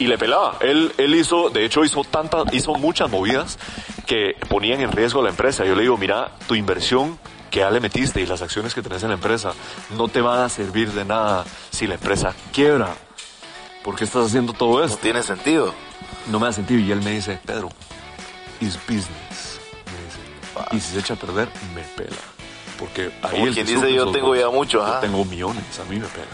Y le pelaba. Él, él hizo, de hecho hizo tantas, hizo muchas movidas que ponían en riesgo a la empresa. Yo le digo, mira, tu inversión que ya le metiste y las acciones que tenés en la empresa no te van a servir de nada si la empresa quiebra. ¿Por qué estás haciendo todo No esto? tiene sentido. No me da sentido. Y él me dice, Pedro, it's business. Me dice, y si se echa a perder, me pela. Porque ahí Como el quien dice, yo tengo vos. ya mucho, Yo tengo millones, a mí me pela.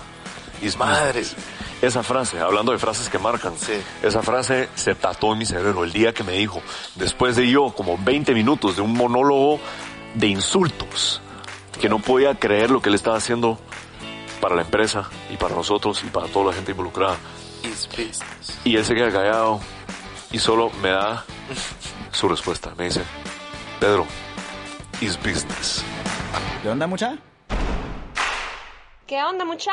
Mis madres. Esa frase, hablando de frases que marcan, Sí. esa frase se tatuó en mi cerebro el día que me dijo, después de yo como 20 minutos de un monólogo de insultos, que no podía creer lo que él estaba haciendo para la empresa y para nosotros y para toda la gente involucrada. It's business. Y él se queda callado y solo me da su respuesta. Me dice, Pedro, is business. ¿Qué onda, mucha? ¿Qué onda, mucha?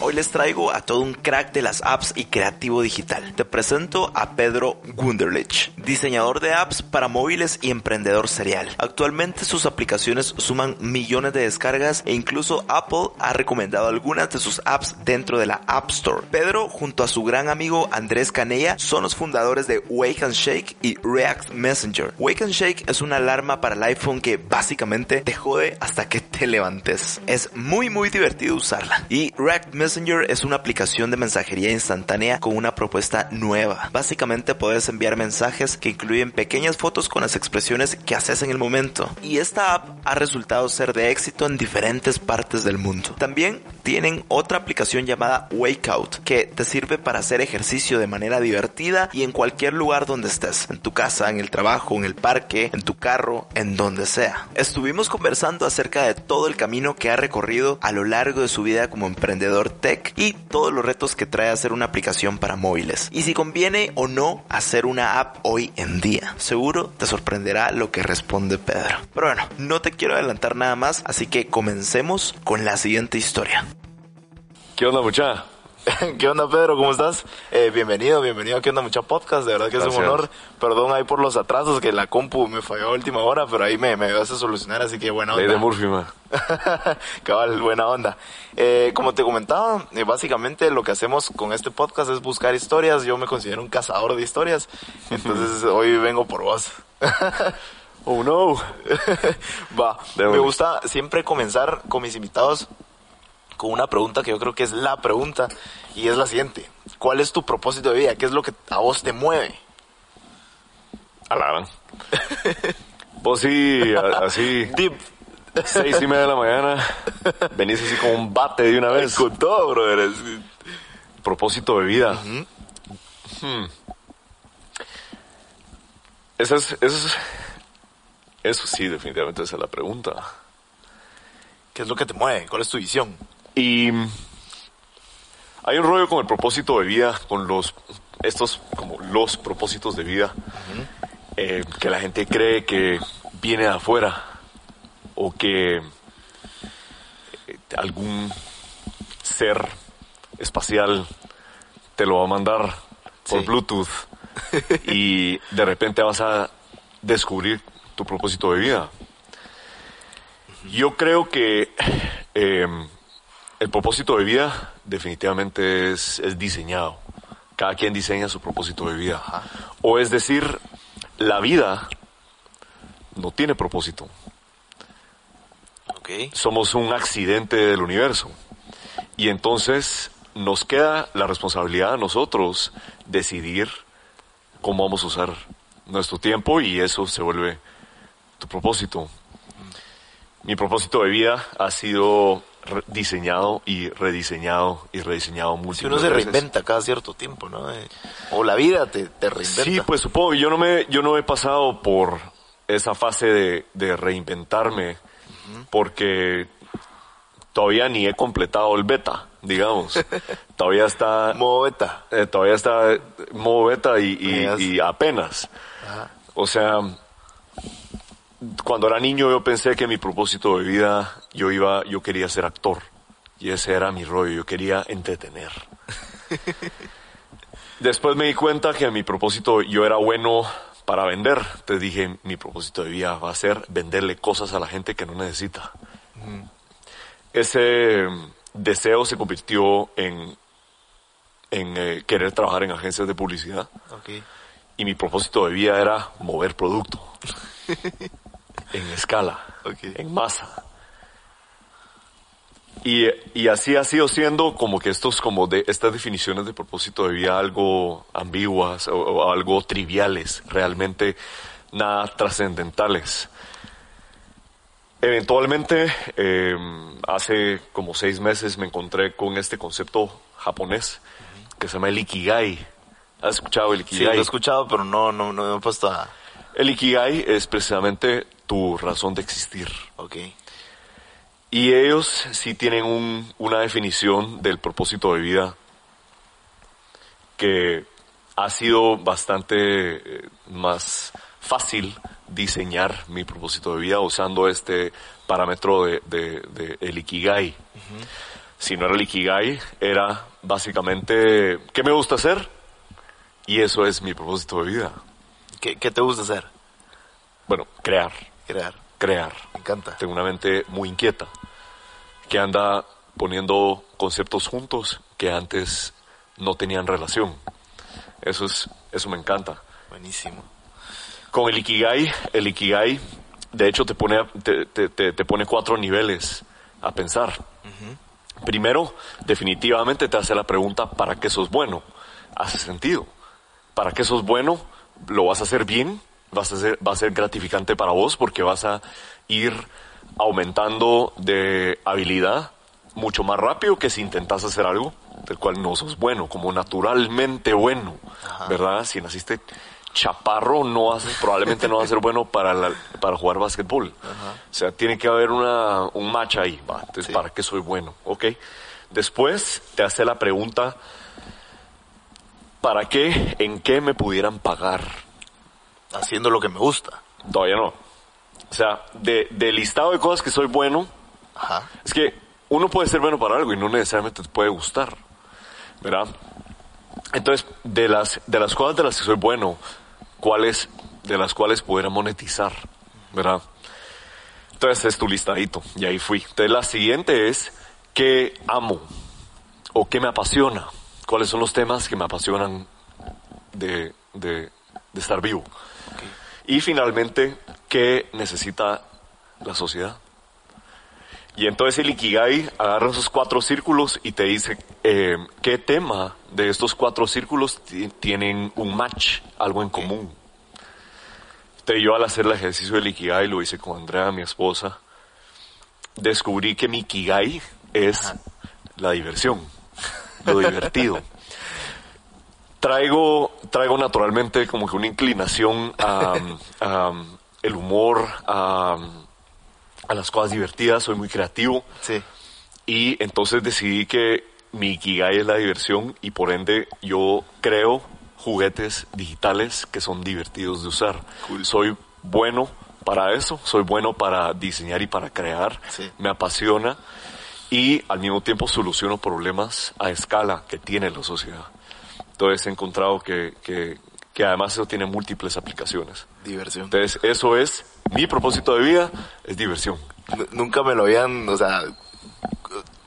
Hoy les traigo a todo un crack de las apps y creativo digital. Te presento a Pedro Gunderlich, diseñador de apps para móviles y emprendedor serial. Actualmente sus aplicaciones suman millones de descargas e incluso Apple ha recomendado algunas de sus apps dentro de la App Store. Pedro, junto a su gran amigo Andrés Canella, son los fundadores de Wake and Shake y React Messenger. Wake and Shake es una alarma para el iPhone que básicamente te jode hasta que te levantes. Es muy muy divertido usarla. Y React Messenger es una aplicación de mensajería instantánea con una propuesta nueva. Básicamente puedes enviar mensajes que incluyen pequeñas fotos con las expresiones que haces en el momento. Y esta app ha resultado ser de éxito en diferentes partes del mundo. También tienen otra aplicación llamada Wakeout que te sirve para hacer ejercicio de manera divertida y en cualquier lugar donde estés, en tu casa, en el trabajo, en el parque, en tu carro, en donde sea. Estuvimos conversando acerca de todo el camino que ha recorrido a lo largo de su vida como emprendedor tech y todos los retos que trae hacer una aplicación para móviles. Y si conviene o no hacer una app hoy en día. Seguro te sorprenderá lo que responde Pedro. Pero bueno, no te quiero adelantar nada más, así que comencemos con la siguiente historia. ¿Qué onda, mucha? ¿Qué onda, Pedro? ¿Cómo estás? Eh, bienvenido, bienvenido a ¿Qué onda, mucha podcast? De verdad que es un Gracias. honor. Perdón ahí por los atrasos, que la compu me falló a última hora, pero ahí me, me ayudaste a solucionar, así que buena Ley onda. de Murphy, man. Cabal, buena onda. Eh, como te comentaba, eh, básicamente lo que hacemos con este podcast es buscar historias. Yo me considero un cazador de historias. Entonces hoy vengo por vos. Oh, no. Va, De me gusta siempre comenzar con mis invitados con una pregunta que yo creo que es la pregunta y es la siguiente. ¿Cuál es tu propósito de vida? ¿Qué es lo que a vos te mueve? A la gran. Vos sí, a- así, Deep. seis y media de la mañana, venís así con un bate de una vez. Con todo, brother. Propósito de vida. Hmm. Esa es, eso es, eso sí, definitivamente esa es la pregunta. ¿Qué es lo que te mueve? ¿Cuál es tu visión? Y hay un rollo con el propósito de vida, con los, estos, como los propósitos de vida, eh, que la gente cree que viene de afuera o que eh, algún ser espacial te lo va a mandar por Sí. Bluetooth y de repente vas a descubrir tu propósito de vida. Yo creo que eh, el propósito de vida definitivamente es, es diseñado. Cada quien diseña su propósito de vida. O es decir, la vida no tiene propósito. Ok. Somos un accidente del universo. Y entonces nos queda la responsabilidad a nosotros decidir cómo vamos a usar nuestro tiempo y eso se vuelve tu propósito. Mi propósito de vida ha sido diseñado y rediseñado y rediseñado Si múltiples uno se veces. reinventa cada cierto tiempo, ¿no? O la vida te, te reinventa. Sí, pues supongo, yo no me, yo no he pasado por esa fase de, de reinventarme porque todavía ni he completado el beta, digamos. todavía está, Modo beta. eh, todavía está modo beta y, y- apenas. Ajá. O sea, cuando era niño yo pensé que mi propósito de vida, yo iba, yo quería ser actor. Y ese era mi rollo, yo quería entretener. Después me di cuenta que mi propósito, yo era bueno para vender. Te dije, mi propósito de vida va a ser venderle cosas a la gente que no necesita. Ese mm, deseo se convirtió en, en eh, querer trabajar en agencias de publicidad y mi propósito de vida era mover producto en escala, en masa. Y, y así ha sido siendo como que estos, como de, estas definiciones de propósito de vida algo ambiguas o, o algo triviales, realmente nada trascendentales. Eventualmente, eh, hace como seis meses me encontré con este concepto japonés que se llama el Ikigai. ¿Has escuchado el Sí, Ikigai? lo he escuchado, pero no, no, no me he puesto a... El Ikigai es precisamente tu razón de existir. Ok. Y ellos sí tienen un- una definición del propósito de vida que ha sido bastante eh, más fácil diseñar mi propósito de vida usando este parámetro de, de- de el Ikigai. Si no era el Ikigai, era básicamente ¿qué me gusta hacer? Y eso es mi propósito de vida. ¿Qué, qué te gusta hacer? Bueno, crear, Crear. crear. Me encanta. Tengo una mente muy inquieta que anda poniendo conceptos juntos que antes no tenían relación. Eso es, eso me encanta. Buenísimo. Con el Ikigai, el Ikigai, de hecho te pone, te- te- te pone cuatro niveles a pensar. Primero, definitivamente te hace la pregunta, ¿para qué sos bueno? Hace sentido. ¿Para qué sos bueno? ¿Lo vas a hacer bien? ¿Vas a ser, va a ser gratificante para vos porque vas a ir aumentando de habilidad mucho más rápido que si intentas hacer algo del cual no sos bueno, como naturalmente bueno, ¿verdad? Si naciste chaparro, no vas, probablemente no vas a ser bueno para, la- para jugar básquetbol. O sea, tiene que haber una, un match ahí, ¿va? Entonces, Sí. ¿para qué soy bueno? ¿Ok? Después te hace la pregunta, ¿para qué, en qué me pudieran pagar? Haciendo lo que me gusta. Todavía no. O sea, de, de listado de cosas que soy bueno, Ajá. es que uno puede ser bueno para algo y no necesariamente te puede gustar, ¿verdad? Entonces, de las, de las cosas de las que soy bueno, ¿cuáles de las cuales pudiera monetizar, ¿verdad? Entonces es tu listadito y ahí fui. Entonces la siguiente es qué amo o qué me apasiona, cuáles son los temas que me apasionan de, de, de estar vivo. Y finalmente, ¿qué necesita la sociedad? Y entonces el Ikigai agarra esos cuatro círculos y te dice eh, qué tema de estos cuatro círculos ti- tienen un match, algo en común. Entonces yo al hacer el ejercicio del Ikigai, lo hice con Andrea, mi esposa, descubrí que mi Ikigai es la diversión, lo divertido. Traigo, traigo naturalmente como que una inclinación a, a el humor, a, a las cosas divertidas, soy muy creativo. Sí. Y entonces decidí que mi Ikigai es la diversión y por ende yo creo juguetes digitales que son divertidos de usar. Soy bueno para eso, soy bueno para diseñar y para crear, Sí. me apasiona y al mismo tiempo soluciono problemas a escala que tiene la sociedad. Entonces he encontrado que, que, que además eso tiene múltiples aplicaciones. Diversión. Entonces eso es mi propósito de vida, es diversión. N- Nunca me lo habían, o sea,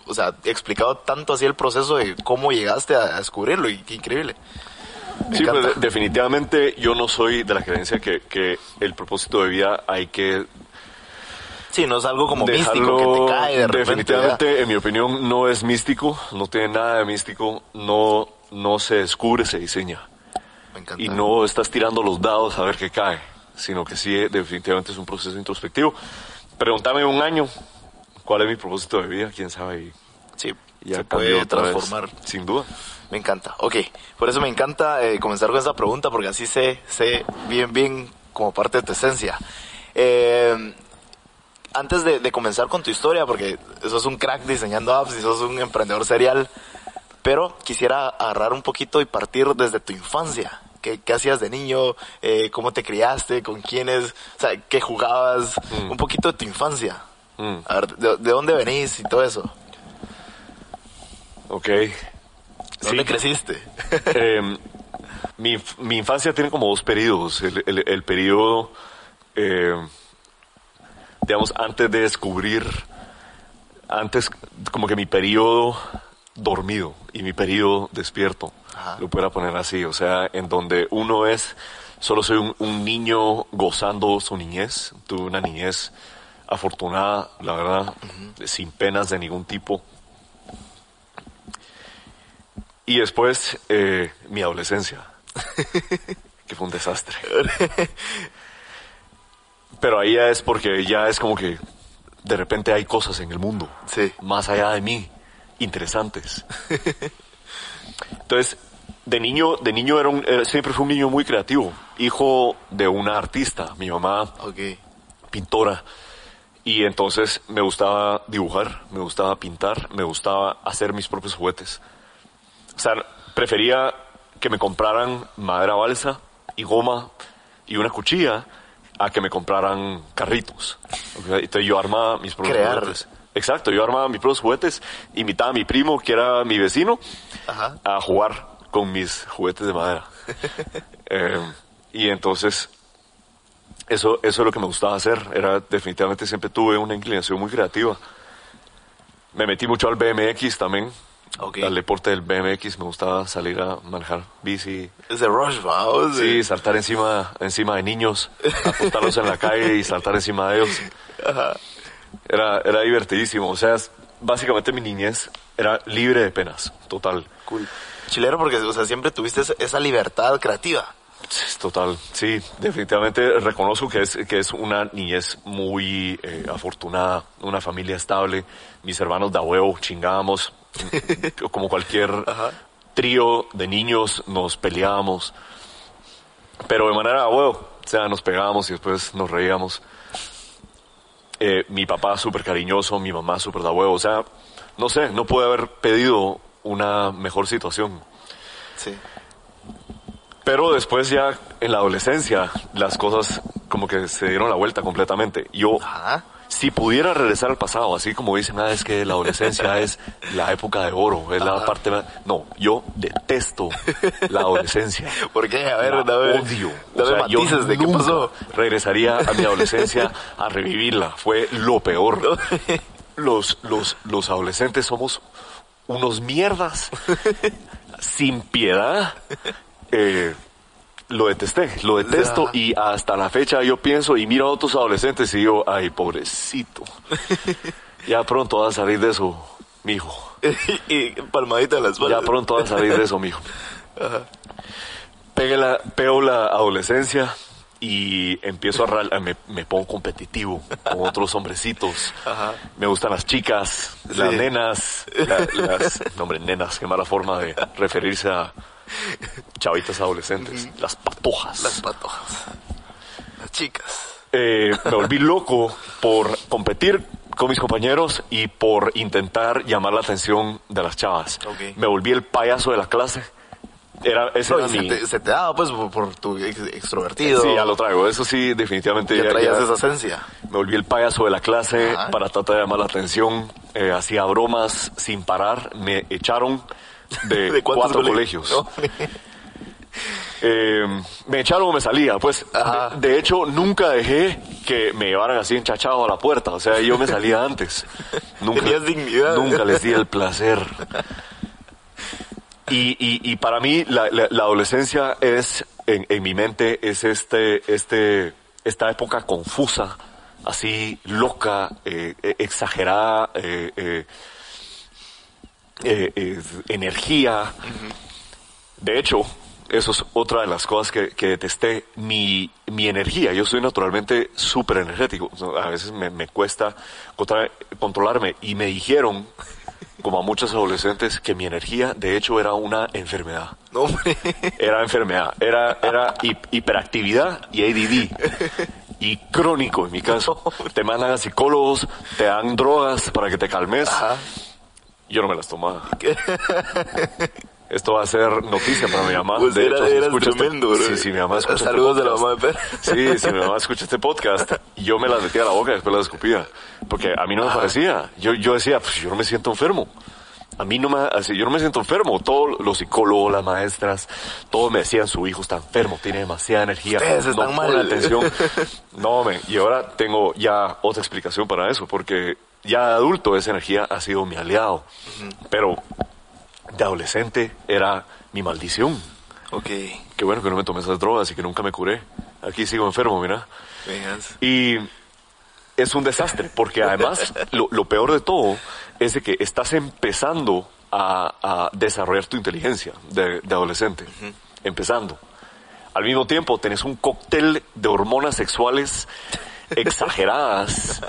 o sea, explicado tanto así el proceso de cómo llegaste a descubrirlo y qué increíble. Me Sí, encanta. pues, de- definitivamente yo no soy de la creencia que, que el propósito de vida hay que Sí, no es algo como dejarlo. místico que te cae de repente. definitivamente, en mi opinión, no es místico, no tiene nada de místico, no, no se descubre, se diseña. Me encanta. Y no estás tirando los dados a ver qué cae, sino que sí, definitivamente es un proceso introspectivo. Pregúntame un año, cuál es mi propósito de vida, quién sabe. Y Sí, ya se puede vez. transformar. Sin duda. Me encanta. Ok, por eso me encanta eh, comenzar con esta pregunta, porque así sé, sé bien, bien como parte de tu esencia. Eh, antes de, de comenzar con tu historia, porque sos un crack diseñando apps y sos un emprendedor serial, pero quisiera agarrar un poquito y partir desde tu infancia. ¿Qué, qué hacías de niño? Eh, ¿Cómo te criaste? ¿Con quiénes? O sea, ¿qué jugabas? Mm. Un poquito de tu infancia. Mm, A ver, ¿de, de dónde venís y todo eso? ok. ¿Dónde Sí. creciste? Eh, mi, mi infancia tiene como dos periodos. El, el, el periodo, eh, digamos, antes de descubrir, antes como que mi periodo dormido y mi periodo despierto, Ajá. lo pudiera poner así, o sea, en donde uno es, solo soy un, un niño gozando su niñez, tuve una niñez afortunada, la verdad, sin penas de ningún tipo. Y después, eh, mi adolescencia, que fue un desastre. Pero ahí ya es porque ya es como que de repente hay cosas en el mundo, Sí. más allá de mí, interesantes. Entonces, de niño, de niño era un, eh, siempre fue un niño muy creativo, hijo de una artista, mi mamá pintora. Y entonces me gustaba dibujar, me gustaba pintar, me gustaba hacer mis propios juguetes. O sea, prefería que me compraran madera balsa y goma y una cuchilla a que me compraran carritos. Entonces yo armaba mis propios Crear. juguetes. Exacto, yo armaba mis propios juguetes, invitaba a mi primo, que era mi vecino, Ajá. a jugar con mis juguetes de madera. Eh, y entonces, eso, eso es lo que me gustaba hacer. Era definitivamente siempre tuve una inclinación muy creativa. Me metí mucho al BMX también. Ok. Al deporte del BMX me gustaba salir a manejar bici. Es de Rush, vamos. Sí, saltar encima, encima de niños, apostarlos en la calle y saltar encima de ellos. Era, era divertidísimo. O sea, básicamente mi niñez era libre de penas, total. Cool. Chilero porque, o sea, siempre tuviste esa- libertad creativa. Total, sí, definitivamente reconozco que es, que es una niñez muy eh, afortunada, una familia estable. Mis hermanos de huevo chingábamos, como cualquier trío de niños nos peleábamos, pero de manera de huevo, o sea, nos pegábamos y después nos reíamos. Eh, mi papá súper cariñoso, mi mamá súper de huevo, o sea, no sé, no pude haber pedido una mejor situación. Sí. Pero después ya en la adolescencia las cosas como que se dieron la vuelta completamente. Yo, Ajá. Si pudiera regresar al pasado, así como dicen, ah, es que la adolescencia es la época de oro, es la parte más... No, yo detesto la adolescencia. ¿Por qué? A ver, La dame, odio. O dame yo matices de qué pasó. Regresaría a mi adolescencia a revivirla. Fue lo peor. Los, los, los adolescentes somos unos mierdas sin piedad. Eh, lo detesté, lo detesto Ajá. y hasta la fecha yo pienso y miro a otros adolescentes y digo, ay, pobrecito. Ya pronto vas a salir de eso, mijo. y palmadita en la espalda. Ya pronto vas a salir de eso, mijo. Pegue la, pego la adolescencia y empiezo a ral- me, me pongo competitivo con otros hombrecitos. Ajá. Me gustan las chicas, las nenas, la- las, no hombre, nenas, qué mala forma de referirse a chavitas adolescentes, las patojas. Las patojas. Las chicas. Eh, me volví loco por competir con mis compañeros y por intentar llamar la atención de las chavas. Me volví el payaso de la clase. Era, ese No, era y se, mi... te, se te daba, pues, por, por tu ex- extrovertido. Sí, ya lo traigo. Eso sí, definitivamente. Ya ya- traías ya- esa esencia. Me volví el payaso de la clase Ajá. para tratar de llamar la atención. Eh, hacía bromas sin parar. Me echaron de, ¿De cuántos cuatro colegios? Eh, me echaron o me salía. Pues, de, de hecho, nunca dejé que me llevaran así enchachado a la puerta. O sea, yo me salía antes. Nunca, Tenías dignidad. Nunca les di el placer. Y, y, y para mí la, la- la adolescencia es, en, en mi mente, es este, este, esta época confusa, así loca, eh, eh, exagerada, eh, eh, eh, energía. De hecho, Eso es otra de las cosas que, que detesté. Mi, mi energía, yo soy naturalmente súper energético. A veces me, me cuesta contra- controlarme. Y me dijeron, como a muchos adolescentes, que mi energía de hecho era una enfermedad. No. Era enfermedad, era, era hi- hiperactividad y ADD. Y crónico en mi caso. Te mandan a psicólogos, te dan drogas para que te calmes. Ajá. Yo no me las tomaba. Esto va a ser noticia para mi mamá. Pues de era- hecho, si escucha este- tremendo, bro. sí, sí, mi mamá escucha Saludos este de la mamá de Pedro. Sí, si mi mamá escucha este podcast, yo me las metía a la boca y después las escupía. Porque a mí no me parecía. Yo, yo decía, pues yo no me siento enfermo. A mí no me, así, yo no me siento enfermo. Todos los psicólogos, las maestras, todos me decían, su hijo está enfermo, tiene demasiada energía. Ustedes no están pone mal. atención. No, me, y ahora tengo ya otra explicación para eso, porque ya de adulto esa energía ha sido mi aliado. Pero de adolescente era mi maldición. Ok. Qué bueno que no me tomé esas drogas y que nunca me curé. Aquí sigo enfermo, mira. Venganza. Y es un desastre, porque además lo, lo peor de todo es de que estás empezando a, a desarrollar tu inteligencia de, de adolescente. Empezando. Al mismo tiempo tenés un cóctel de hormonas sexuales exageradas.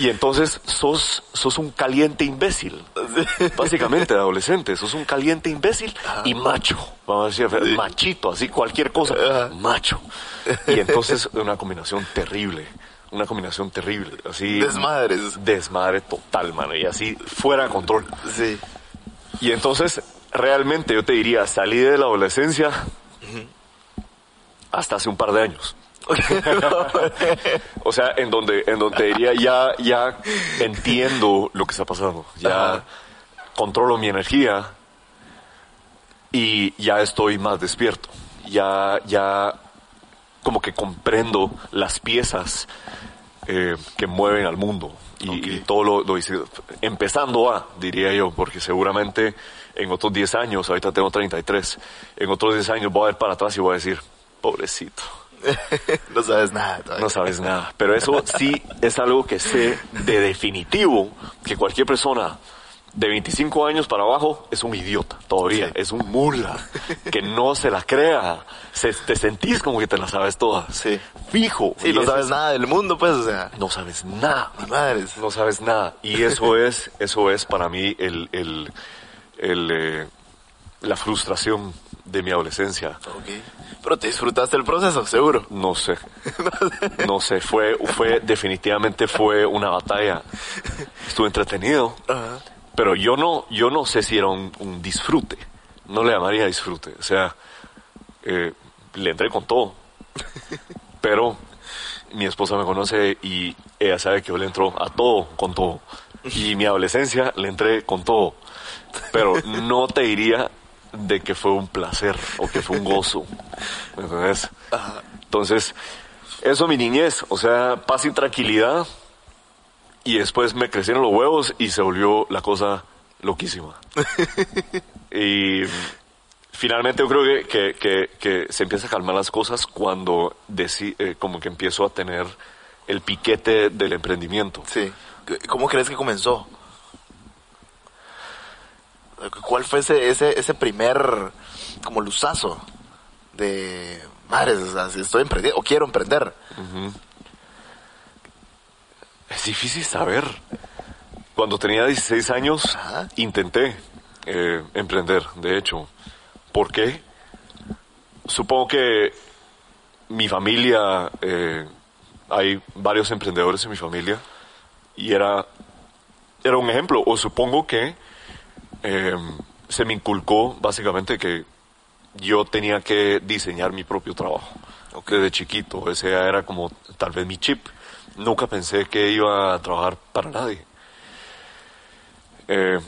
Y entonces sos, sos un caliente imbécil. Básicamente, adolescente. Sos un caliente imbécil y macho. Vamos a decir, machito, así cualquier cosa. Macho. Y entonces una combinación terrible. Una combinación terrible. Así. Desmadres. Desmadre total, mano. Y así fuera de control. Sí. Y entonces, realmente yo te diría, salí de la adolescencia hasta hace un par de años. o sea, en donde, en donde diría, ya, ya entiendo lo que está pasando. Ya Ajá. controlo mi energía y ya estoy más despierto. Ya, ya como que comprendo las piezas eh, que mueven al mundo. Y, todo lo, lo hice, empezando a, diría yo, porque seguramente en otros 10 años, ahorita tengo 33, en otros 10 años voy a ver para atrás y voy a decir, pobrecito, no sabes nada todavía. no sabes nada. Pero eso sí es algo que sé de definitivo que cualquier persona de 25 años para abajo es un idiota todavía, Sí. es un mula, que no se la crea, se, te sentís como que te la sabes toda. Sí. Fijo. Sí, Y no sabes es- nada del mundo, pues, o sea. No sabes nada. Madres. No sabes nada. Y eso es, eso es para mí el, el, el, eh, la frustración de mi adolescencia. Ok. Pero te disfrutaste el proceso, seguro. No sé. No sé, fue, fue, definitivamente fue una batalla. Estuve entretenido, Ajá. pero yo no, yo no sé si era un, un disfrute. No le llamaría disfrute. O sea, eh, le entré con todo. Pero mi esposa me conoce y ella sabe que yo le entro a todo, con todo. Y mi adolescencia le entré con todo. Pero no te diría de que fue un placer o que fue un gozo. ¿Me entiendes? Entonces, eso mi niñez, o sea, paz y tranquilidad. Y después me crecieron los huevos y se volvió la cosa loquísima. y finalmente yo creo que, que, que, que se empieza a calmar las cosas cuando deci- eh, como que empiezo a tener el piquete del emprendimiento. Sí. ¿Cómo crees que comenzó? ¿Cuál fue ese, ese, ese primer, como luzazo de, madres, o sea, si estoy emprendiendo, o quiero emprender? Es difícil saber. Cuando tenía 16 años, Ajá. intenté eh, emprender, de hecho. ¿Por qué? Supongo que mi familia, eh, hay varios emprendedores en mi familia, y era, era un ejemplo. O supongo que eh, se me inculcó básicamente que yo tenía que diseñar mi propio trabajo. Desde chiquito, ese era como tal vez mi chip. Nunca pensé que iba a trabajar para nadie. Eh,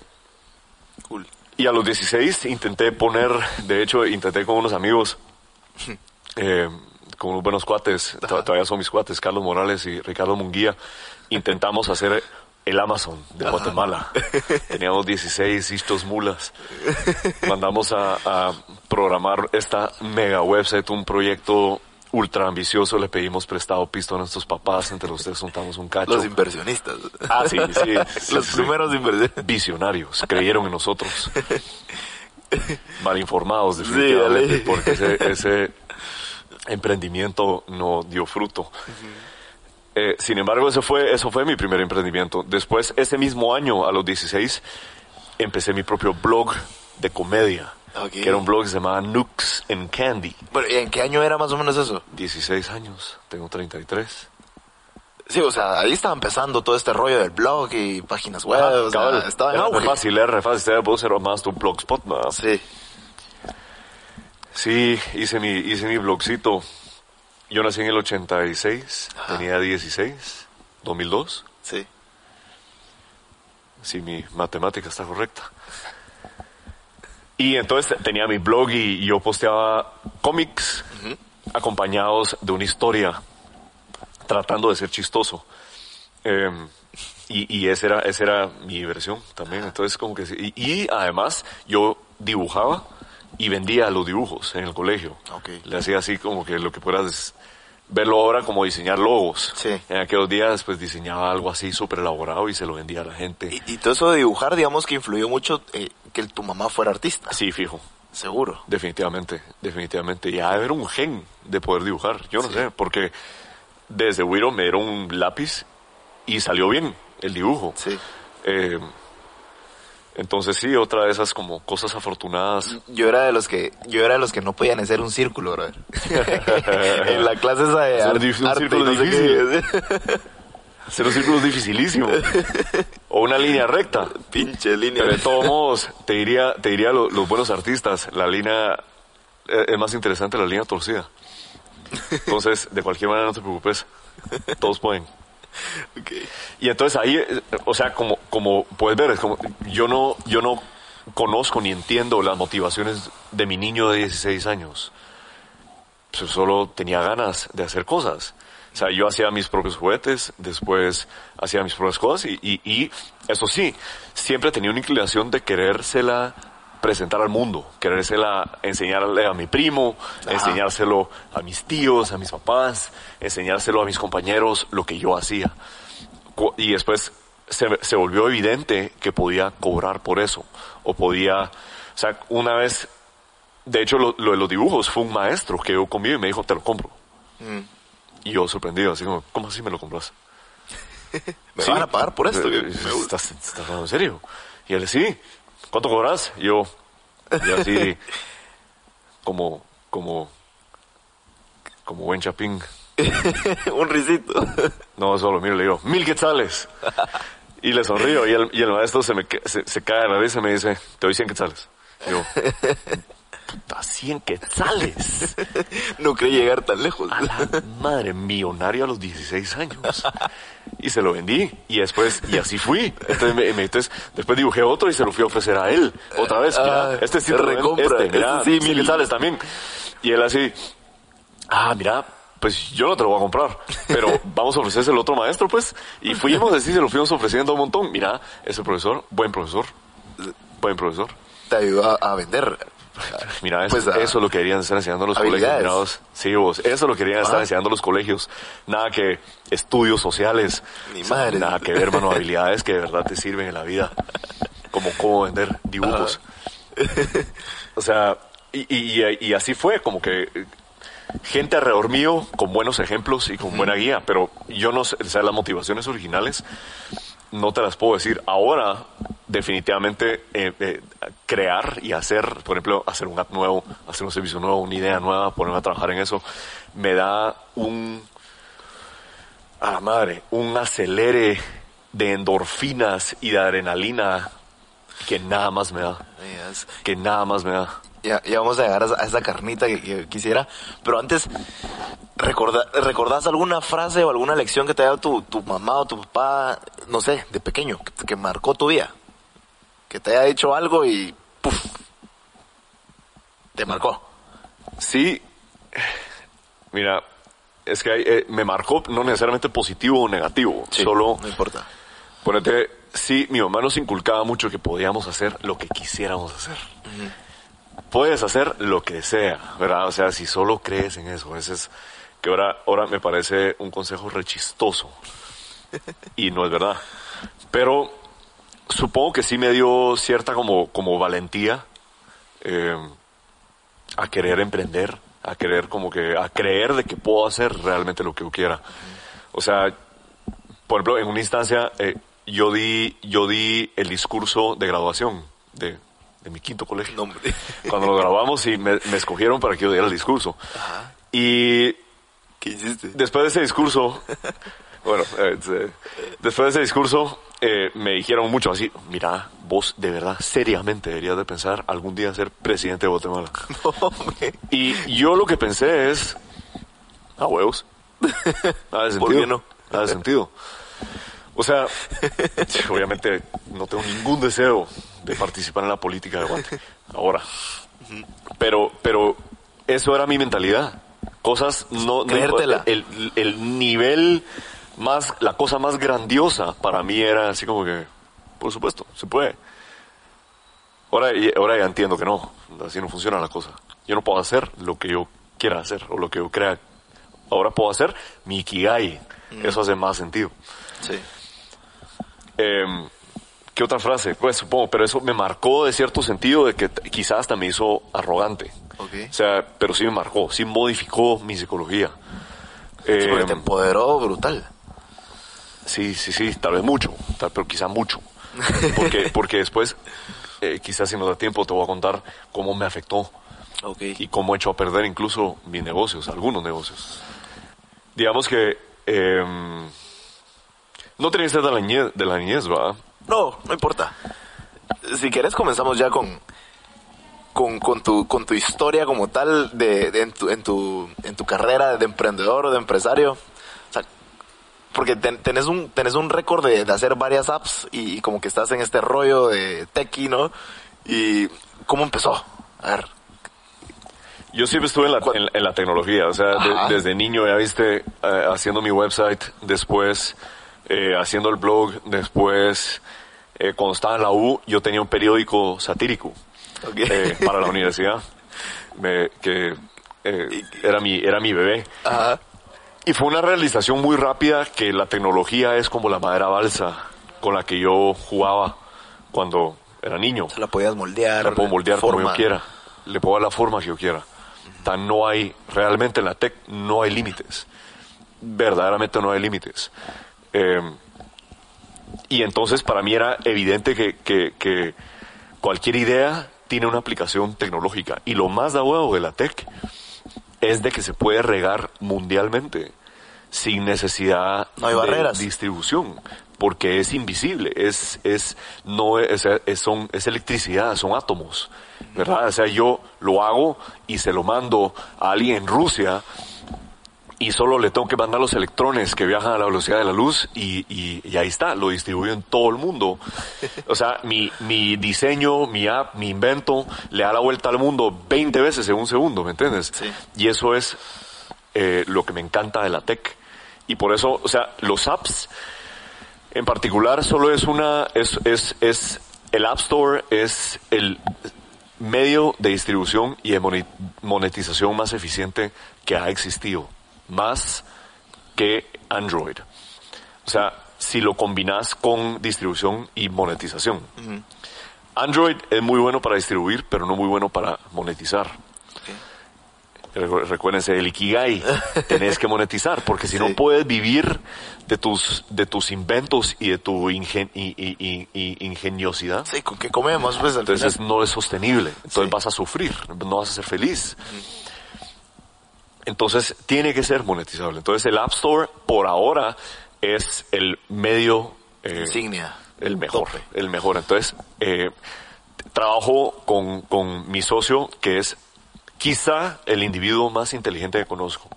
Cool. y a los 16 intenté poner, de hecho intenté con unos amigos, eh, con unos buenos cuates, to- todavía son mis cuates, Carlos Morales y Ricardo Munguía, intentamos hacer el Amazon de Guatemala. Teníamos 16 istos mulas. Mandamos a, a programar esta mega website, un proyecto ultra ambicioso, le pedimos prestado pisto a nuestros papás, entre los tres juntamos un cacho. Los inversionistas. Ah, sí, sí. sí, Los sí. primeros inversionistas. Visionarios, creyeron en nosotros. mal informados, definitivamente, porque ese, ese emprendimiento no dio fruto. Eh, sin embargo, eso fue, eso fue mi primer emprendimiento. Después, ese mismo año, a los 16, empecé mi propio blog de comedia, Ok. que era un blog que se llamaba Nooks and Candy. Bueno, ¿y en qué año era más o menos eso? 16 años, tengo 33. Sí, o sea, ahí estaba empezando todo este rollo del blog y páginas web. Ajá, o sea, estaba en auge. fácil, es re fácil. Puede ser más tu blogspot, ¿no? Sí. Sí, hice mi, hice mi blogcito. Yo nací en el 86, Ajá. tenía 16, 2002. Sí. Si mi matemática está correcta. Y entonces tenía mi blog y, yo posteaba cómics acompañados de una historia, tratando de ser chistoso. Eh, y, y esa era, esa era mi versión también. Entonces, como que. Y, y además, yo dibujaba y vendía los dibujos en el colegio. Ok. Le hacía así como que lo que puedas verlo ahora como diseñar logos. Sí. En aquellos días, pues diseñaba algo así súper elaborado y se lo vendía a la gente. Y, y todo eso de dibujar, digamos que influyó mucho eh, que tu mamá fuera artista. Sí, fijo. Seguro. Definitivamente, definitivamente. Y ha de haber un gen de poder dibujar. Yo no sé, porque desde Wiro me dieron un lápiz y salió bien el dibujo. Sí. Eh, entonces sí, otra de esas como cosas afortunadas. Yo era de los que, yo era de los que no podían hacer un círculo, brother. en la clase esa de Es un arte, círculo no sé difícil. Hacer un círculo es dificilísimo. o una línea recta. Pinche línea. Pero de todos modos, te diría, te diría lo- los buenos artistas, la línea eh, es más interesante la línea torcida. Entonces, de cualquier manera no te preocupes. Todos pueden. Y entonces ahí, o sea, como, como puedes ver, es como, yo no, yo no conozco ni entiendo las motivaciones de mi niño de 16 años. Pues solo tenía ganas de hacer cosas. O sea, yo hacía mis propios juguetes, después hacía mis propias cosas y, y eso sí, siempre tenía una inclinación de querérsela presentar al mundo, querérsela enseñarle a mi primo, enseñárselo a mis tíos, a mis papás, enseñárselo a mis compañeros, lo que yo hacía. Y después se, se volvió evidente que podía cobrar por eso, o podía, o sea, una vez, de hecho lo, lo de los dibujos fue un maestro que yo conmigo y me dijo, te lo compro. Mm. Y yo sorprendido, así como, ¿cómo así me lo compras? Me Sí. van a pagar por esto. ¿Estás, estás hablando en serio? Y él, sí. ¿Cuánto cobras? Y yo, yo así, como, como, como buen chapín. un risito. No, solo miro y le digo, mil quetzales. Y le sonrío y el, y el maestro se me se, se cae de la risa y me dice, te doy 100 quetzales. Y yo, puta, 100 quetzales. No creí llegar tan lejos. A la madre, millonario a los 16 años. Y se lo vendí. Y después, y así fui. Entonces, me- me- entonces, después dibujé otro y se lo fui a ofrecer a él. Otra vez. Mira, Ah, este sí recompra. Este, mira, Este sí, mil. quetzales también. Y él así, ah, mira, pues yo no te lo voy a comprar. Pero vamos a ofrecérselo a otro maestro, pues. Y fuimos así, se lo fuimos ofreciendo un montón. Mira, ese profesor, buen profesor. Buen profesor. Te ayudó a, a vender. Mira, eso, Pues, ah, eso es lo que querían estar enseñando los colegios. mirados. Sí, vos, eso es lo que querían estar Ah. enseñando los colegios. Nada que estudios sociales. Ni madre. Nada que ver, mano, habilidades que de verdad te sirven en la vida. Como cómo vender dibujos. O sea, y, y, y- y así fue, como que eh, gente alrededor mío con buenos ejemplos y con buena guía, pero yo no sé, o sea, las motivaciones originales no te las puedo decir. Ahora, definitivamente, eh, eh, crear y hacer, por ejemplo, hacer un app nuevo, hacer un servicio nuevo, una idea nueva, ponerme a trabajar en eso, me da un, a la madre, un acelere de endorfinas y de adrenalina que nada más me da, Yes. que nada más me da. Ya, ya vamos a llegar a, a esa carnita que, que quisiera. Pero antes, recorda, ¿recordás alguna frase o alguna lección que te haya dado tu, tu mamá o tu papá, no sé, de pequeño, que, que marcó tu vida? Que te haya dicho algo y ¡puf! Te marcó. Sí, mira, es que hay, eh, me marcó no necesariamente positivo o negativo, Sí, solo No importa. ponete, sí, mi mamá nos inculcaba mucho que podíamos hacer lo que quisiéramos hacer. Puedes hacer lo que sea, ¿verdad? O sea, si solo crees en eso, ese es que ahora, ahora me parece un consejo rechistoso. Y no es verdad. Pero supongo que sí me dio cierta como, como valentía eh, a querer emprender, a querer como que, a creer de que puedo hacer realmente lo que yo quiera. O sea, por ejemplo, en una instancia, eh, yo di, yo di el discurso de graduación de, de mi quinto colegio. No. Cuando lo grabamos y me, me escogieron para que yo diera el discurso. Y ¿Qué hiciste? después de ese discurso, bueno, eh, después de ese discurso, eh, me dijeron mucho así, mira, vos de verdad, seriamente deberías de pensar algún día ser presidente de Guatemala. No. Y yo lo que pensé es, a huevos. Nada de sentido. ¿Por qué no? Nada de sentido. O sea, obviamente no tengo ningún deseo de participar en la política de Guate. Ahora. Pero, pero eso era mi mentalidad. Cosas no... Creértela. el, el nivel más, la cosa más grandiosa para mí era así como que, por supuesto, se puede. Ahora, ahora ya entiendo que no, así no funciona la cosa. Yo no puedo hacer lo que yo quiera hacer o lo que yo crea. Ahora puedo hacer mi ikigai. Eso hace más sentido. Sí. Eh, ¿Qué otra frase? Pues supongo, pero eso me marcó de cierto sentido de que quizás hasta me hizo arrogante. Ok. O sea, pero sí me marcó, sí modificó mi psicología. Sí, Eh, porque te empoderó brutal. Sí, sí, sí, tal vez mucho, tal, pero quizá mucho. Porque, porque después, eh, quizás si nos da tiempo, te voy a contar cómo me afectó Ok. y cómo he hecho a perder incluso mis negocios, algunos negocios. Digamos que eh, no tenía que ser de la niñez, de la niñez ¿verdad? No, no importa. Si quieres comenzamos ya con con, con tu con tu historia como tal de, de en tu en tu en tu carrera de emprendedor o de empresario. O sea, porque ten- tenés un tenés un récord de, de hacer varias apps y, y como que estás en este rollo de techie, ¿no? Y cómo empezó? A ver. Yo siempre estuve en la, en, en la tecnología, o sea, de- desde niño ya viste eh, haciendo mi website, después eh, haciendo el blog, después eh, cuando estaba en la U yo tenía un periódico satírico Ok. eh, para la universidad, me- que eh, era mi era mi bebé. Ajá. Y fue una realización muy rápida que la tecnología es como la madera balsa con la que yo jugaba cuando era niño. Se la podías moldear. La puedo moldear como forma. yo quiera. Le puedo dar la forma que yo quiera. Tan no hay, realmente en la tech no hay límites. Verdaderamente no hay límites. Eh, y entonces para mí era evidente que, que- que cualquier idea tiene una aplicación tecnológica. Y lo más da huevo de la tech es de que se puede regar mundialmente sin necesidad No hay de barreras. distribución porque es invisible es es no es, es- son es electricidad son átomos verdad o sea yo lo hago y se lo mando a alguien en Rusia y solo le tengo que mandar los electrones que viajan a la velocidad de la luz y, y- y ahí está, lo distribuyo en todo el mundo. O sea, mi, mi diseño, mi app, mi invento le da la vuelta al mundo 20 veces en un segundo, ¿me entiendes? Sí. Y eso es eh, lo que me encanta de la tech. Y por eso, o sea, los apps en particular solo es una, es, es, es, el App Store es el medio de distribución y de monetización más eficiente que ha existido, más que Android. O sea, si lo combinas con distribución y monetización. Android es muy bueno para distribuir, pero no muy bueno para monetizar. Recu- Recuérdense el Ikigai, tenés que monetizar, porque si Sí. no puedes vivir de tus, de tus inventos y de tu ingen- y- y- y- y ingeniosidad, Sí, ¿con qué comemos? Pues entonces final? no es sostenible, entonces Sí. vas a sufrir, no vas a ser feliz. Entonces tiene que ser monetizable. Entonces el App Store por ahora es el medio eh, Insignia. el mejor, Tope. el mejor. Entonces eh, trabajo con, con mi socio que es quizá el individuo más inteligente que conozco,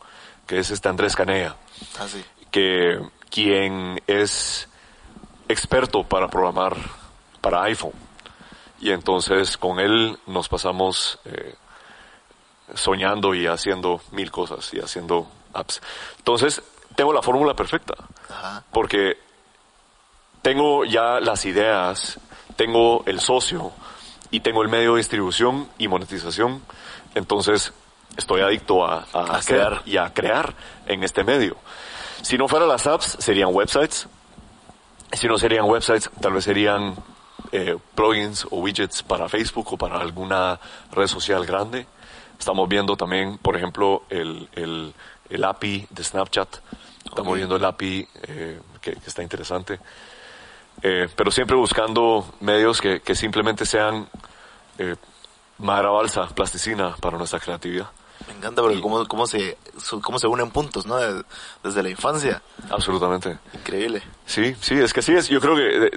que es este Andrés Canella Ah, sí. que quien es experto para programar para iPhone. Y entonces con él nos pasamos eh, soñando y haciendo mil cosas y haciendo apps. Entonces tengo la fórmula perfecta Ajá. porque tengo ya las ideas, tengo el socio y tengo el medio de distribución y monetización. Entonces estoy adicto a, a A hacer crear. y a crear en este medio. Si no fueran las apps, serían websites. Si no serían websites, tal vez serían eh, plugins o widgets para Facebook o para alguna red social grande. Estamos viendo también, por ejemplo, el, el, el API de Snapchat. Estamos Ok. viendo el API eh, que, que está interesante. Eh, pero siempre buscando medios que, que simplemente sean eh, madera balsa, plasticina para nuestra creatividad. Me encanta porque Y- cómo, cómo, se, cómo se unen puntos, ¿no? De- desde la infancia. Absolutamente. Increíble. Sí, sí, es que sí, es, yo creo que, eh,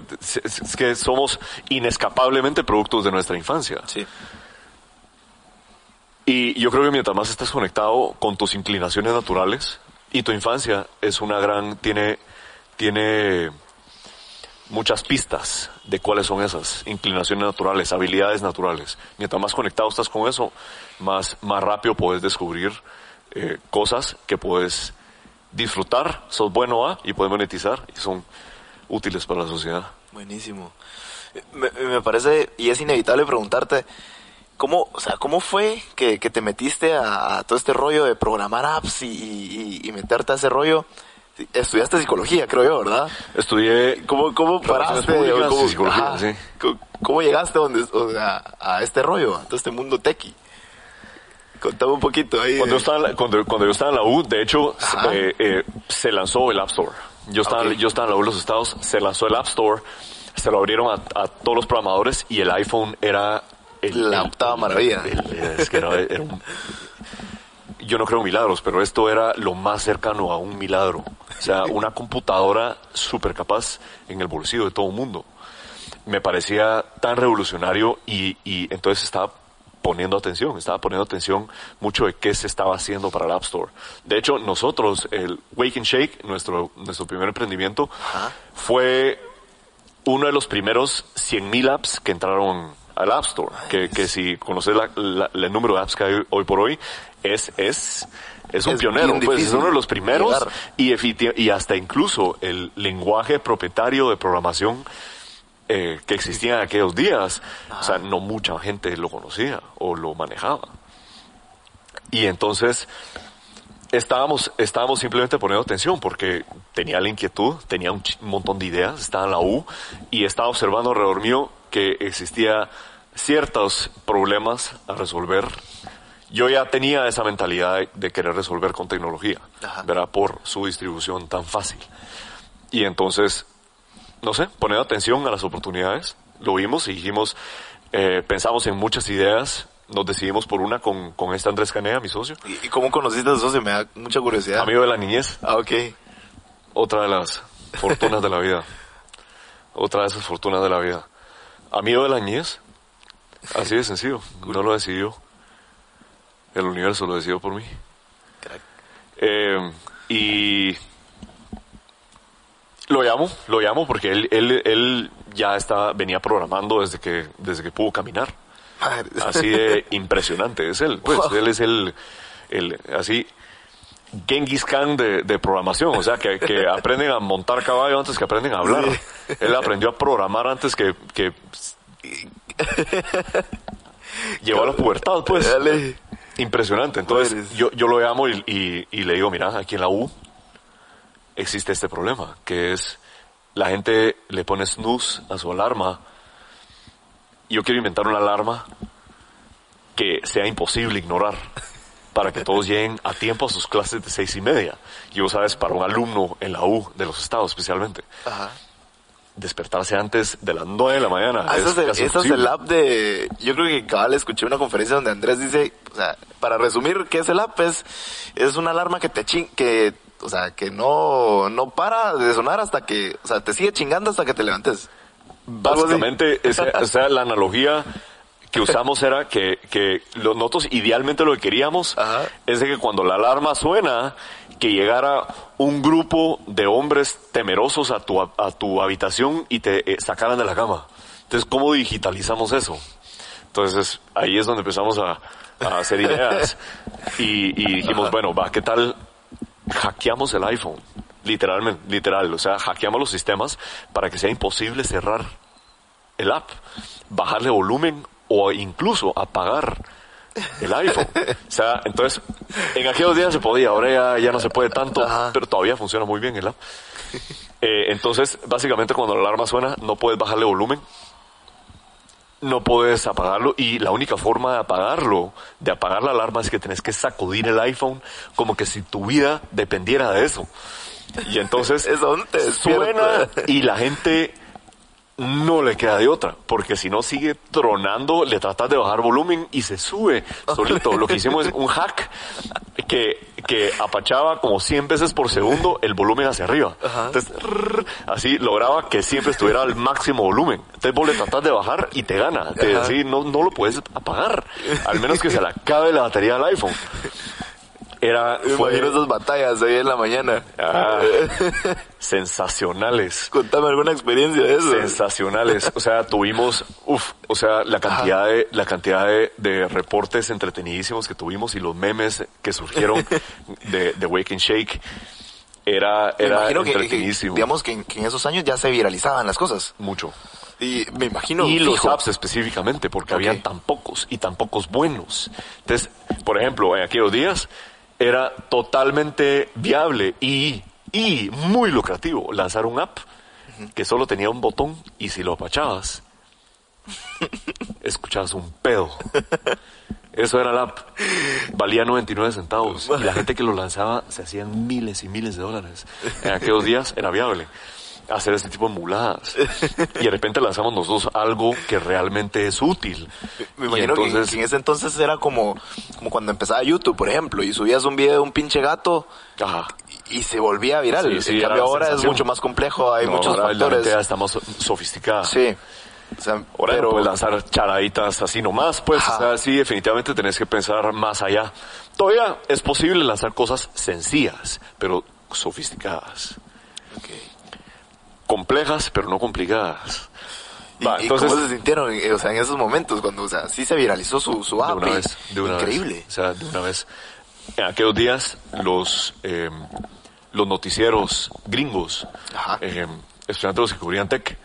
es que somos inescapablemente productos de nuestra infancia. Sí. Y yo creo que mientras más estás conectado con tus inclinaciones naturales, y tu infancia es una gran, tiene, tiene muchas pistas de cuáles son esas inclinaciones naturales, habilidades naturales. Mientras más conectado estás con eso, más, más rápido puedes descubrir eh, cosas que puedes disfrutar, sos bueno a y puedes monetizar y son útiles para la sociedad. Buenísimo. Me, me parece, y es inevitable preguntarte, ¿cómo, o sea, ¿cómo fue que, que te metiste a, a todo este rollo de programar apps y, y- y meterte a ese rollo? Estudiaste psicología, creo yo, ¿verdad? Estudié ¿Cómo, cómo paraste? públicas cómo, psicología, sí. ¿cómo, cómo llegaste donde, o sea, a este rollo, a todo este mundo tequi? Contame un poquito ahí. Cuando yo, estaba en la, cuando, cuando yo estaba en la U, de hecho, Ajá. eh, eh, se lanzó el App Store. Yo estaba, Ok. yo estaba en la U de los Estados, se lanzó el App Store, se lo abrieron a, a todos los programadores y el iPhone era... el- La octava maravilla. el- es que era- era un- yo no creo en milagros, pero esto era lo más cercano a un milagro. O sea, una computadora súper capaz en el bolsillo de todo el mundo. Me parecía tan revolucionario y, y entonces estaba poniendo atención, estaba poniendo atención mucho de qué se estaba haciendo para el App Store. De hecho, nosotros, el Wake and Shake, nuestro, nuestro primer emprendimiento, Ajá. fue uno de los primeros 100.000 apps que entraron al App Store. Que, que si conoces la- la- el número de apps que hay hoy por hoy, es, es, es un Es pionero. Pues es uno de los primeros y, y hasta incluso el lenguaje propietario de programación eh, que existía en aquellos días, o sea, no mucha gente lo conocía o lo manejaba. Y entonces estábamos, estábamos simplemente poniendo atención porque tenía la inquietud, tenía un, un montón de ideas, estaba en la U y estaba observando alrededor mío que existía ciertos problemas a resolver. Yo ya tenía esa mentalidad de, de querer resolver con tecnología, Ajá. ¿verdad? Por su distribución tan fácil. Y entonces, no sé, poniendo atención a las oportunidades, lo vimos y dijimos, eh, pensamos en muchas ideas, nos decidimos por una con, con este Andrés Canea, mi socio, ¿Y y cómo conociste a su socio? Me da mucha curiosidad. amigo de la niñez, Ah, ok. otra de las fortunas de la vida. Otra de esas fortunas de la vida. Amigo de la niñez, así de sencillo, no lo decidió. El universo lo decidió por mí. Eh, y lo llamo, lo llamo porque él, él, él ya está, venía programando desde que, desde que pudo caminar. Así de impresionante es él. Pues Wow. él es el, el así, Genghis Khan de, de programación. O sea, que, que aprenden a montar caballo antes que aprenden a hablar. Sí. Él aprendió a programar antes que, que llegó a la pubertad, pues. Dale. Impresionante. Entonces, yo, yo lo llamo y, y- y le digo, mira, aquí en la U existe este problema, que es la gente le pone snooze a su alarma. Yo quiero inventar una alarma que sea imposible ignorar para que todos lleguen a tiempo a sus clases de seis y media. Y vos sabes, para un alumno en la U de los estados especialmente, Ajá. despertarse antes de las nueve de la mañana. Ah, es, el, casi ese es imposible. el app de... Yo creo que cabal escuché una conferencia donde Andrés dice, o sea, para resumir, ¿qué es el app? Es, es una alarma que te ching, que, o sea, que no, no para de sonar hasta que, o sea, te sigue chingando hasta que te levantes. Básicamente, esa, o sea, la analogía que usamos era que, que lo- nosotros idealmente lo que queríamos Ajá. es de que cuando la alarma suena, que llegara un grupo de hombres temerosos a tu, a tu habitación y te eh, sacaran de la cama. Entonces, ¿cómo digitalizamos eso? Entonces, ahí es donde empezamos a, a hacer ideas y, y dijimos, bueno, va, ¿qué tal hackeamos el iPhone? Literalmente, literal, o sea, hackeamos los sistemas para que sea imposible cerrar el app, bajarle volumen o incluso apagar el iPhone. O sea, entonces, en aquellos días se podía, ahora ya, ya no se puede tanto, Ajá. pero todavía funciona muy bien el app. Eh, entonces, básicamente cuando la alarma suena, no puedes bajarle volumen no puedes apagarlo y la única forma de apagarlo, de apagar la alarma es que tenés que sacudir el iPhone como que si tu vida dependiera de eso. Y entonces Es donde te suena y la gente no le queda de otra, porque si no sigue tronando, le tratas de bajar volumen y se sube solito. Lo que hicimos es un hack que, que apachaba como 100 veces por segundo el volumen hacia arriba. Entonces, rrr, así lograba que siempre estuviera al máximo volumen. Entonces vos le tratas de bajar y te gana. Te- así no, no lo puedes apagar, al menos que se le acabe la batería del iPhone. Era, Me fue, imagino esas batallas ahí en la mañana. ah, sensacionales. Contame alguna experiencia de eso. sensacionales. O sea, tuvimos, uff, o sea, la cantidad de, la cantidad de, de reportes entretenidísimos que tuvimos y los memes que surgieron de, de Wake and Shake era, Me era imagino que, que- entretenidísimo. digamos que en, que en esos años ya se viralizaban las cosas. mucho. Y me imagino. y los apps específicamente, porque Ok. habían tan pocos y tan pocos buenos. Entonces, por ejemplo, en aquellos días era totalmente viable y, y muy lucrativo lanzar un app que solo tenía un botón y si lo apachabas, escuchabas un pedo. Eso era la app. Valía 99 centavos. Y la gente que lo lanzaba se hacían miles y miles de dólares. En aquellos días era viable hacer este tipo de muladas. Y de repente lanzamos nosotros algo que realmente es útil. Me imagino que- entonces, que, en ese entonces era como, como cuando empezaba YouTube, por ejemplo, y subías un video de un pinche gato ajá. y, y se volvía viral. Sí, sí, en cambio la ahora es mucho más complejo, hay No, muchos ahora La factores. está más so- sofisticada. Sí. O sea, Ahora pero no puedes lanzar charaditas así nomás, pues, Ajá. o sea, sí, definitivamente tenés que pensar más allá. Todavía es posible lanzar cosas sencillas, pero sofisticadas. Complejas, pero no complicadas. ¿Y, Va, y entonces, cómo se sintieron eh, o sea, en esos momentos cuando o sea, sí se viralizó su, su de app? una y- vez, de una Increíble. vez. O sea, de una vez. En aquellos días, los, eh, los noticieros gringos, eh, estudiantes los que cubrían tech,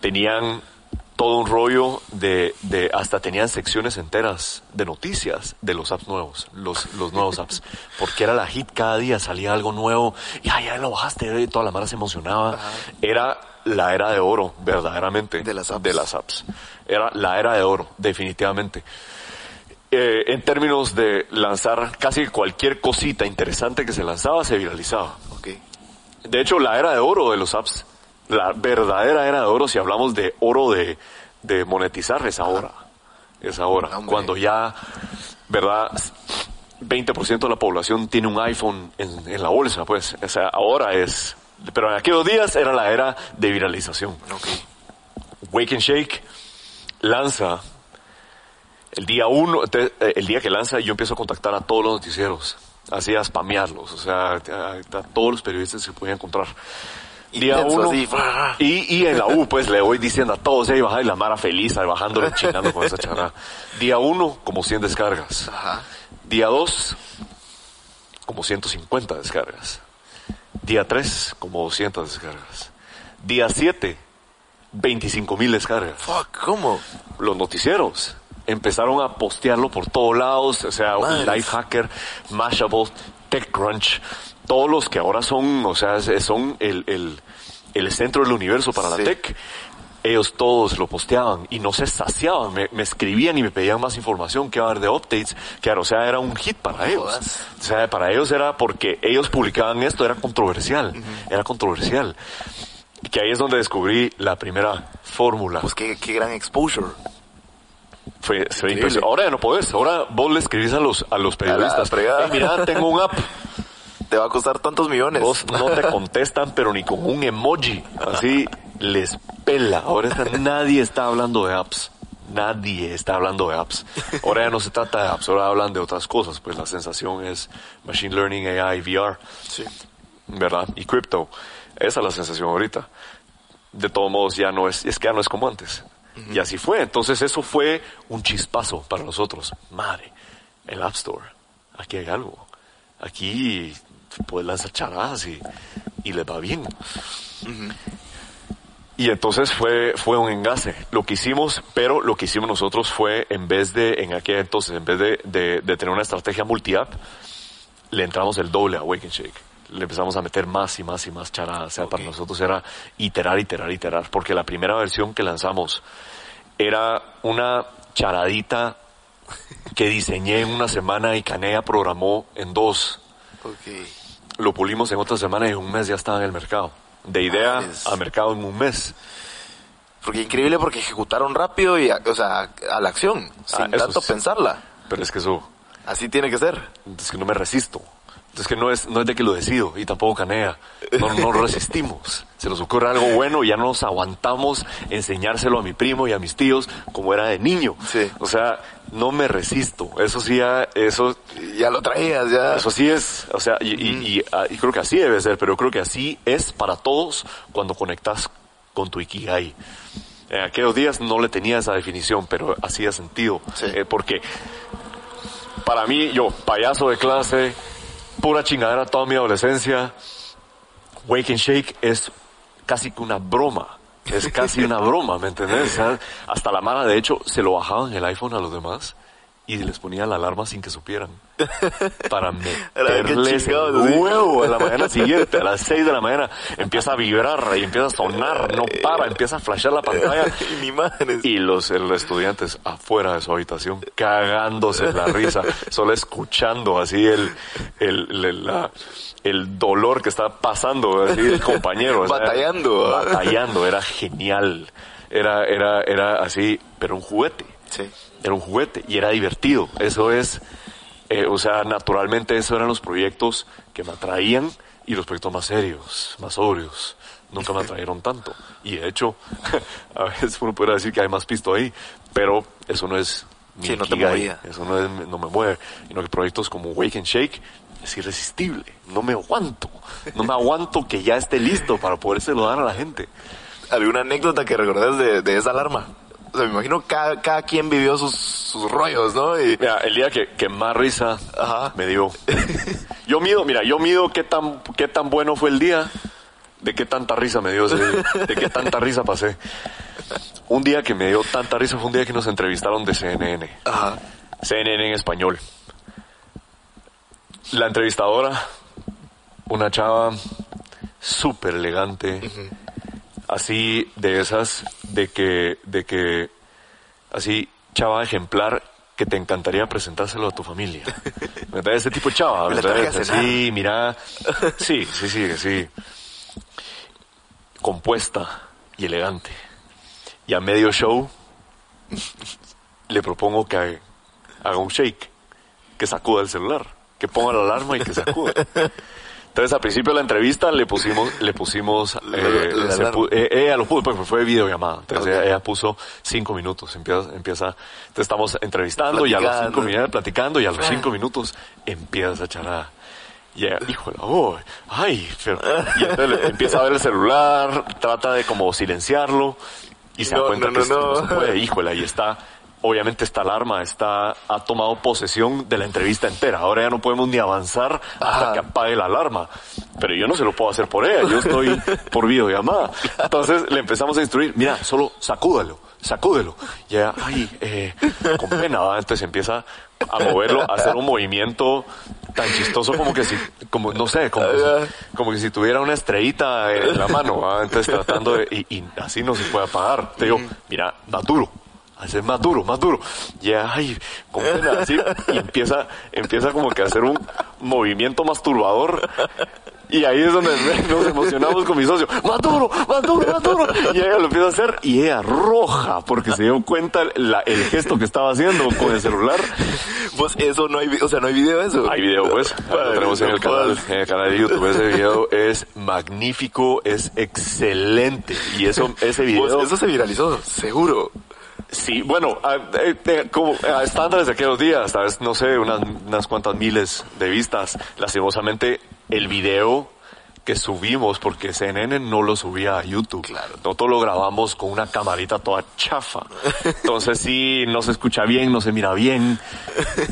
tenían todo un rollo de, de, hasta tenían secciones enteras de noticias de los apps nuevos, los, los nuevos apps, porque era la hit cada día, salía algo nuevo, y ah, ya lo bajaste, y toda la mara se emocionaba. Era la era de oro, verdaderamente. De las apps. De las apps. Era la era de oro, definitivamente. Eh, en términos de lanzar casi cualquier cosita interesante que se lanzaba, se viralizaba. Ok. De hecho, la era de oro de los apps, la verdadera era de oro, si hablamos de oro de, de monetizar, es ahora. Es ahora. Hombre. Cuando ya, ¿verdad? 20% de la población tiene un iPhone en, en la bolsa, pues. O sea, ahora es. Pero en aquellos días era la era de viralización. Ok. Wake and Shake lanza el día uno, eh, el día que lanza yo empiezo a contactar a todos los noticieros, así a spamearlos, o sea, a, a todos los periodistas que podía encontrar. Día uno, así, y, y en la U pues le voy diciendo a todos, ahí baja y la Mara feliz, ahí bajándole, chingando con esa charada. Día uno, como 100 descargas. Ajá. Día 2, como 150 descargas. Día 3, como 200 descargas. Día 7, 25 mil descargas. Fuck, ¿cómo? Los noticieros empezaron a postearlo por todos lados, o sea, Madres. Lifehacker, Mashable, TechCrunch, todos los que ahora son, o sea, son el, el, el centro del universo para Sí. la tech. Ellos todos lo posteaban y no se saciaban, me, me escribían y me pedían más información que haber de updates, que o sea, era un hit para ellos. jodas. O sea, para ellos era porque ellos publicaban esto, era controversial, era controversial. Y que ahí es donde descubrí la primera fórmula. Pues qué, qué gran exposure. Fue, fue impresionante. Ahora ya no podés. Ahora vos le escribís a los, a los periodistas. fregada. "Hey, mira, tengo un app. Te va a costar tantos millones. Vos no te contestan, pero ni con un emoji. Así les pela. Ahora está- nadie está hablando de apps. Nadie está hablando de apps. Ahora ya no se trata de apps, ahora hablan de otras cosas. Pues la sensación es Machine Learning, AI, VR. Sí. ¿verdad? Y crypto. Esa es la sensación ahorita. De todos modos, ya no es, es que ya no es como antes. Y así fue. Entonces eso fue un chispazo para nosotros. Madre, el App Store. Aquí hay algo. Aquí puedes lanzar charadas y, y les va bien. Y entonces fue, fue un engace. Lo que hicimos, pero lo que hicimos nosotros fue, en vez de, en aquel entonces, en vez de, de, de tener una estrategia multi-app, le entramos el doble a Wake and Shake. Le empezamos a meter más y más y más charadas. O sea, para nosotros era iterar, iterar, iterar. Porque la primera versión que lanzamos era una charadita que diseñé en una semana y Canea programó en dos. Ok. Lo pulimos en otra semana y en un mes ya estaba en el mercado. De idea a mercado en un mes. Porque increíble porque ejecutaron rápido y, a- o sea, a la acción, sin Ah, eso tanto sí. pensarla. Pero es que eso, Así tiene que ser. es que no me resisto. Es que no es, no es de que lo decido y tampoco canea. No, no resistimos. Se nos ocurre algo bueno y ya nos aguantamos enseñárselo a mi primo y a mis tíos como era de niño. Sí. O sea, no me resisto. Eso sí, ya- eso, Ya lo traías, ya. eso sí es, o sea, y, y- y, y creo que así debe ser, pero creo que así es para todos cuando conectas con tu Ikigai. En aquellos días no le tenía esa definición, pero hacía sentido. Sí. Eh, porque para mí, yo, payaso de clase, pura chingadera toda mi adolescencia, Wake and Shake es casi que una broma. Es casi una broma, ¿me entendés? Hasta la mala, de hecho, se lo bajaban el iPhone a los demás y les ponía la alarma sin que supieran. Para meterles el huevo a la mañana siguiente, a las 6 de la mañana. Empieza a vibrar y empieza a sonar, no para, empieza a flashear la pantalla. y los, los estudiantes afuera de su habitación, cagándose la risa, solo escuchando así el, el, el, la- el dolor que está pasando, así el compañero. o sea, Batallando. Batallando, era genial. Era, era, era así, pero un juguete. Sí. Era un juguete y era divertido. Eso es, eh, o sea, naturalmente esos eran los proyectos que me atraían y los proyectos más serios, más sobrios. Nunca me atrayeron tanto. Y de hecho, a veces uno puede decir que hay más pisto ahí, pero eso no es mi Sí, no te ikigai, movía. Eso no, es, no me mueve. Sino que proyectos como Wake and Shake es irresistible. No me aguanto. No me aguanto que ya esté listo para podérselo dar a la gente. ¿Alguna anécdota que recordás de, de esa alarma? O sea, me imagino cada, cada quien vivió sus, sus rollos, ¿no? Y, Mira, el día que, que más risa Ajá. me dio. Yo mido, mira, yo mido qué tan, qué tan bueno fue el día, de qué tanta risa me dio ese día, de qué tanta risa pasé. Un día que me dio tanta risa fue un día que nos entrevistaron de CNN. Ajá. CNN en español. La entrevistadora, una chava súper elegante, así de esas, de que, de que, así, chava ejemplar que te encantaría presentárselo a tu familia. ¿Me entiendes? Ese tipo de chava, cenar. Sí, mira, sí, sí, sí, sí. Compuesta y elegante. Y a medio show le propongo que haga un shake, que sacuda el celular, que ponga la alarma y que sacuda. Entonces al principio de la entrevista le pusimos, le pusimos, eh, La- la se alarma. pu- eh, ella lo puso, pues fue videollamada. Entonces ella, ella puso cinco minutos, empieza, empieza, entonces estamos entrevistando y a los cinco minutos platicando y a los cinco minutos empieza esa charada. Y ella, híjole, oh, ay, pero, y entonces empieza a ver el celular, trata de como silenciarlo y se No, da cuenta no, que no. se puede, híjole, ahí está. Obviamente esta alarma está, ha tomado posesión de la entrevista entera. Ahora ya no podemos ni avanzar hasta que apague la alarma. Pero yo no se lo puedo hacer por ella, yo estoy por videollamada. Entonces le empezamos a instruir, mira, solo sacúdalo, sacúdelo. Y ella, ay, eh, con pena, ¿va? entonces empieza a moverlo, a hacer un movimiento tan chistoso como que si, como, no sé, como, que si, como que si tuviera una estrellita en la mano, ¿va? entonces tratando de, y, y así no se puede apagar. Te digo, mira, más duro, hacer más duro, más duro. Y ella, ay, pena, así, y empieza, empieza como que a hacer un movimiento masturbador. Y ahí es donde nos emocionamos con mi socio. ¡Más duro! ¡Más duro! ¡Más duro! Y ella lo empieza a hacer y ella roja porque se dio cuenta la- el gesto que estaba haciendo con el celular. Pues eso no hay, o sea, no hay video de eso. Hay video, pues. Lo tenemos en el canal, en el canal de YouTube. Ese video es magnífico, es excelente. Y eso, ese video... Pues eso se viralizó, seguro. Sí, bueno, eh, eh, como a estándares de aquellos días, no sé, unas, unas cuantas miles de vistas. Lastimosamente, el video que subimos, porque CNN no lo subía a YouTube. Claro. Nosotros lo grabamos con una camarita toda chafa. Entonces sí, no se escucha bien, no se mira bien.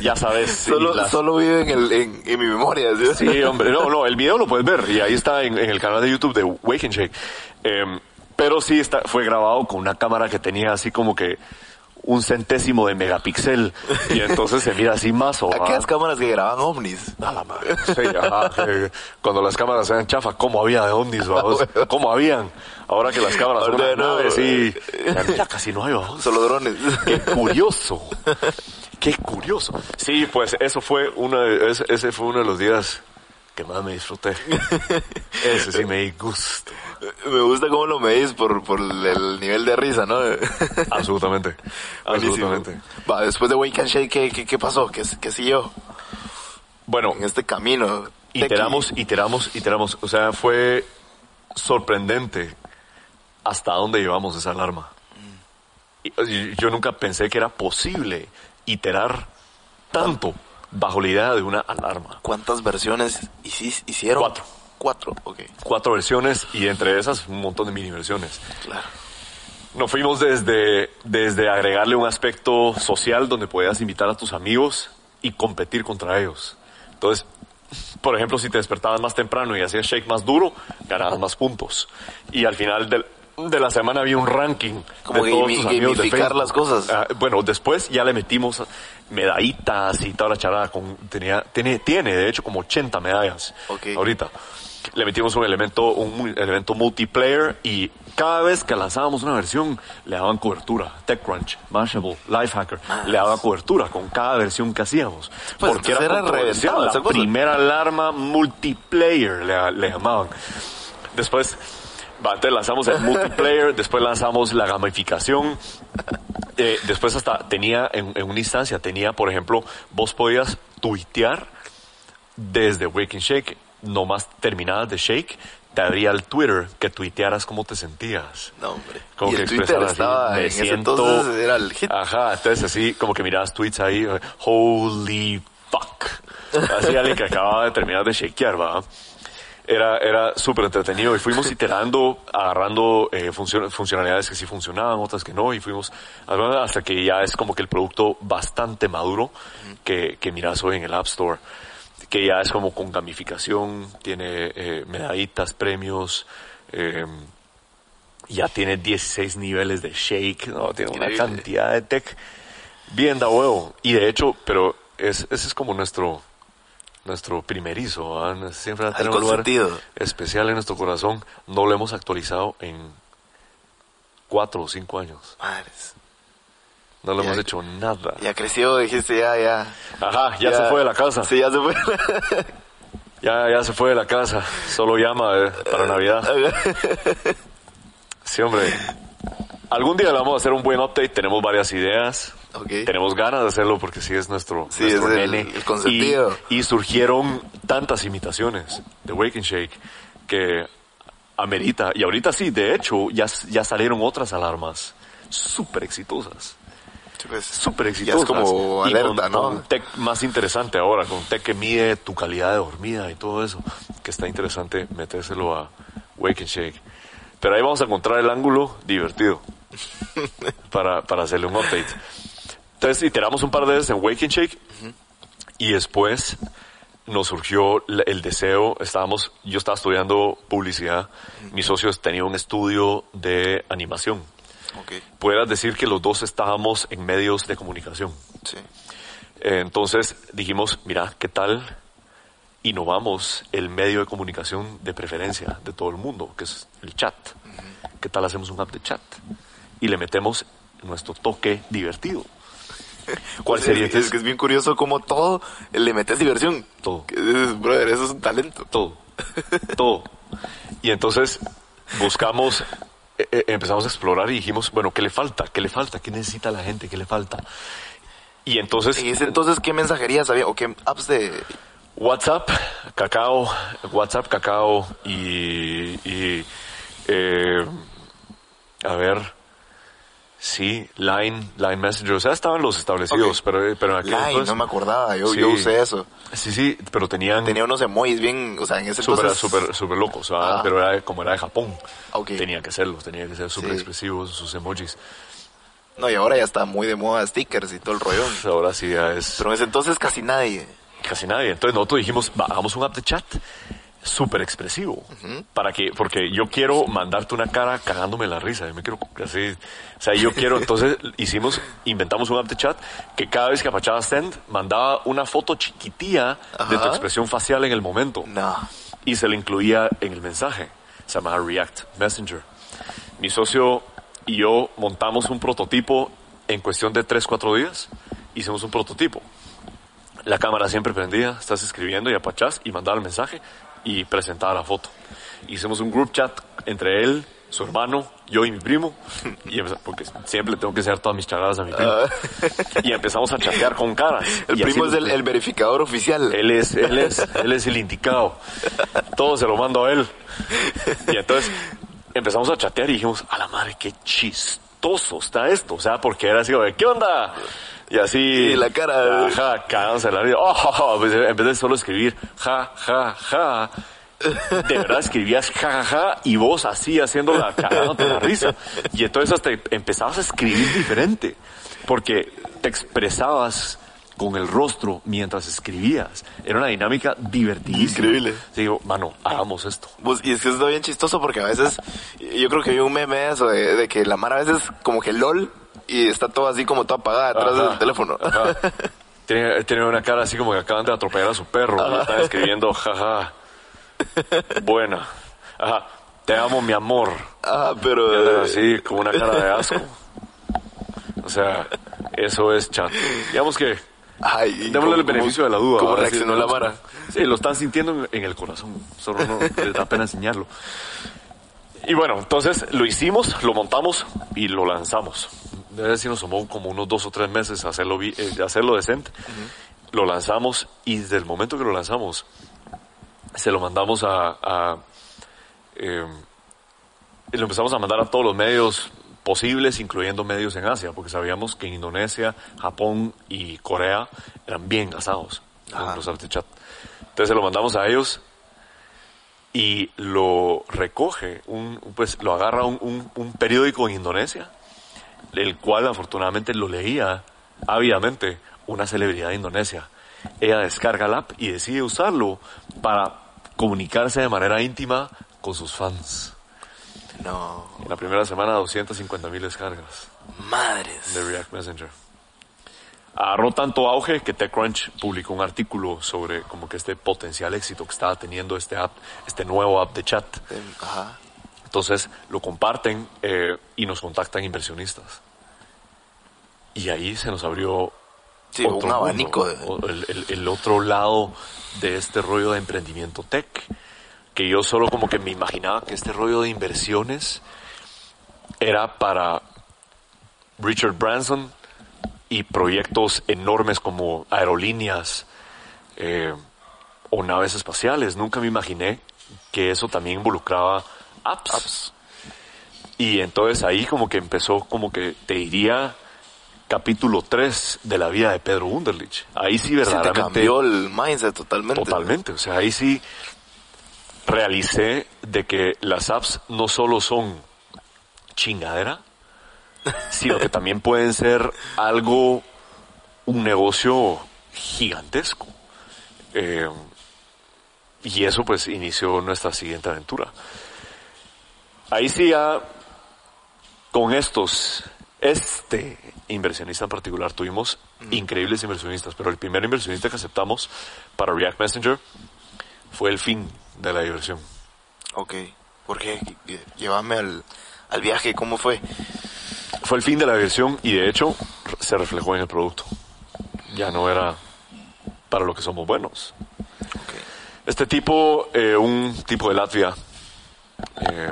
Ya sabes. Solo, las- solo vive en, el, en, en mi memoria. ¿sí? Sí, hombre, no, no, el video lo puedes ver y ahí está en, en el canal de YouTube de Wake and Shake. Pero sí está, fue grabado con una cámara que tenía así como que un centésimo de megapíxel y entonces se mira así más o Aquellas cámaras que graban ovnis. a la madre. Sí, ajá, que cuando las cámaras eran chafa, ¿cómo había de ovnis, vamos? ¿Cómo habían? Ahora que las cámaras son no. naves y... Ya, mira, casi no hay, vamos. Solo drones. Qué curioso. Qué curioso. Sí, pues eso fue uno de, ese, ese fue uno de los días que más me disfruté. Ese sí me di gusto. Me gusta cómo lo medís por, por el nivel de risa, ¿no? Absolutamente. Buenísimo. Absolutamente. Va, después de Wake and Shake, ¿qué, qué, qué pasó? ¿Qué, ¿Qué siguió Bueno, en este camino? iteramos, iteramos, iteramos. O sea, fue sorprendente hasta dónde llevamos esa alarma. Y yo nunca pensé que era posible iterar tanto bajo la idea de una alarma. ¿Cuántas versiones hicieron? Cuatro. Cuatro, ok. Cuatro versiones y entre esas un montón de mini versiones. Claro. Nos fuimos desde, desde agregarle un aspecto social donde podías invitar a tus amigos y competir contra ellos. Entonces, por ejemplo, si te despertabas más temprano y hacías shake más duro, ganabas más puntos. Y al final del- de la semana había un ranking Como de todos tus amigos de Facebook. las cosas. Ah, bueno, después ya le metimos medallitas y toda la charada. Con, tenía, tiene, tiene, de hecho, como 80 medallas Ok. ahorita. Le metimos un elemento, un elemento multiplayer y cada vez que lanzábamos una versión le daban cobertura. TechCrunch, Mashable, Lifehacker, le daba cobertura con cada versión que hacíamos. Pues porque era reventado La primera alarma multiplayer le, le llamaban. Después, va, entonces lanzamos el multiplayer, después lanzamos la gamificación. Eh, después hasta tenía, en, en una instancia, tenía, por ejemplo, vos podías tuitear desde Wake and Shake, nomás terminadas de Shake, te abría el Twitter que tuitearas cómo te sentías. No, hombre. Como y que el Twitter así, ese siento- entonces era el hit. Ajá, entonces así como que mirabas tweets ahí, holy fuck. Así alguien que acababa de terminar de shakear, va. Era, era súper entretenido y fuimos iterando, agarrando eh, funcio- funcionalidades que sí funcionaban, otras que no, y fuimos hasta que ya es como que el producto bastante maduro que, que miras hoy en el App Store, que ya es como con gamificación, tiene eh, medallitas, premios, eh, ya tiene 16 niveles de shake, no, tiene una cantidad de tech bien da huevo. Y de hecho, pero es, ese es como nuestro nuestro primerizo, ¿verdad? siempre va a tener un lugar especial en nuestro corazón. No lo hemos actualizado en cuatro o cinco años. Madres. No Ya- hemos hecho nada. Ya creció, dijiste, ya, ya. Ajá, ya, se fue de la casa. Sí, ya se fue. Ya, ya se fue de la casa. Solo llama eh, para Navidad. Sí, hombre. Algún día le vamos a hacer un buen update. Tenemos varias ideas. Tenemos ganas de hacerlo porque sí es nuestro, Sí, nuestro es el- nene. el consentido. Y, y surgieron tantas imitaciones de Wake and Shake que amerita. Y ahorita sí, de hecho, ya, ya salieron otras alarmas súper exitosas. Sí, pues, Súper Ya exitosas. es como Y alerta, con, ¿no? con tech más interesante ahora, con tech que mide tu calidad de dormida y todo eso, que está interesante metérselo a Wake and Shake. Pero ahí vamos a encontrar el ángulo divertido para, para hacerle un update. Entonces iteramos un par de veces en Wake and Shake y después nos surgió el deseo, estábamos, yo estaba estudiando publicidad, mis socios tenían un estudio de animación. Ok, Pudieras decir que los dos estábamos en medios de comunicación. sí. Entonces dijimos, mira, ¿qué tal innovamos el medio de comunicación de preferencia de todo el mundo, que es el chat? ¿Qué tal hacemos un app de chat? Y le metemos nuestro toque divertido. ¿Cuál sería es, es que es bien curioso cómo todo le metes diversión. Todo. Es- brother, eso es un talento. Todo. Todo. Y entonces buscamos, eh, eh, empezamos a explorar y dijimos, bueno, ¿qué le falta? ¿Qué le falta? ¿Qué necesita la gente? ¿Qué le falta? Y entonces... En ese entonces, ¿qué mensajerías había? ¿O qué apps de...? WhatsApp, Cacao, WhatsApp, Cacao y, y eh, a ver, sí, Line, Line Messenger, o sea, estaban los establecidos, pero, pero en aquel Line, entonces- no me acordaba. Yo, Sí. yo usé eso. Sí, sí, pero tenían Tenía unos emojis bien... O sea, en ese súper, súper, súper locos, ¿verdad? Ah. pero era, como era de Japón, Ok. tenía que serlos, tenía que ser súper Sí. expresivos sus emojis. No, y ahora ya está muy de moda stickers y todo el rollón. Ahora sí ya es Pero en ese entonces casi nadie. casi nadie. Entonces nosotros dijimos, va, hagamos un app de chat súper expresivo. para que, porque yo quiero mandarte una cara cagándome la risa. Yo me quiero así. O sea, yo quiero. Entonces hicimos, inventamos un app de chat que cada vez que apachaba send, mandaba una foto chiquitía de tu expresión facial en el momento. No. Y se le incluía en el mensaje. Se llamaba React Messenger. Mi socio y yo montamos un prototipo en cuestión de 3, 4 días. Hicimos un prototipo. La cámara siempre prendida, estás escribiendo y apachás y mandaba el mensaje y presentaba la foto. Hicimos un group chat entre él, su hermano, yo y mi primo, y porque siempre tengo que enseñar todas mis chagadas a mi primo. Y empezamos a chatear con caras. El primo es el, el verificador oficial. él es, él es, él es el indicado. Todo se lo mando a él. Y entonces empezamos a chatear y dijimos, a la madre, qué chistoso está esto. O sea, porque era así, ¿qué onda? Y así. Y la cara. Ajá, cagándose la risa. Oh, ja, ja. Pues, en vez de solo escribir, ja, ja, ja. De verdad escribías ja, ja, ja, y vos así haciéndola cagándote la risa. Y entonces hasta empezabas a escribir diferente. Porque te expresabas con el rostro mientras escribías. Era una dinámica divertidísima. Increíble. Sí, digo, mano, hagamos esto. Pues, y es que está bien chistoso porque a veces, yo creo que vi un meme de eso, de, de que la Mara a veces como que LOL y está todo así como todo apagada Ajá, del teléfono. ajá. Tiene, tiene una cara así como que acaban de atropellar a su perro. Están escribiendo, jaja. Buena. Ajá. Te amo, mi amor. Ah, pero... eh, así, con una cara de asco. O sea, eso es chat. Digamos que Ay, démosle cómo- el beneficio de la duda. ¿Cómo reaccionó la Mara? Sí, lo están sintiendo en, en el corazón. Solo no les da pena enseñarlo. Y bueno, entonces lo hicimos, lo montamos y lo lanzamos. Debe decir, nos tomó como unos dos o tres meses hacerlo, eh, hacerlo decente. Lo lanzamos y desde el momento que lo lanzamos, se lo mandamos a... a, eh, y lo empezamos a mandar a todos los medios posibles, incluyendo medios en Asia, porque sabíamos que Indonesia, Japón y Corea eran bien gastados con los apps de chat. Entonces se lo mandamos a ellos y lo recoge, un, pues lo agarra un, un- un periódico en Indonesia, el cual afortunadamente lo leía ávidamente una celebridad de Indonesia. Ella descarga la app y decide usarlo para comunicarse de manera íntima con sus fans. No, En la primera semana 250 mil descargas madres. de React Messenger. Agarró tanto auge que TechCrunch publicó un artículo sobre como que este potencial éxito que estaba teniendo este app, este nuevo app de chat. Em, Ajá. Entonces lo comparten eh, y nos contactan inversionistas. Y ahí se nos abrió Sí, un otro abanico mundo, de- o el, el- el otro lado de este rollo de emprendimiento tech. Que yo solo como que me imaginaba que este rollo de inversiones era para Richard Branson y proyectos enormes como aerolíneas eh, o naves espaciales. Nunca me imaginé que eso también involucraba apps. Apps. Y entonces ahí como que empezó, como que te diría, capítulo 3 de la vida de Pedro Wunderlich. Ahí sí Se te verdaderamente... cambió el mindset totalmente. Totalmente, o sea, ahí sí realicé de que las apps no solo son chingadera, sino que también pueden ser algo, un negocio gigantesco. Eh, y eso pues inició nuestra siguiente aventura. Ahí sí ya, con estos, este inversionista en particular, tuvimos increíbles inversionistas, pero el primer inversionista que aceptamos para React Messenger fue el fin de la diversión. Ok. ¿Por qué? Llévame al, al viaje, ¿cómo fue? Fue el fin de la diversión y de hecho se reflejó en el producto. Ya no era para lo que somos buenos. Este tipo, eh, un tipo de Latvia, eh,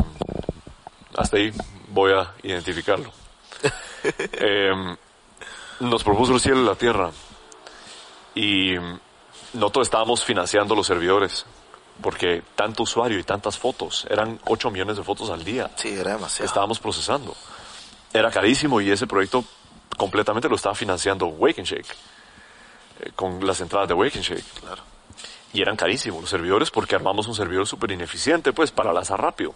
hasta ahí voy a identificarlo. Eh, nos propuso el cielo y la tierra y nosotros estábamos financiando los servidores porque tanto usuario y tantas fotos, eran 8 millones de fotos al día, Sí, era demasiado. estábamos procesando. Era carísimo y ese proyecto completamente lo estaba financiando Wake and Shake, eh, con las entradas de Wake and Shake Claro. y eran carísimos los servidores porque armamos un servidor súper ineficiente, pues, para lanzar rápido.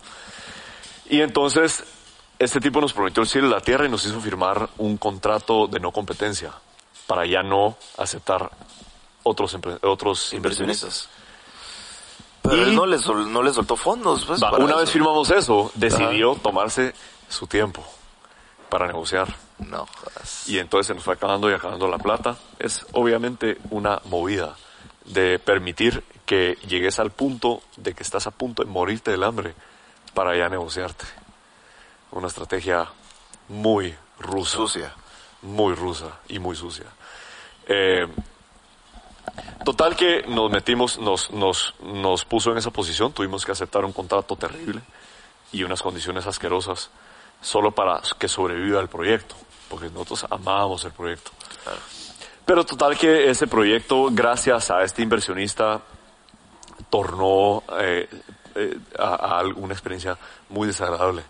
Y entonces, este tipo nos prometió el cielo y la tierra y nos hizo firmar un contrato de no competencia para ya no aceptar otros, otros inversionistas. Pero Y- él no le, sol- no le soltó fondos. Pues, Va, una eso. vez firmamos eso, decidió tomarse su tiempo para negociar. No, jodas. Y entonces se nos fue acabando y acabando la plata. Es obviamente una movida de permitir que llegues al punto de que estás a punto de morirte del hambre para ya negociarte. Una estrategia muy rusa. Sucia. Muy rusa y muy sucia. Eh, total que nos metimos, nos, nos, nos puso en esa posición, tuvimos que aceptar un contrato terrible y unas condiciones asquerosas solo para que sobreviva el proyecto, porque nosotros amábamos el proyecto. Pero total que ese proyecto, gracias a este inversionista, tornó eh, eh, a, a una experiencia muy desagradable.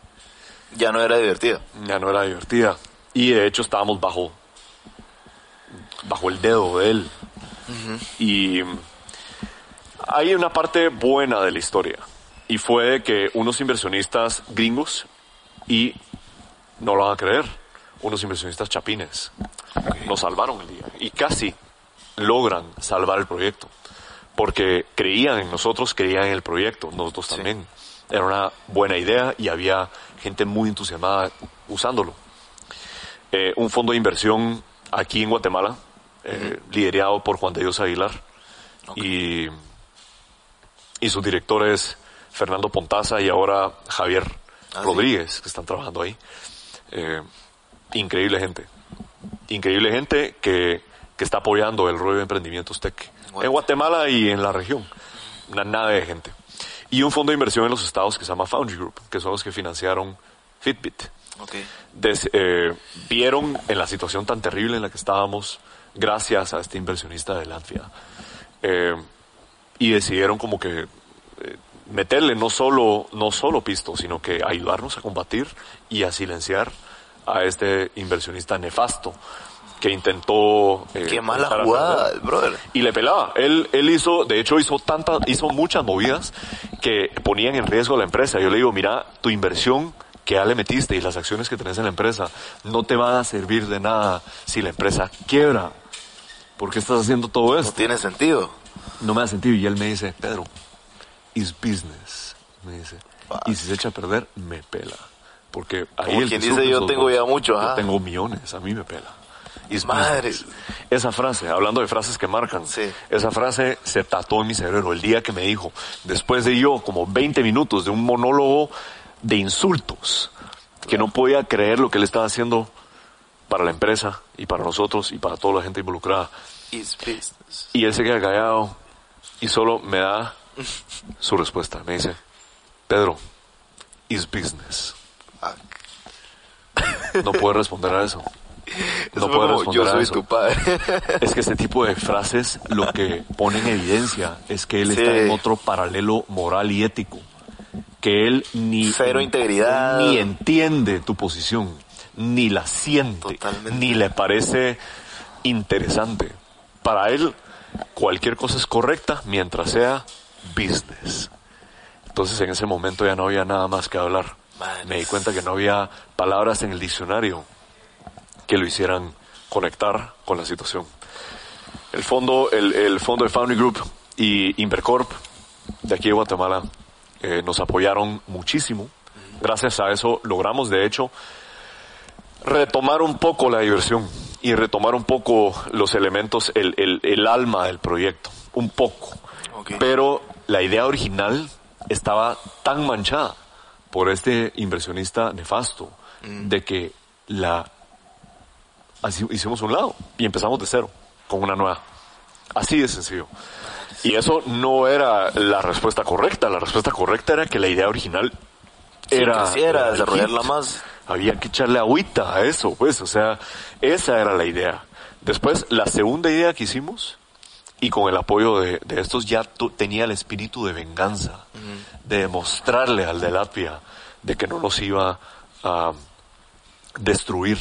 Ya no era divertido. Ya no era divertida. Y de hecho estábamos bajo, bajo el dedo de él. Y hay una parte buena de la historia. Y fue que unos inversionistas gringos, y no lo van a creer, unos inversionistas chapines, nos salvaron el día. Y casi logran salvar el proyecto. Porque creían en nosotros, creían en el proyecto, nosotros también. Era una buena idea y había gente muy entusiasmada usándolo. Eh, un fondo de inversión aquí en Guatemala, eh, liderado por Juan de Dios Aguilar. Y, y su director es Fernando Pontaza y ahora Javier Ah, sí. Rodríguez, que están trabajando ahí. Eh, increíble gente. Increíble gente que, que está apoyando el rollo de emprendimientos tech en Guatemala y en la región. Una nave de gente. Y un fondo de inversión en los estados que se llama Foundry Group, que son los que financiaron Fitbit Ok. des- eh, vieron en la situación tan terrible en la que estábamos gracias a este inversionista de Latvia eh, y decidieron como que eh, meterle no solo no solo pisto sino que ayudarnos a combatir y a silenciar a este inversionista nefasto que intentó eh, Qué mala jugada, brother. y le pelaba. Él él hizo de hecho hizo tantas hizo muchas movidas que ponían en riesgo a la empresa. Yo le digo mira tu inversión que ya le metiste y las acciones que tenés en la empresa no te van a servir de nada si la empresa quiebra. ¿por qué estás haciendo todo No esto? tiene sentido. no me da sentido. Y él me dice Pedro is business me dice. Y si se echa a perder me pela porque ahí Como el quien dice, yo tengo vos. ya mucho, yo tengo millones a mí me pela Is Madre. business. esa frase hablando de frases que marcan Sí. esa frase se tatuó en mi cerebro el día que me dijo después de yo como 20 minutos de un monólogo de insultos que no podía creer lo que él estaba haciendo para la empresa y para nosotros y para toda la gente involucrada y él se queda callado y solo me da su respuesta. Me dice, Pedro, is business. Fuck. No puedo responder a eso. No puedo como, responder yo a soy eso. tu padre. Es que este tipo de frases lo que pone en evidencia es que él Sí. está en otro paralelo moral y ético. Que él ni, Cero integridad. ni entiende tu posición, ni la siente, Totalmente. ni le parece interesante. Para él, cualquier cosa es correcta mientras sea business. Entonces en ese momento ya no había nada más que hablar. Me di cuenta que no había palabras en el diccionario que lo hicieran conectar con la situación. El fondo, el, el fondo de Foundry Group y Invercorp de aquí de Guatemala eh, nos apoyaron muchísimo. Gracias a eso logramos, de hecho, retomar un poco la diversión y retomar un poco los elementos, el, el, el alma del proyecto, un poco. Pero la idea original estaba tan manchada por este inversionista nefasto de que la así hicimos un lado y empezamos de cero con una nueva. Así de sencillo. Y eso no era la respuesta correcta. La respuesta correcta era que la idea original era quisiera era desarrollarla más. Había que echarle agüita a eso, pues, o sea, esa era la idea. Después, la segunda idea que hicimos, y con el apoyo de, de estos, ya tenía el espíritu de venganza, de demostrarle al de Latvia de que no nos iba a destruir.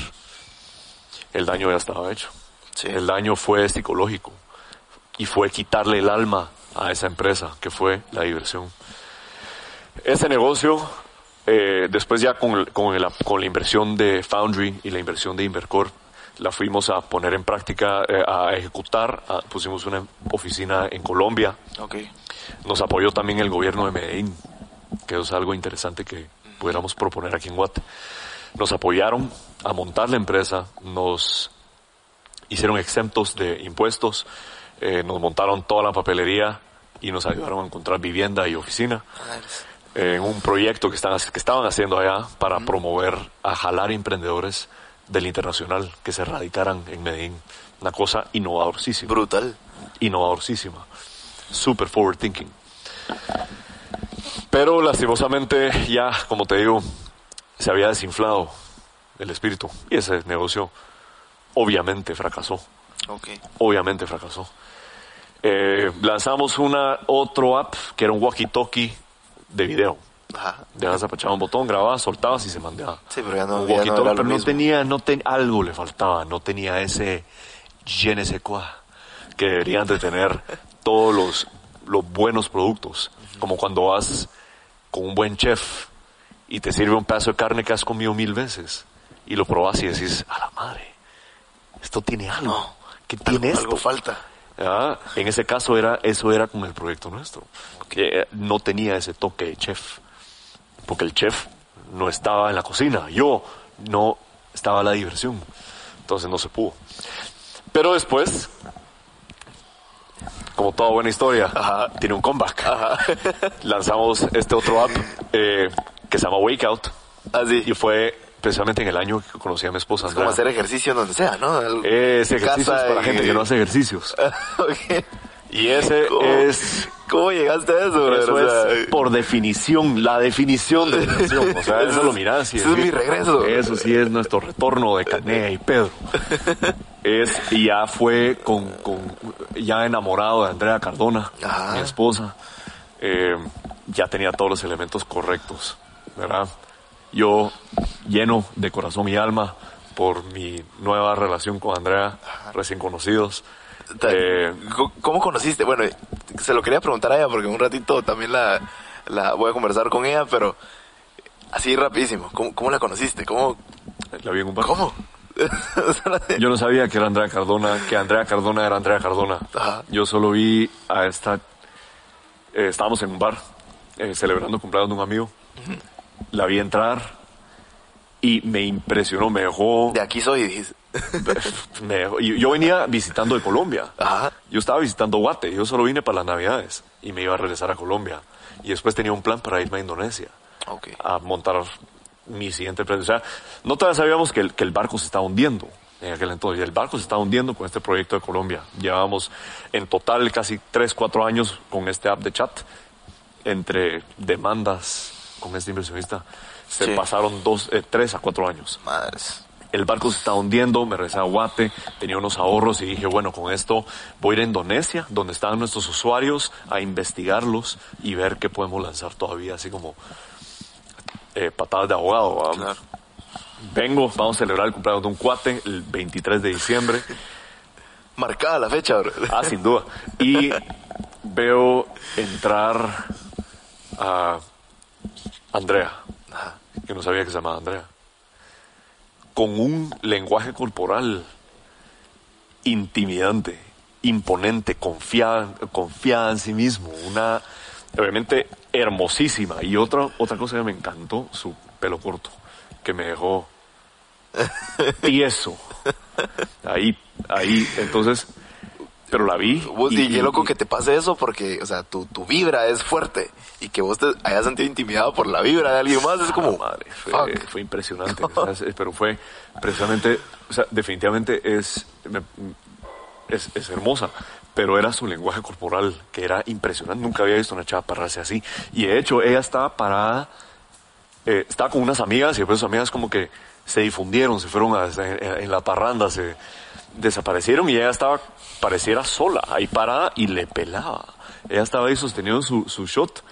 El daño ya estaba hecho. Sí. El daño fue psicológico y fue quitarle el alma a esa empresa que fue la diversión. Ese negocio, eh, después ya con, con, el- con la inversión de Foundry y la inversión de Invercorp, la fuimos a poner en práctica, eh, a ejecutar, a- pusimos una oficina en Colombia, Ok. Nos apoyó también el gobierno de Medellín, que es algo interesante que pudiéramos proponer aquí en Guate. Nos apoyaron a montar la empresa, nos hicieron exentos de impuestos, eh, nos montaron toda la papelería y nos ayudaron a encontrar vivienda y oficina en un proyecto que, están, que estaban haciendo allá para promover, a jalar emprendedores del internacional que se radicaran en Medellín. Una cosa innovadorcísima. Brutal. Innovadorcísima. Super forward thinking. Pero lastimosamente ya, como te digo, se había desinflado el espíritu y ese negocio obviamente fracasó. Ok. Obviamente fracasó. Eh, lanzamos una otro app que era un walkie-talkie de video. Ajá. Dejas apachar un botón, grababas, soltabas y se mandaba. Sí, pero ya no, Un ya no era lo pero no mismo. tenía, no ten- algo le faltaba, no tenía ese je ne sais quoi que deberían de tener todos los, los buenos productos. Como cuando vas con un buen chef y te sirve un pedazo de carne que has comido mil veces y lo probas y decís, a la madre, esto tiene algo. ¿Qué tiene Algo, esto? algo falta. Ah, En ese caso era, eso era con el proyecto nuestro, que eh, no tenía ese toque de chef, porque el chef no estaba en la cocina, yo no estaba la diversión, entonces no se pudo. Pero después, como toda buena historia, tiene un comeback. Lanzamos este otro app eh, que se llama Wake Out Así. y fue precisamente en el año que conocí a mi esposa. Es como hacer ejercicio donde sea, ¿no? El- Es casa para gente que no hace ejercicios. Y ese ¿Cómo? es ¿Cómo llegaste a eso, brother? Eso O sea, es por definición, la definición de. O sea, eso lo mirás y Ese es mi regreso. Eso sí es nuestro retorno de Canea y Pedro. Es, y ya fue con, con- ya enamorado de Andrea Cardona, Ajá. mi esposa. Eh, ya tenía todos los elementos correctos, ¿verdad? Yo lleno de corazón y alma por mi nueva relación con Andrea, recién conocidos. Eh, ¿Cómo- ¿Cómo conociste? Bueno, se lo quería preguntar a ella porque un ratito también la, la voy a conversar con ella, pero así rapidísimo. ¿Cómo, cómo la conociste? ¿Cómo? la vi en un bar. ¿Cómo? Yo no sabía que era Andrea Cardona, que Andrea Cardona era Andrea Cardona. Ajá. Yo solo vi a esta. eh, estábamos en un bar eh, celebrando el cumpleaños de un amigo. La vi entrar y me impresionó, me dejó. de aquí soy, dijiste. me dejó- y yo venía visitando de Colombia. Ajá. Yo estaba visitando Guate, yo solo vine para las Navidades y me iba a regresar a Colombia. Y después tenía un plan para irme a Indonesia Ok. a montar mi siguiente empresa. O sea, no todavía sabíamos que el, que el barco se estaba hundiendo en aquel entonces. Y el barco se estaba hundiendo con este proyecto de Colombia. Llevábamos en total casi 3, 4 años con este app de chat. Entre demandas con este inversionista, se Sí. pasaron dos, eh, 3 a 4 años. Madres. El barco se estaba hundiendo, me regresé a Guate, tenía unos ahorros y dije, bueno, con esto voy a ir a Indonesia, donde estaban nuestros usuarios, a investigarlos y ver qué podemos lanzar todavía, así como eh, patadas de. Claro. Vengo, vamos a celebrar el cumpleaños de un cuate el 23 de diciembre. Marcada la fecha, bro. Ah, sin duda. Y veo entrar a Andrea, que no sabía que se llamaba Andrea, con un lenguaje corporal intimidante, imponente, confiada, confiada en sí mismo, una obviamente hermosísima. Y otra, otra cosa que me encantó, su pelo corto, que me dejó tieso. Ahí, ahí, entonces, pero la vi. Vos, y, qué loco que te pase eso porque, o sea, tu, tu vibra es fuerte y que vos te hayas sentido intimidado por la vibra de alguien más es como... Ah, madre, fue, fue impresionante. o sea, es- pero fue precisamente, o sea, definitivamente es, me- es, es hermosa, pero era su lenguaje corporal que era impresionante. Nunca había visto una chava pararse así. Y de hecho, ella estaba parada, eh, estaba con unas amigas y después sus amigas como que se difundieron, se fueron a- en, en la parranda, se desaparecieron y ella estaba, pareciera sola, ahí parada y le pelaba. Ella estaba ahí sosteniendo su, su shot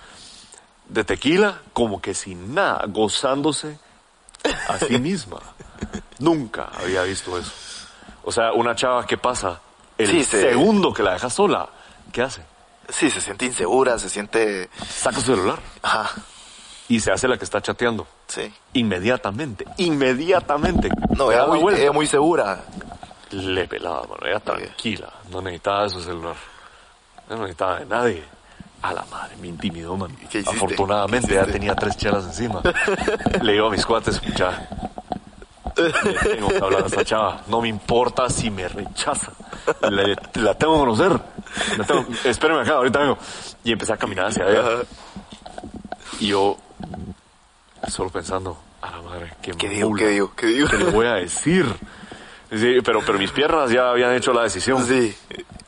de tequila como que sin nada, gozándose a sí misma. Nunca había visto eso. O sea, una chava que pasa el Sí, se- segundo que la deja sola, ¿qué hace? Sí, se siente insegura, se siente... Saca su celular Ajá, y se hace la que está chateando. sí. Inmediatamente, inmediatamente. No, la muy, ella muy segura. Le pelaba, mano. Ella tranquila. No necesitaba su celular. No necesitaba de nadie. A la madre, me intimidó, man. Afortunadamente ¿Qué ya tenía tres chelas encima. Le digo a mis cuates, le tengo que hablar a esta chava. No me importa si me rechaza. Le- la tengo que conocer. La tengo, espérame acá, ahorita vengo. Y empecé a caminar hacia ella. Y yo, solo pensando, a la madre, qué, ¿Qué digo? ¿Qué digo? ¿Qué digo? ¿Qué le voy a decir? Sí, pero, pero mis piernas ya habían hecho la decisión. Sí.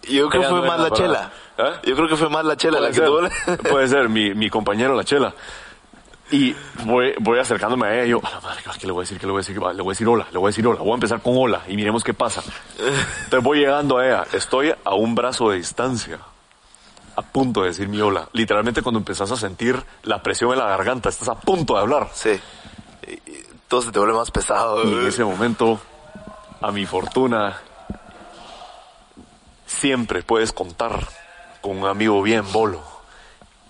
Yo creo que fue más la chela. ¿Ah? Yo creo que fue más la chela la Puede que tuvo. ser, puede ser, mi, mi compañero la chela. Y voy, voy acercándome a ella y yo, a la madre, ¿qué le voy a decir? ¿Qué le voy a decir? Le voy a decir hola, le voy a decir hola. Voy a empezar con hola y miremos qué pasa. Entonces voy llegando a ella. Estoy a un brazo de distancia. A punto de decir mi hola. Literalmente cuando empezás a sentir la presión en la garganta, estás a punto de hablar. Sí. Todo se te vuelve más pesado. Y en ese momento, a mi fortuna, siempre puedes contar con un amigo bien bolo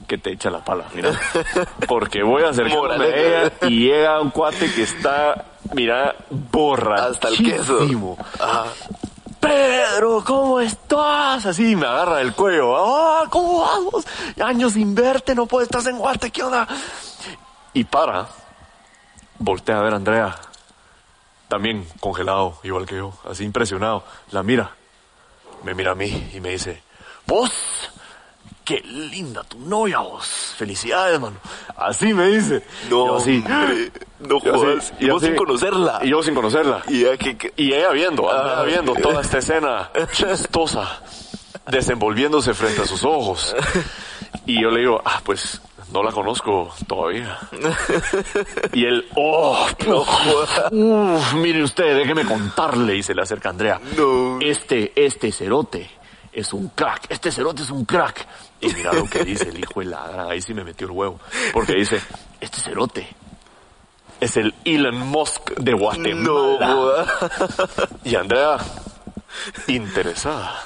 que te echa la pala, mira. Porque voy a acercarme a Moraleja. ella y llega un cuate que está, mira, borra. Hasta el queso. Ajá. Pedro, ¿cómo estás? Así me agarra el cuello. Ah, ¿cómo vamos? Años sin verte, no puedes, estás en Guate, ¿qué onda? Y para, voltea a ver a Andrea, también congelado, igual que yo, así impresionado. La mira, me mira a mí y me dice, vos, qué linda tu novia vos, felicidades, mano. Así me dice. No, Yo así, no jodas. Y vos así, sin conocerla. Y yo sin conocerla. Y que... ella viendo, Ah. viendo toda esta escena chistosa, desenvolviéndose frente a sus ojos. Y yo le digo, ah, pues no la conozco todavía. Y él, oh, No uf, mire usted, déjeme contarle. Y se le acerca a Andrea. No. Este, este cerote es un crack. Este cerote es un crack. Y mira lo que dice el hijo de la gran. Ahí sí me metió el huevo. Porque dice, este cerote es el Elon Musk de No, Guatemala. jodas. Y Andrea, interesada.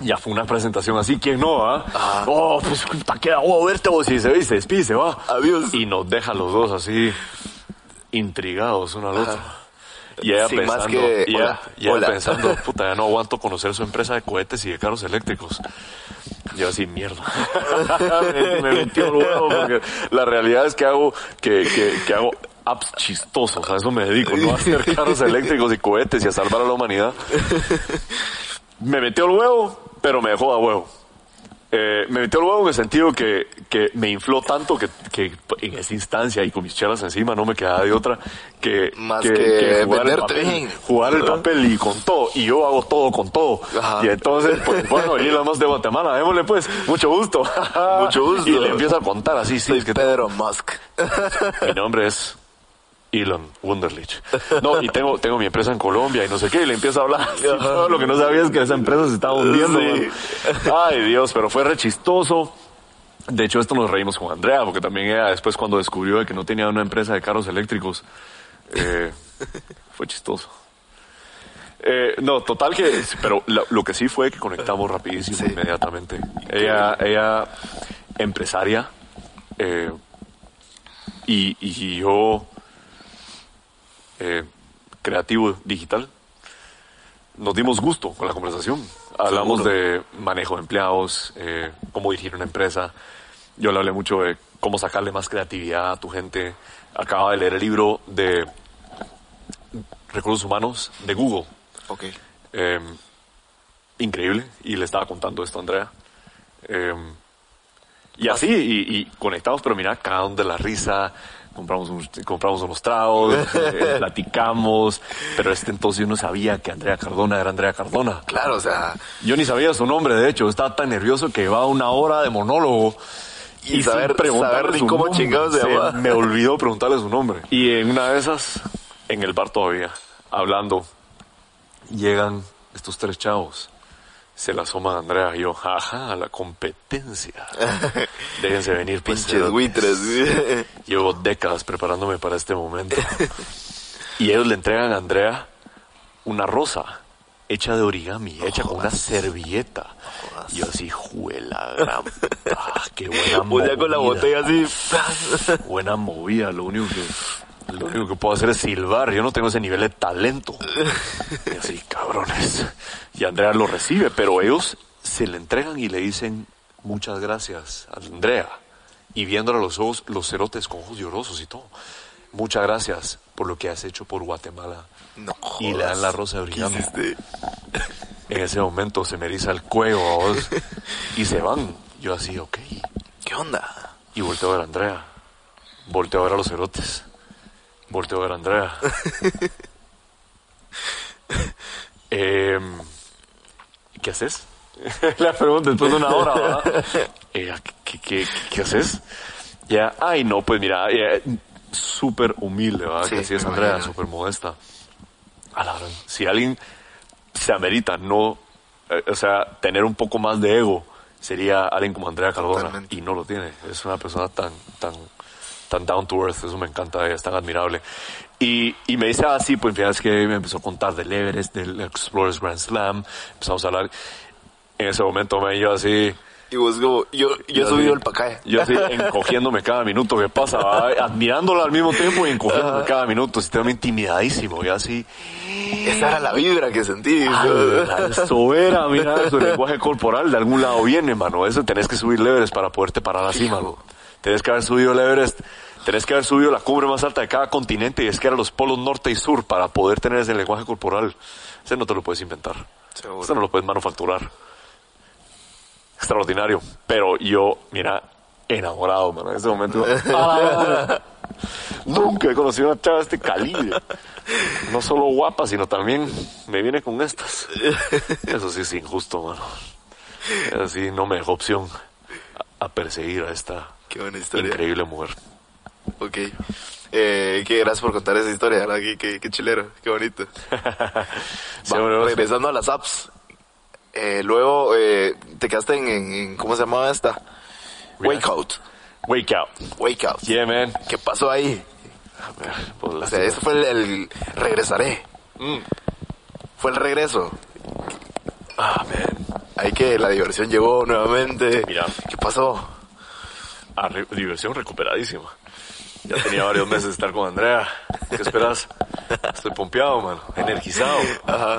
Ya fue una presentación así, ¿quién no, ah? Oh, pues puta, queda oh, verte vos y se ve y se despide, se va. Adiós. Y nos deja los dos así, intrigados uno al otro. Y ella Sin más pensando, que, y ella, hola, y ella hola. pensando, puta, ya no aguanto conocer su empresa de cohetes y de carros eléctricos. Yo así, mierda. me, me metió el huevo porque la realidad es que hago, que, que, que hago apps chistosos, a eso me dedico, no a hacer carros eléctricos y cohetes y a salvar a la humanidad. Me metió el huevo, pero me dejó a huevo. Eh, me metió el huevo en el sentido que, que me infló tanto que, que en esa instancia y con mis chelas encima no me quedaba de otra que, Más que jugar, el papel, jugar el papel y con todo. Y yo hago todo con todo. Ajá. Y entonces, pues bueno, y la más de Guatemala, démosle pues, mucho gusto. Mucho gusto. Y le empiezo a contar así, sí, es que Pedro Musk. mi nombre es Elon Wunderlich. No, y tengo, tengo mi empresa en Colombia y no sé qué, y le empiezo a hablar. así, lo que no sabía es que esa empresa se estaba hundiendo. Sí. Ay, Dios, pero fue re chistoso. De hecho, esto nos reímos con Andrea, porque también ella después cuando descubrió de que no tenía una empresa de carros eléctricos, eh, fue chistoso. Eh, no, total que, pero lo, lo que sí fue que conectamos rapidísimo, Sí. inmediatamente. Ella, ella, empresaria, eh, y, y yo, eh, creativo digital, nos dimos gusto con la conversación. Hablamos Seguro. de manejo de empleados, eh, cómo dirigir una empresa. Yo le hablé mucho de cómo sacarle más creatividad a tu gente. Acaba de leer el libro de recursos humanos de Google. Ok. Eh, increíble. Y le estaba contando esto a Andrea. Eh, y así, y, y conectamos, pero mira, cada uno de la risa. Compramos, un- compramos unos tragos, eh, platicamos. Pero este entonces yo no sabía que Andrea Cardona era Andrea Cardona. Claro, o sea, Yo ni sabía su nombre, de hecho. Estaba tan nervioso que llevaba una hora de monólogo. Y saber- preguntarle saber ni cómo nombre. chingados se llamaba. Me olvidó preguntarle su nombre. Y en una de esas, en el bar todavía, hablando, llegan estos tres chavos. Se la asoma Andrea y yo, jaja, a la competencia. Déjense venir, pues, pinches buitres. Llevo décadas preparándome para este momento. y ellos le entregan a Andrea una rosa hecha de origami, hecha con una servilleta. Y yo así, juela, gran qué buena Vos ya con la movida. botella así. Buena movida, lo único que lo único que puedo hacer es silbar, yo no tengo ese nivel de talento. Y así, cabrones. Y Andrea lo recibe, pero ellos se le entregan y le dicen, muchas gracias, Andrea. Y viéndola a los ojos, los cerotes con ojos llorosos y todo. Muchas gracias por lo que has hecho por Guatemala. No Y le dan la rosa de ¿Qué origami. hiciste? En ese momento se me eriza el cuello a vos, y se van. Yo así, ok. ¿Qué onda? Y volteo a ver a Andrea. Volteo a ver a los cerotes. Volteo a ver a Andrea. Em, ¿Qué haces? La pregunta después de una hora, ¿verdad? ¿qué, qué, qué, haces? Ya, ay, no, pues mira, ella, súper humilde, ¿verdad? Sí, que así es Andrea, súper modesta. A la si alguien se amerita no, eh, o sea, tener un poco más de ego, sería alguien como Andrea Cardona. Totalmente. Y no lo tiene. Es una persona tan, tan, tan down to earth. Eso me encanta es tan admirable. Y, y me dice así, pues fíjate que me empezó a contar del Everest, del Explorers Grand Slam. Empezamos a hablar. En ese momento me yo así. Y vos como, yo, yo he subido el pacaya. Yo así, encogiéndome cada minuto que pasa, admirándola al mismo tiempo y encogiéndome cada minuto. Estoy intimidadísimo. Y así, Esa era la vibra que sentí. Ah, Eso era, mira, su lenguaje corporal de algún lado viene, mano. Eso tenés que subir el Everest para poderte parar así, mano. Tenés que haber subido el Everest, tenés que haber subido la cumbre más alta de cada continente y es que eran los polos norte y sur para poder tener ese lenguaje corporal. Ese no te lo puedes inventar. Seguro. Ese no lo puedes manufacturar. Extraordinario. Pero yo, mira, enamorado, mano. En ese momento, ah, nunca he conocido una chava de este calibre. No solo guapa, sino también me viene con estas. Eso sí es injusto, mano. Eso sí no me dejó opción a, a perseguir a esta Qué buena historia. increíble mujer. Ok. Eh, gracias por contar esa historia, ¿verdad? Qué, qué, qué chilero, qué bonito. Sí, Va, hombre, regresando a las apps. Eh, luego eh, te quedaste en, ¿cómo se llamaba esta? Wake Out. Wake out. Wake Out. Yeah, man. ¿Qué pasó ahí? A pues, O sea, eso fue el, el regresaré. Mm. Fue el regreso. Ah, man. Ahí que la diversión llegó nuevamente. Mira. ¿Qué pasó? Ah, re- diversión recuperadísima. Ya tenía varios meses de estar con Andrea. ¿Qué esperas? Estoy pompeado, mano. Energizado.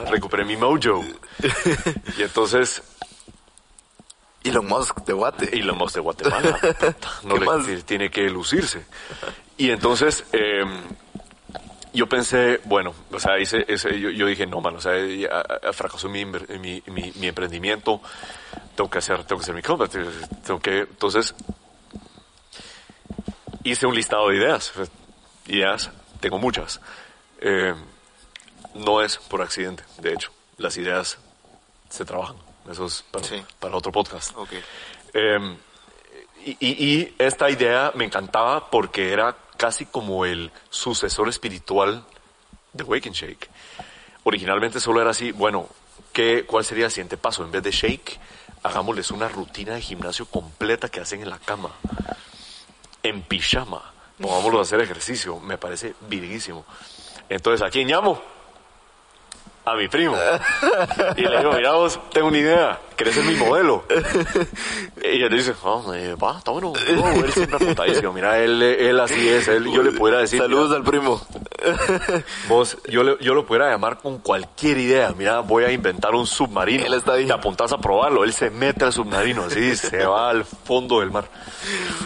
Recuperé mi mojo. Y entonces, Elon Musk de Guate. Elon Musk de Guatemala. No ¿Qué le más? tiene que lucirse. Y entonces, eh, yo pensé, bueno, o sea, hice, ese- yo, yo dije, no, mano, o sea, fracasó mi, mi, mi, mi emprendimiento. Tengo que hacer, tengo que hacer mi compra. Tengo que, entonces, hice un listado de ideas. Ideas, tengo muchas. Eh, no es por accidente, de hecho. Las ideas se trabajan. Eso es para, Sí. para otro podcast. Ok. Eh, y esta idea me encantaba porque era casi como el sucesor espiritual de Wake and Shake. Originalmente solo era así, bueno, ¿qué, ¿cuál sería el siguiente paso? En vez de Shake, hagámosles una rutina de gimnasio completa que hacen en la cama, en pijama. Pongámoslo a hacer ejercicio, me parece virguísimo. Entonces, ¿a quién llamo? A mi primo. Y le digo, mira vos, tengo una idea, ¿querés ser mi modelo? Y ella dice, oh, eh, va, está bueno. No, él siempre apuntadísimo. Mira, él, él así es, él, yo le pudiera decir, Saludos al primo. Vos, yo, le- yo lo pudiera llamar con cualquier idea. Mira, voy a inventar un submarino. Él está ahí. Te apuntás a probarlo. Él se mete al submarino, así, se va al fondo del mar.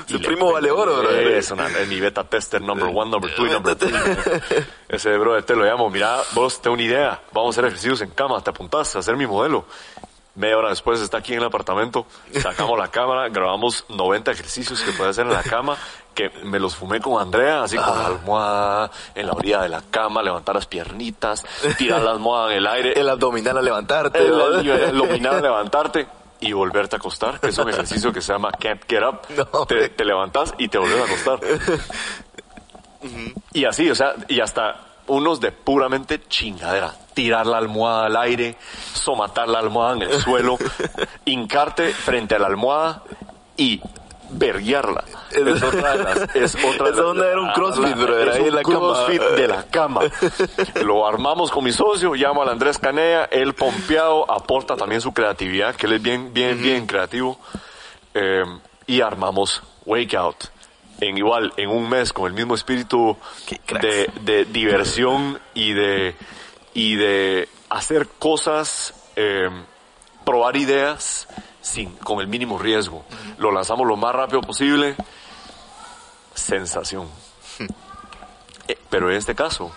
Su Y le- primo vale oro, brother. Es, una, es mi beta tester number one, number two y number three. Ese brother te lo llamo. Mira, vos, tengo una idea. Vamos a hacer ejercicios en cama. Te apuntás a ser mi modelo. Media hora después está aquí en el apartamento, sacamos la cámara, grabamos 90 ejercicios que puede hacer en la cama, que me los fumé con Andrea, así con la almohada, en la orilla de la cama, levantar las piernitas, tirar la almohada en el aire, El abdominal a levantarte. el, el dominar, levantarte y volverte a acostar, que es un ejercicio que se llama Can't Get Up. No, te, te levantas y te vuelves a acostar. Y así, o sea, y hasta unos de puramente chingadera. Tirar la almohada al aire, somatar la almohada en el suelo, hincarte frente a la almohada y verguiarla. Es otra de las... Es otra de Esa onda las- era un crossfit, la- es ahí un cama. crossfit de la cama. Lo armamos con mi socio, llamo al Andrés Canea, él pompeado, aporta también su creatividad, que él es bien, bien, bien creativo. Eh, y armamos Wake Out. En igual, en un mes, con el mismo espíritu de, de diversión y de, y de hacer cosas, eh, probar ideas sin, con el mínimo riesgo. Lo lanzamos lo más rápido posible. Sensación. Eh, Pero en este caso,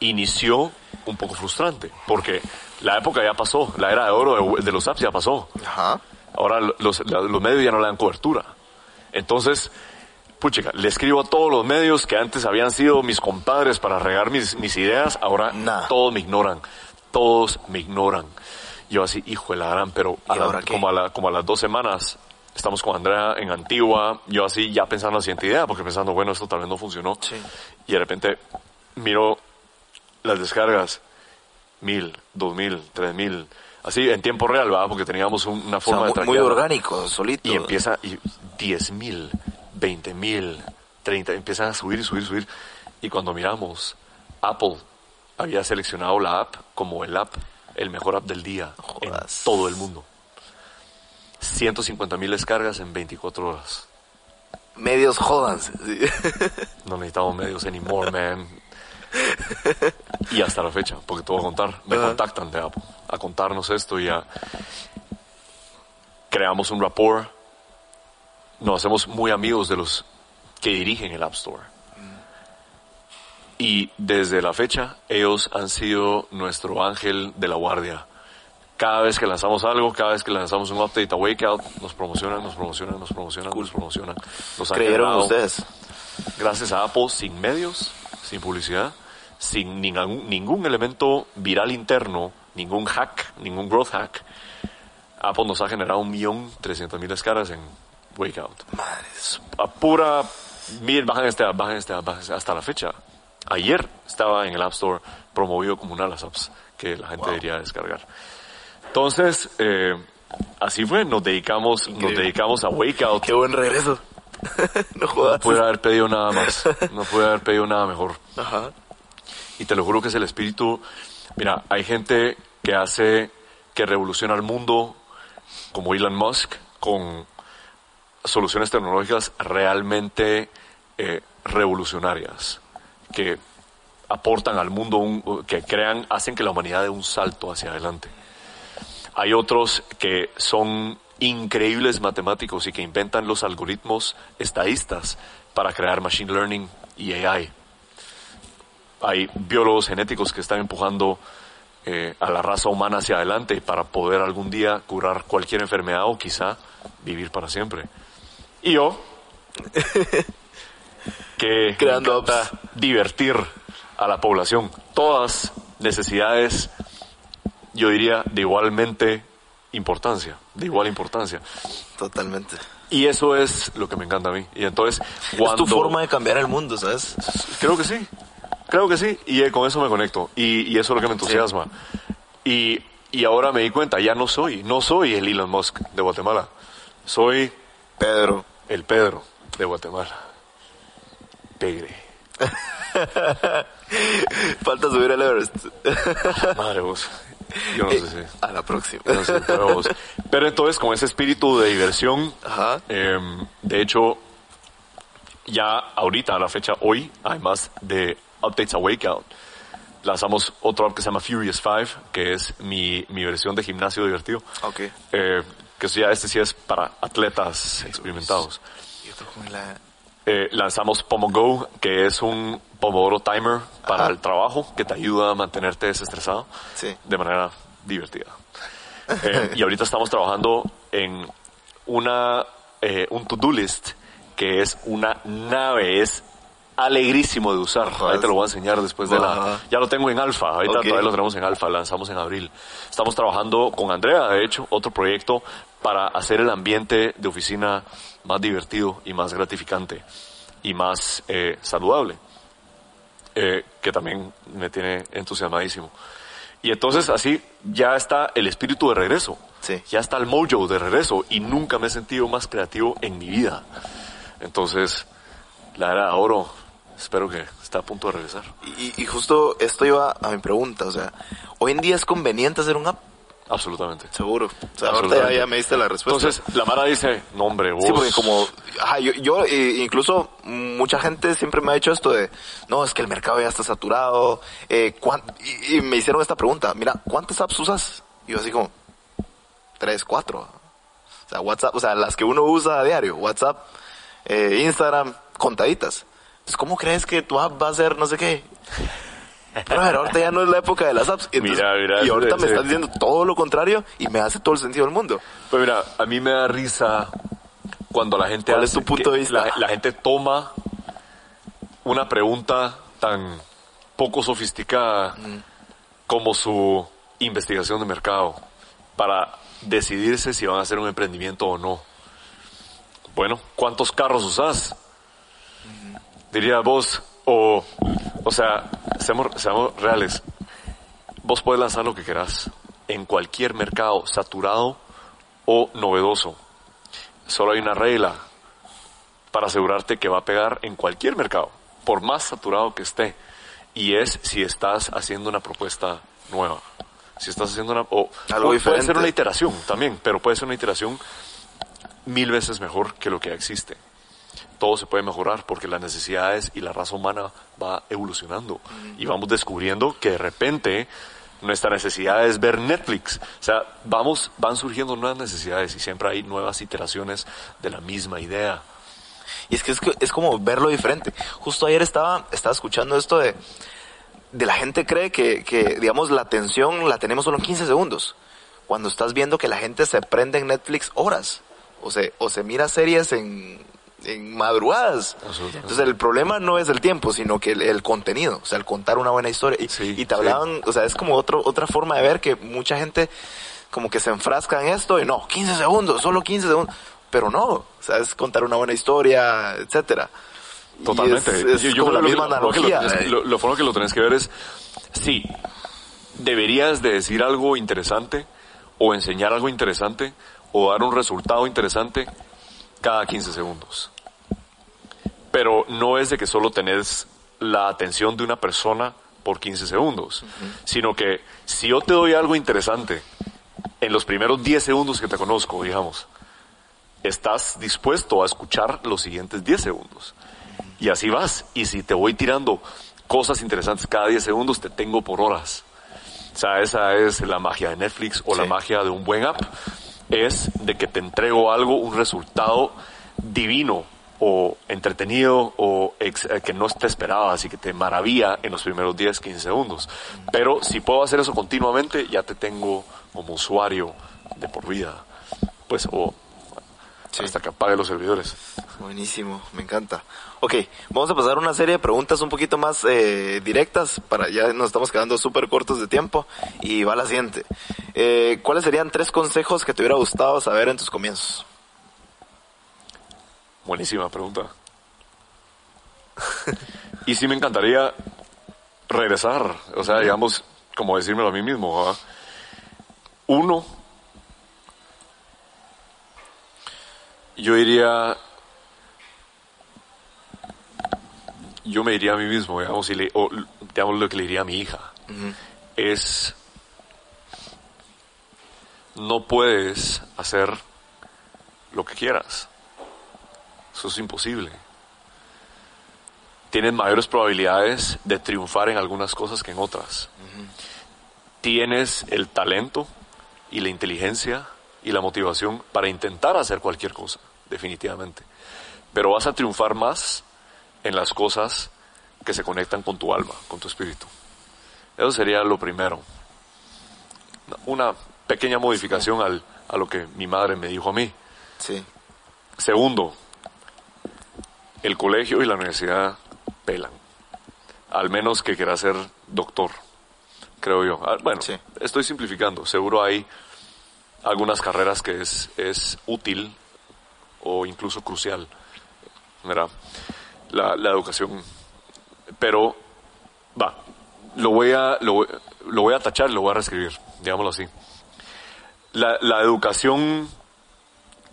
inició un poco frustrante, porque la época ya pasó, la era de oro de, de los apps ya pasó. Ajá. Ahora los, los medios ya no le dan cobertura. Entonces, puchica, le escribo a todos los medios que antes habían sido mis compadres para regar mis, mis ideas, ahora Nada. todos me ignoran. Todos me ignoran. Yo así, hijo de la gran, pero a ¿Y la- como, a la- como a las dos semanas estamos con Andrea en Antigua, yo así ya pensando en la siguiente idea, porque pensando, bueno, esto tal vez no funcionó. Sí. Y de repente miro las descargas, mil, dos mil, tres mil, así en tiempo real, ¿verdad? Porque teníamos un- una O sea, forma de muy, orgánico, solito. Y empieza, y 10 mil, 20 mil, 30, empiezan a subir y subir y subir. Y cuando miramos, Apple había seleccionado la app como el app, el mejor app del día Jodas. en todo el mundo. 150 mil descargas en 24 horas. Medios jodanse. sí. No necesitamos medios anymore, man. Y hasta la fecha, porque te voy a contar, me contactan de Apple a contarnos esto y ya creamos un rapport, nos hacemos muy amigos de los que dirigen el App Store. Y desde la fecha, ellos han sido nuestro ángel de la guardia. Cada vez que lanzamos algo, cada vez que lanzamos un update a Wakeout, nos promocionan, nos promocionan, nos promocionan, nos promocionan. Nos han Creyeron generado- ustedes. gracias a Apple, sin medios, sin publicidad, sin ningún, ningún elemento viral interno, ningún hack, ningún growth hack, Apple nos ha generado un millón trescientos mil descargas en Wakeout. Madres. A pura, miren, bajan este, app, bajan este, app, bajan este, hasta la fecha. Ayer estaba en el App Store promovido como una de las apps que la gente debería descargar. Entonces, eh, así fue, nos dedicamos, nos dedicamos a Wakeout. Qué buen regreso. no No jodas. pude haber pedido nada más. No pude haber pedido nada mejor. Ajá. Y te lo juro que es el espíritu. Mira, hay gente que hace, que revoluciona el mundo, como Elon Musk, con soluciones tecnológicas realmente eh, revolucionarias, que aportan al mundo, un- que crean, hacen que la humanidad dé un salto hacia adelante. Hay otros que son increíbles matemáticos y que inventan los algoritmos estadistas para crear machine learning y AI. Hay biólogos genéticos que están empujando eh, a la raza humana hacia adelante para poder algún día curar cualquier enfermedad o quizá vivir para siempre. Y yo, que Creando me encanta divertir a la población. Todas necesidades, yo diría, de igualmente importancia, de igual importancia. Totalmente. Y eso es lo que me encanta a mí. Y entonces, cuando... Es tu forma de cambiar el mundo, ¿sabes? Creo que sí, creo que sí, y eh, con eso me conecto, y, y eso es lo que me entusiasma. Y, y ahora me di cuenta, ya no soy, no soy el Elon Musk de Guatemala, soy Pedro. El Pedro de Guatemala. Pegre. Falta subir el Everest. Madre vos. Yo no sé si. A la próxima. yo no sé, pero, vos. Pero entonces, con ese espíritu de diversión, Ajá. em, de hecho, ya ahorita, a la fecha, hoy, además de Updates a Wakeout, lanzamos otro app que se llama Furious 5, que es mi, mi versión de gimnasio divertido. Ok. Eh, que ya, este sí es para atletas experimentados. Y otro con la... Eh, lanzamos Pomogo, que es un Pomodoro Timer para Ajá. el trabajo que te ayuda a mantenerte desestresado Sí. de manera divertida. Eh, y ahorita estamos trabajando en una, eh, un to-do list que es una nave, es alegrísimo de usar. Ahí te lo voy a enseñar después de la... Ya lo tengo en alfa, ahorita Ok. todavía lo tenemos en alfa, lanzamos en abril. Estamos trabajando con Andrea, de hecho, otro proyecto para hacer el ambiente de oficina más divertido y más gratificante y más eh, saludable, eh, que también me tiene entusiasmadísimo. Y entonces así ya está el espíritu de regreso, Sí. ya está el mojo de regreso y nunca me he sentido más creativo en mi vida. Entonces, la era de oro, espero que esté a punto de regresar. Y, y justo esto iba a mi pregunta, o sea, hoy en día es conveniente hacer un app, Absolutamente. seguro. O sea, ahorita ya, me diste la respuesta. Entonces, la Mara dice, no hombre, vos... Sí, porque como, ajá, yo, yo, eh, incluso mucha gente siempre me ha dicho esto de, no, es que el mercado ya está saturado, eh, cuán- y, y me hicieron esta pregunta, mira, ¿cuántas apps usas? Y yo así como, tres, cuatro. O sea, WhatsApp, o sea, las que uno usa a diario, WhatsApp, eh, Instagram, contaditas. Entonces, ¿cómo crees que tu app va a ser no sé qué? Pero ahorita ya no es la época de las apps. Entonces, Mira, mira, y ahorita me estás diciendo todo lo contrario y me hace todo el sentido del mundo. Pues mira, a mí me da risa cuando la gente ¿Cuál es hace tu punto de vista? La, la gente toma una pregunta tan poco sofisticada como su investigación de mercado para decidirse si van a hacer un emprendimiento o no. Bueno, ¿cuántos carros usás? Diría vos, o, o sea, seamos, seamos reales. Vos podés lanzar lo que querás en cualquier mercado saturado o novedoso. Solo hay una regla para asegurarte que va a pegar en cualquier mercado, por más saturado que esté. Y es si estás haciendo una propuesta nueva. Si estás haciendo una... O, Algo o puede ser una iteración también, pero puede ser una iteración mil veces mejor que lo que ya existe. Todo se puede mejorar porque las necesidades y la raza humana va evolucionando y vamos descubriendo que de repente nuestra necesidad es ver Netflix. O sea, vamos, van surgiendo nuevas necesidades y siempre hay nuevas iteraciones de la misma idea. Y es que es, que- es como verlo diferente. Justo ayer estaba, estaba escuchando esto de, de la gente cree que, que, digamos, la atención la tenemos solo en 15 segundos. Cuando estás viendo que la gente se prende en Netflix horas. O se, o se mira series en, en madrugadas. Entonces el problema no es el tiempo, sino que el, el contenido. O sea, el contar una buena historia. Y, Sí, y te hablaban, o sea, es como otro, otra forma de ver que mucha gente como que se enfrasca en esto y no, 15 segundos, solo 15 segundos. Pero no, o sea, es contar una buena historia, etcétera. Y Totalmente. Es, es Yo- yo como la creo que misma lo- lo que lo analogía. Lo, lo forma que lo tenés que ver es, sí, deberías de decir algo interesante o enseñar algo interesante o dar un resultado interesante cada 15 segundos. Pero no es de que solo tenés la atención de una persona por 15 segundos, sino que si yo te doy algo interesante en los primeros 10 segundos que te conozco, digamos, estás dispuesto a escuchar los siguientes 10 segundos. Y así vas. Y si te voy tirando cosas interesantes cada 10 segundos, te tengo por horas. O sea, esa es la magia de Netflix o la magia de un buen app. Es de que te entrego algo, un resultado divino o entretenido o ex- eh, que no te esperabas y que te maravilla en los primeros 10, 15 segundos. Pero si puedo hacer eso continuamente, ya te tengo como usuario de por vida. Pues, o hasta que apague los servidores. Buenísimo, me encanta. Ok, vamos a pasar a una serie de preguntas un poquito más eh, directas, para ya nos estamos quedando súper cortos de tiempo, y va la siguiente. Eh, ¿Cuáles serían tres consejos que te hubiera gustado saber en tus comienzos? Buenísima pregunta. y sí me encantaría regresar, o sea, digamos, como decírmelo a mí mismo. ¿verdad? Uno, yo diría, yo me diría a mí mismo, digamos, y le- o, digamos lo que le diría a mi hija, es, no puedes hacer lo que quieras. Eso es imposible. Tienes mayores probabilidades de triunfar en algunas cosas que en otras. Tienes el talento y la inteligencia y la motivación para intentar hacer cualquier cosa, definitivamente. Pero vas a triunfar más en las cosas que se conectan con tu alma, con tu espíritu. Eso sería lo primero. Una pequeña modificación al, a lo que mi madre me dijo a mí. Sí. Segundo, el colegio y la universidad pelan. Al menos que quiera ser doctor, creo yo. Ah, Bueno, Sí. estoy simplificando. Seguro hay algunas carreras que es, es útil o incluso crucial, ¿verdad? La, la educación. Pero, va, lo voy a, lo, lo voy a tachar, lo voy a reescribir, digámoslo así. La, la educación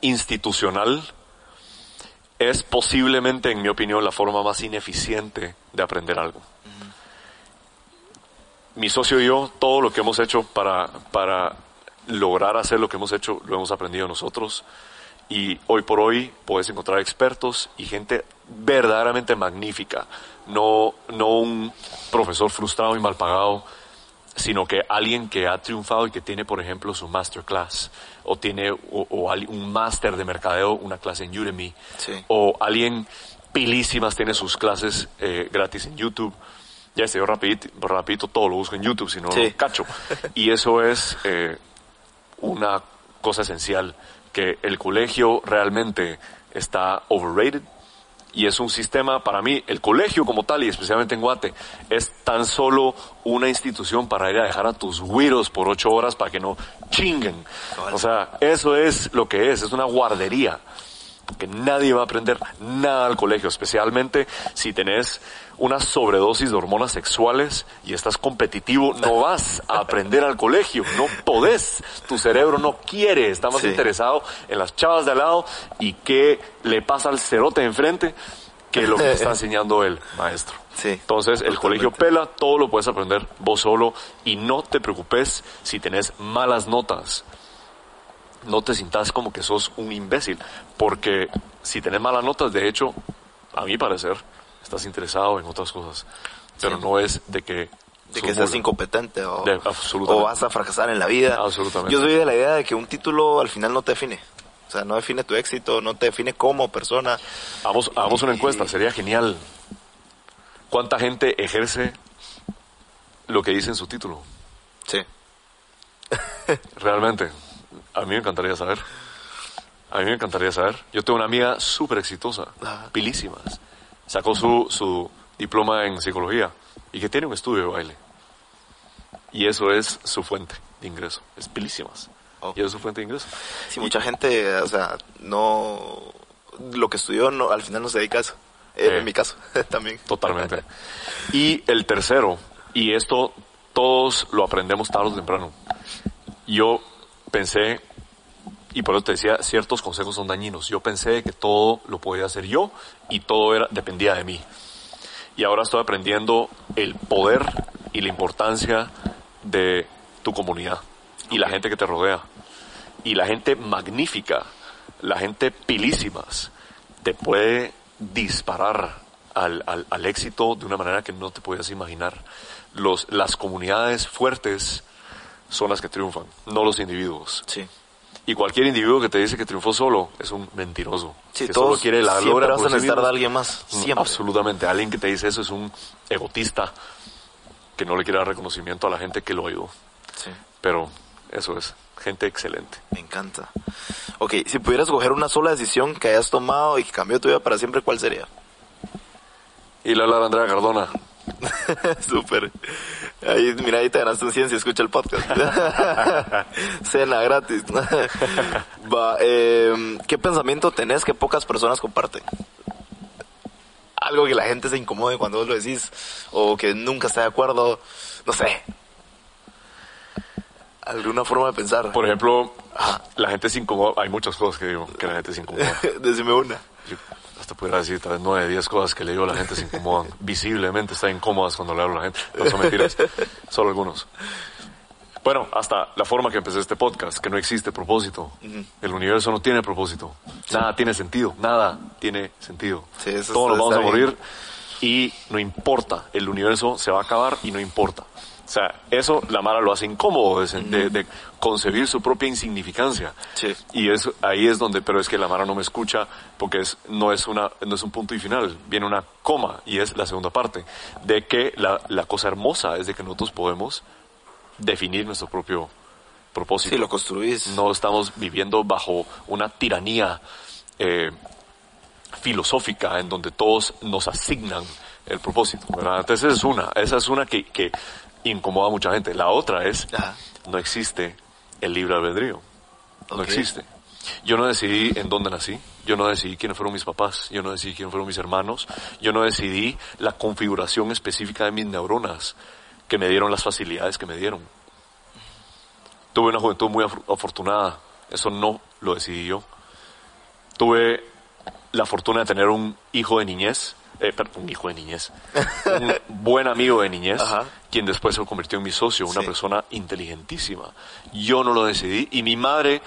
institucional es posiblemente, en mi opinión, la forma más ineficiente de aprender algo. Mi socio y yo, todo lo que hemos hecho para, para lograr hacer lo que hemos hecho, lo hemos aprendido nosotros. Y hoy por hoy puedes encontrar expertos y gente verdaderamente magnífica. No, no un profesor frustrado y mal pagado sino que alguien que ha triunfado y que tiene, por ejemplo, su masterclass, o tiene o, un máster de mercadeo, una clase en Udemy, Sí. o alguien pilísimas tiene sus clases eh, gratis en YouTube. Ya sé, yo rapidito, rapidito todo lo busco en YouTube, si no, Sí. no cacho. Y eso es eh, una cosa esencial, que el colegio realmente está overrated y es un sistema, para mí, el colegio como tal, y especialmente en Guate, es tan solo una institución para ir a dejar a tus güiros por ocho horas para que no chinguen. O sea, eso es lo que es, es una guardería. Que nadie va a aprender nada al colegio, especialmente si tenés una sobredosis de hormonas sexuales y estás competitivo, no vas a aprender al colegio, no podés, tu cerebro no quiere, está más Sí. interesado en las chavas de al lado y qué le pasa al cerote de enfrente que lo que está enseñando el maestro. Sí, Entonces, el colegio pela, todo lo puedes aprender vos solo y no te preocupes si tenés malas notas. No te sintas como que sos un imbécil, porque si tenés malas notas, de hecho, a mi parecer, estás interesado en otras cosas, pero Sí. no es de que... de que seas incompetente o, De- o vas a fracasar en la vida. Absolutamente. Yo soy de la idea de que un título al final no te define. O sea, no define tu éxito, no te define como persona. Hagamos, hagamos una encuesta, sería genial. ¿Cuánta gente ejerce lo que dice en su título? Sí. Realmente, a mí me encantaría saber. A mí me encantaría saber. Yo tengo una amiga súper exitosa, pilísimas. Sacó su, su diploma en psicología y que tiene un estudio de baile. Y eso es su fuente de ingreso. Es pilísimas. Oh. Y es su fuente de ingreso. Sí, mucha gente, o sea, no... Lo que estudió no, al final no se dedica a eso. Eh. En mi caso, también. Totalmente. Y el tercero, y esto todos lo aprendemos tarde o temprano. Yo pensé, y por eso te decía, ciertos consejos son dañinos. Yo pensé que todo lo podía hacer yo y todo era, dependía de mí. Y ahora estoy aprendiendo el poder y la importancia de tu comunidad y la gente que te rodea. Y la gente magnífica, la gente pilísimas, te puede disparar al, al- al éxito de una manera que no te puedes imaginar. Los, las comunidades fuertes son las que triunfan, no los individuos. Sí. Y cualquier individuo que te dice que triunfó solo es un mentiroso. Sí, que todos solo quiere la siempre vas a sí necesitar de alguien más. Mm, Siempre. Absolutamente. Alguien que te dice eso es un egotista que no le quiere dar reconocimiento a la gente que lo ayudó. Sí. Pero eso es, gente excelente. Me encanta. Ok, si pudieras coger una sola decisión que hayas tomado y que cambió tu vida para siempre, ¿cuál sería? Y la hablar Andrea Cardona. Súper. Ahí, mira, ahí te ganaste un 100 si escucha el podcast. Cena gratis. Va, eh, ¿Qué pensamiento tenés que pocas personas comparten? Algo que la gente se incomode cuando vos lo decís o que nunca está de acuerdo. No sé. Alguna forma de pensar. Por ejemplo, la gente se incomoda. Hay muchas cosas que digo que la gente se incomoda. Decime una. Yo hasta pudiera decir tal vez nueve, diez cosas que le digo a la gente se incomodan. Visiblemente están incómodas cuando le hablo a la gente. No son mentiras, solo algunos. Bueno, hasta la forma que empecé este podcast, que no existe propósito. El universo no tiene propósito. Nada tiene sentido, nada tiene sentido. Sí, Todos nos vamos a bien. morir y no importa. El universo se va a acabar y no importa. O sea, eso la Mara lo hace incómodo de, de- de concebir su propia insignificancia. Sí. Y es, ahí es donde, pero es que la Mara no me escucha porque es, no, es una, no es un punto y final, viene una coma y es la segunda parte. De que la, la cosa hermosa es de que nosotros podemos definir nuestro propio propósito. Sí, lo construís. No estamos viviendo bajo una tiranía eh, filosófica en donde todos nos asignan el propósito. ¿verdad? Entonces esa es una, esa es una que, que incomoda a mucha gente. La otra es, Ajá. no existe el libre albedrío. No existe. Yo no decidí en dónde nací, yo no decidí quiénes fueron mis papás, yo no decidí quiénes fueron mis hermanos, yo no decidí la configuración específica de mis neuronas que me dieron las facilidades que me dieron. Tuve una juventud muy af- afortunada, eso no lo decidí yo. Tuve la fortuna de tener un hijo de niñez, eh, perdón, un hijo de niñez, un buen amigo de niñez, Ajá. quien después se convirtió en mi socio, una Sí. persona inteligentísima. Yo no lo decidí y mi madre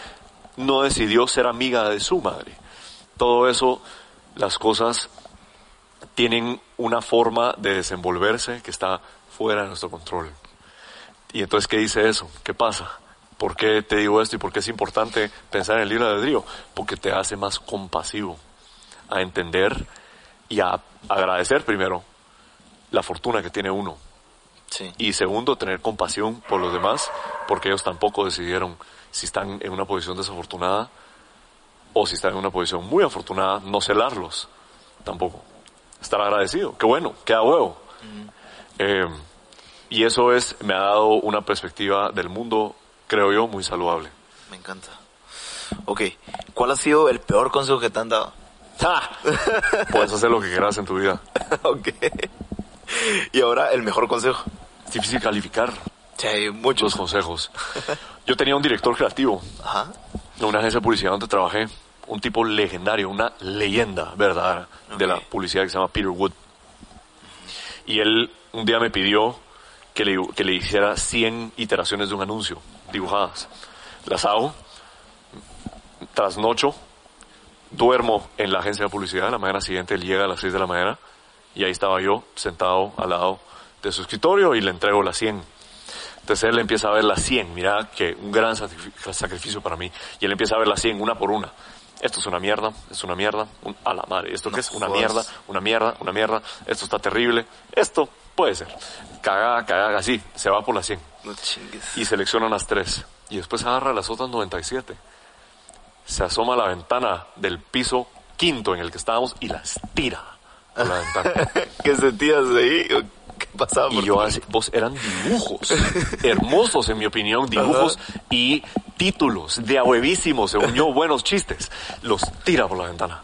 no decidió ser amiga de su madre. Todo eso, las cosas tienen una forma de desenvolverse que está fuera de nuestro control. Y entonces, ¿qué dice eso? ¿Qué pasa? ¿Por qué te digo esto y por qué es importante pensar en el libre albedrío? Porque te hace más compasivo a entender y a agradecer primero la fortuna que tiene uno. Sí. Y segundo, tener compasión por los demás, porque ellos tampoco decidieron si están en una posición desafortunada o si están en una posición muy afortunada, no celarlos tampoco. Estar agradecido. Qué bueno, queda huevo. Eh, y eso es, me ha dado una perspectiva del mundo, creo yo, muy saludable. Me encanta. Ok, ¿cuál ha sido el peor consejo que te han dado? Puedes hacer lo que quieras en tu vida. ok. Y ahora el mejor consejo. Es difícil calificar Sí, hay los muchos. consejos. Yo tenía un director creativo Ajá. en una agencia de publicidad donde trabajé, un tipo legendario, una leyenda verdadera de la publicidad que se llama Peter Wood. Y él un día me pidió que le, que le hiciera 100 iteraciones de un anuncio dibujadas. Las hago, trasnocho, duermo en la agencia de publicidad, la mañana siguiente él llega a las 6 de la mañana y ahí estaba yo sentado al lado de su escritorio y le entrego las 100. Entonces él empieza a ver las 100, mira que un gran sacrifi- sacrificio para mí. Y él empieza a ver las 100 una por una. Esto es una mierda, es una mierda, un- a la madre. ¿Esto qué es? Una mierda, una mierda, una mierda. Esto está terrible. Esto puede ser. Cagada, cagada, así. Se va por las 100 No chingues. y selecciona las tres. Y después agarra las otras 97. Se asoma a la ventana del piso quinto en el que estábamos y las tira a la ventana. ¿Qué sentías ahí? ¿Qué pasaba por Y yo así, vos eran dibujos, hermosos en mi opinión, dibujos y títulos de a huevísimos, según yo, buenos chistes. Los tira por la ventana.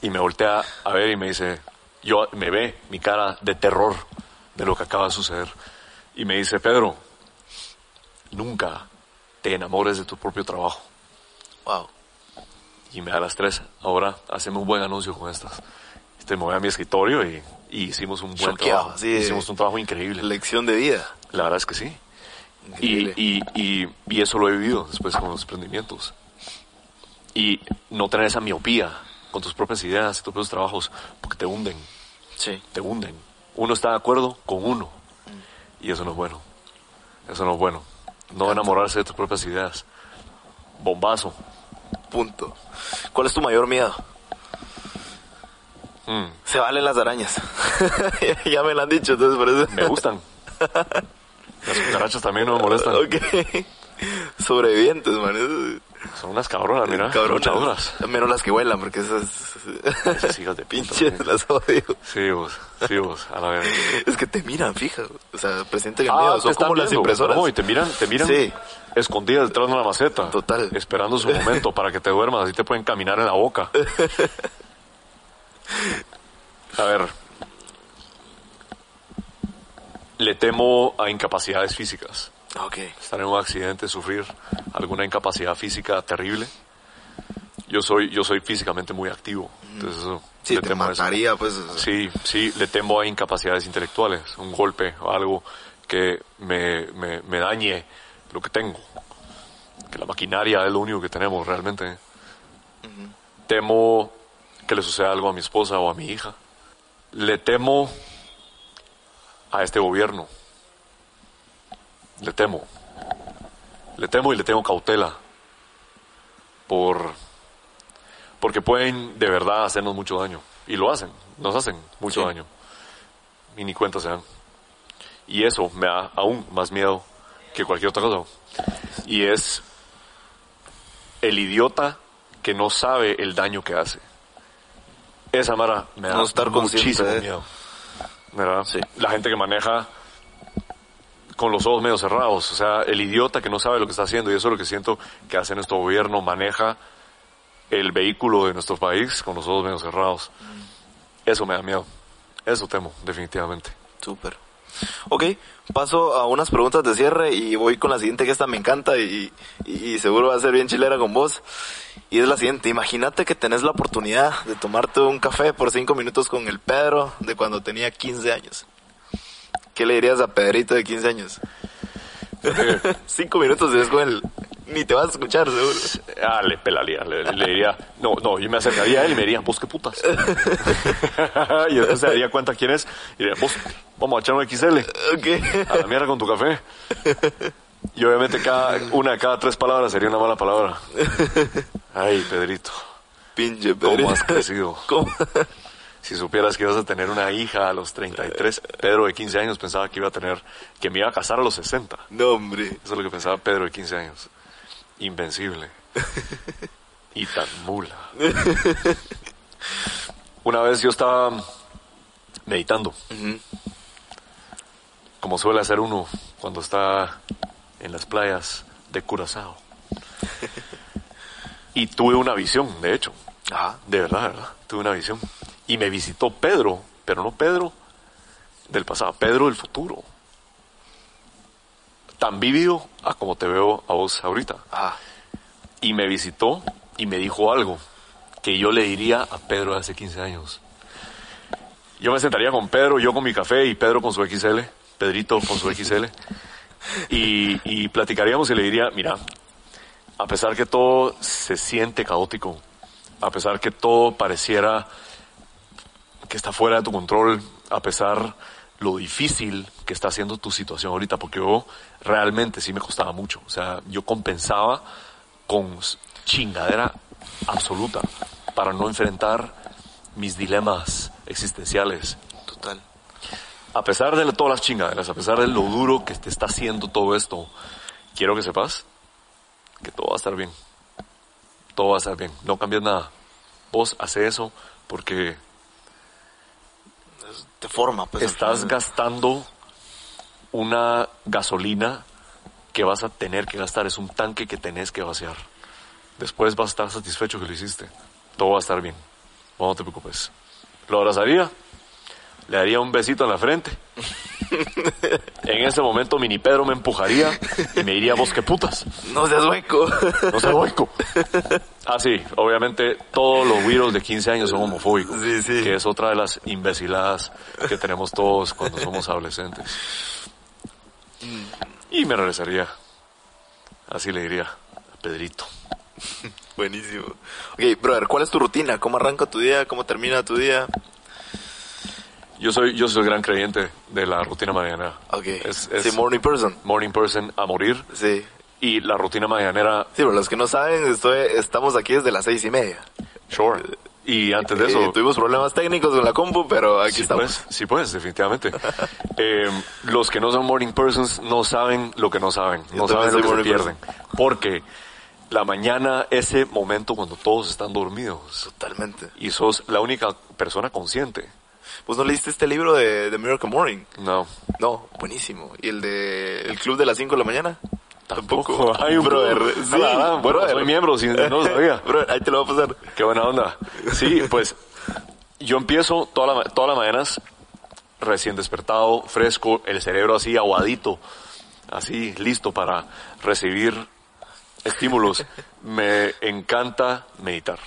Y me voltea a ver y me dice, yo me ve mi cara de terror de lo que acaba de suceder. Y me dice, Pedro, nunca te enamores de tu propio trabajo. Wow. Y me da las tres. Ahora haceme un buen anuncio con estas. Este, me voy a mi escritorio y, y hicimos un buen Choqueado, trabajo. sí. hicimos un trabajo increíble. Lección de vida. La verdad es que sí. Y, y, y, y eso lo he vivido después con los emprendimientos. Y no tener esa miopía con tus propias ideas y tus propios trabajos, porque te hunden, Sí. te hunden. Uno está de acuerdo con uno. Y eso no es bueno. Eso no es bueno. No enamorarse de tus propias ideas. Bombazo. Punto. ¿Cuál es tu mayor miedo? Mm, Se valen las arañas. ya me lo han dicho, entonces por eso. me gustan. Las cucarachas también no me molestan. ok. Sobrevivientes, man. Son unas cabronas, mira. Cabronas. Menos las que vuelan, porque esas. Esas hijas de sí. las odio. Sí, vos. Sí, vos. A la vez. Es que te miran, fija. O sea, presenten el Ah, miedo. Son como las viendo. impresoras. No, y te miran, te miran Sí. escondidas detrás de una maceta. Total. Esperando su momento para que te duermas, así te pueden caminar en la boca. A ver. Le temo a incapacidades físicas. Ok. Estar en un accidente, sufrir alguna incapacidad física terrible. Yo soy, yo soy físicamente muy activo. Entonces eso, Sí, le te temo a eso. mataría, pues. Sí, sí, le temo a incapacidades intelectuales, un golpe o algo que me, me, me dañe lo que tengo. Que la maquinaria es lo único que tenemos realmente. Temo que le suceda algo a mi esposa o a mi hija. Le temo a este gobierno. Le temo. Le temo y le tengo cautela. Por, porque pueden de verdad hacernos mucho daño. Y lo hacen, nos hacen mucho Sí. daño. Y ni cuenta se dan. Y eso me da aún más miedo que cualquier otra cosa. Y es el idiota que no sabe el daño que hace. Esa mara me da No estar consciente muchísimo de- miedo. ¿Verdad? Sí. La gente que maneja con los ojos medio cerrados, o sea, el idiota que no sabe lo que está haciendo, y eso es lo que siento que hace nuestro gobierno, maneja el vehículo de nuestro país con los ojos medio cerrados. Eso me da miedo. Eso temo, definitivamente. Súper. Ok, paso a unas preguntas de cierre y voy con la siguiente que esta me encanta y, y- seguro va a ser bien chilera con vos. Y es la siguiente, imagínate que tenés la oportunidad de tomarte un café por cinco minutos con el Pedro de cuando tenía 15 años. ¿Qué le dirías a Pedrito de 15 años? cinco minutos es con el, Ni te vas a escuchar, seguro. Ah, le pelaría, le, le diría, no, no, yo me acercaría a él y me diría, vos qué putas. y después se daría cuenta quién es y diría, vos, vamos a echar un XL, Ok. a la mierda con tu café. Y obviamente cada, una de cada tres palabras sería una mala palabra. Ay, Pedrito, Pinche ¿cómo Pedro. has crecido? ¿Cómo? Si supieras que ibas a tener una hija a los 33, Pedro de 15 años pensaba que iba a tener, que me iba a casar a los 60. No, hombre. Eso es lo que pensaba Pedro de 15 años. Invencible. y tan mula. Una vez yo estaba meditando, como suele hacer uno cuando está en las playas de Curazao. Y tuve una visión, de hecho. Ajá. De verdad, de verdad. Tuve una visión. Y me visitó Pedro, pero no Pedro del pasado, Pedro del futuro. Tan vívido a como te veo a vos ahorita. Ah, Y me visitó y me dijo algo que yo le diría a Pedro de hace 15 años. Yo me sentaría con Pedro, yo con mi café y Pedro con su XL, Pedrito con su XL. Y, y platicaríamos y le diría, mira, a pesar que todo se siente caótico, a pesar que todo pareciera que está fuera de tu control, a pesar lo difícil que está haciendo tu situación ahorita, porque yo realmente sí me costaba mucho. O sea, yo compensaba con chingadera absoluta para no enfrentar mis dilemas existenciales. total. A pesar de todas las chingaderas, a pesar de lo duro que te está haciendo todo esto, quiero que sepas que todo va a estar bien. Todo va a estar bien. No cambies nada. Vos hace eso porque Te forma, pues. estás gastando una gasolina que vas a tener que gastar. Es un tanque que tenés que vaciar. Después vas a estar satisfecho que lo hiciste. Todo va a estar bien. No te preocupes. Lo abrazaría. Le daría un besito en la frente. En ese momento Mini Pedro me empujaría y me diría, vos qué putas. No seas hueco. No seas hueco. Ah, sí, obviamente todos los güiros de 15 años son homofóbicos. Sí, sí. Que es otra de las imbeciladas que tenemos todos cuando somos adolescentes. Y me regresaría. Así le diría a Pedrito. Buenísimo. Ok, brother, ¿cuál es tu rutina? ¿Cómo arranca tu día? ¿Cómo termina tu día? Yo soy, yo soy gran creyente de la rutina mañanera. Ok. Es, es Sí, morning person. morning person a morir. Sí. Y la rutina mañanera, Sí, pero los que no saben, estoy, estamos aquí desde las seis y media. sure. Y antes de eso, Eh, tuvimos problemas técnicos con la compu, pero aquí Sí estamos. pues, sí pues, definitivamente. Eh, los que no son morning persons no saben lo que no saben, Yo no saben lo que se pierden. Porque la mañana, ese momento cuando todos están dormidos Totalmente. y sos la única persona consciente. ¿Vos no leíste este libro de, de Miracle Morning? No, No, buenísimo. ¿Y el de El Club de las 5 de la mañana? tampoco. Hay un brother. club. Sí, Ah, la bueno, brother. soy miembro, si no lo sabía. Brother, ahí te lo voy a pasar. Qué buena onda. Sí, pues yo empiezo toda la, todas las mañanas recién despertado, fresco, el cerebro así aguadito, así listo para recibir estímulos. Me encanta meditar.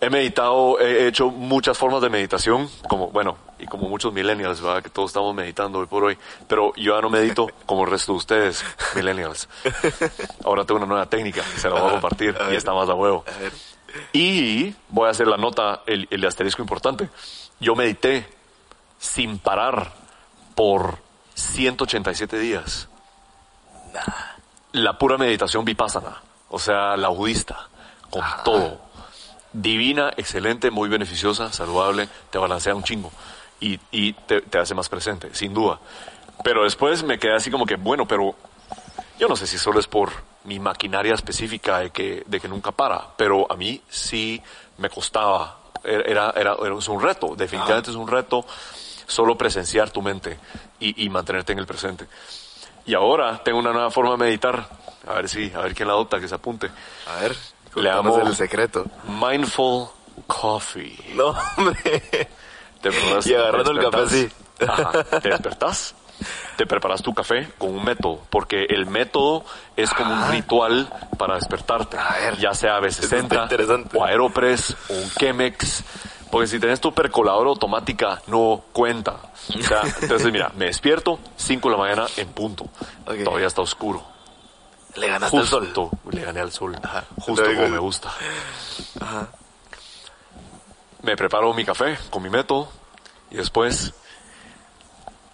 He meditado, he hecho muchas formas de meditación, como, bueno, y como muchos millennials, ¿verdad? Que todos estamos meditando hoy por hoy. Pero yo ya no medito como el resto de ustedes, millennials. Ahora tengo una nueva técnica, se la voy a compartir a y está más a huevo. A. Y voy a hacer la nota, el, el asterisco importante. Yo medité sin parar por 187 días. La pura meditación vipassana, o sea, la budista, con todo. Divina, excelente, muy beneficiosa, saludable, te balancea un chingo y, y te, hace más presente, sin duda. Pero después me quedé así como que, bueno, pero yo no sé si solo es por mi maquinaria específica de que, de que nunca para, pero a mí sí me costaba. Era, era, era es un reto, definitivamente es un reto solo presenciar tu mente y, y mantenerte en el presente. Y ahora tengo una nueva forma de meditar. A ver si, a ver quién la adopta, que se apunte. A ver, Le amo. el secreto. Mindful Coffee. No, hombre. Te preparas- Y agarrando te el café despertás. Ajá, te despertás, te preparas tu café con un método, porque el método es como un ritual para despertarte. A ver. ya sea Eso está B60 interesante. o Aeropress o un Chemex. Porque si tenés tu percoladora automática, no cuenta. O sea, entonces mira, me despierto 5 de la mañana en punto. Ok. Todavía está oscuro. Le ganaste al sol. Justo le gané al sol. Ajá. Justo como me gusta. Ajá. Me preparo mi café con mi método y después,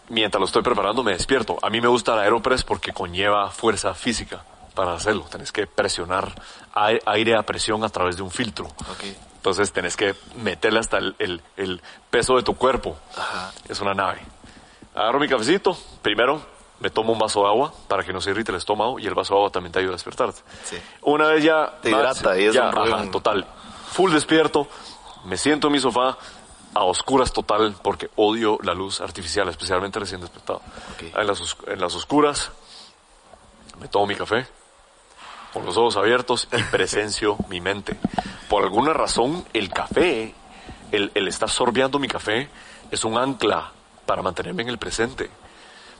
mientras lo estoy preparando, me despierto. A mí me gusta el Aeropress porque conlleva fuerza física para hacerlo. Tenés que presionar ai- aire a presión a través de un filtro. Entonces tenés que meterle hasta el, el- el peso de tu cuerpo. Ajá. Es una nave. Agarro mi cafecito. Primero me tomo un vaso de agua para que no se irrite el estómago y el vaso de agua también te ayuda a despertarte. Sí. Una vez ya... Te hidrata y es ya, un ajá, total. Full despierto. Me siento en mi sofá a oscuras total porque odio la luz artificial, especialmente recién despertado. Ok. En, las, en las oscuras me tomo mi café con los ojos abiertos y presencio mi mente. Por alguna razón, el café, el, el estar sorbeando mi café, es un ancla para mantenerme en el presente.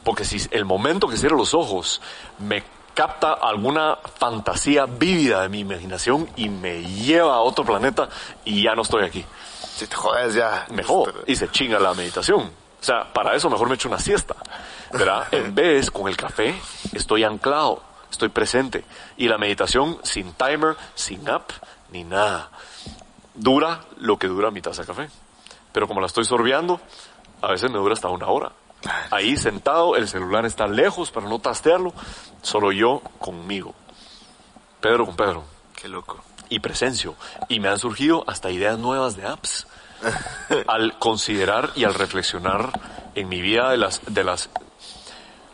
Porque si el momento que cierro los ojos me capta alguna fantasía vívida de mi imaginación y me lleva a otro planeta y ya no estoy aquí. Si te jodes ya. Me jodo y se chinga la meditación. O sea, para eso mejor me echo una siesta. ¿Verdad? En vez, con el café, estoy anclado, estoy presente. Y la meditación sin timer, sin app, ni nada. Dura lo que dura mi taza de café. Pero como la estoy sorbeando, a veces me dura hasta una hora. Ahí sentado, el celular está lejos para no tastearlo, solo yo conmigo. Pedro con Pedro Qué loco. y presencio. Y me han surgido hasta ideas nuevas de apps. al considerar y al reflexionar en mi vida de las, de las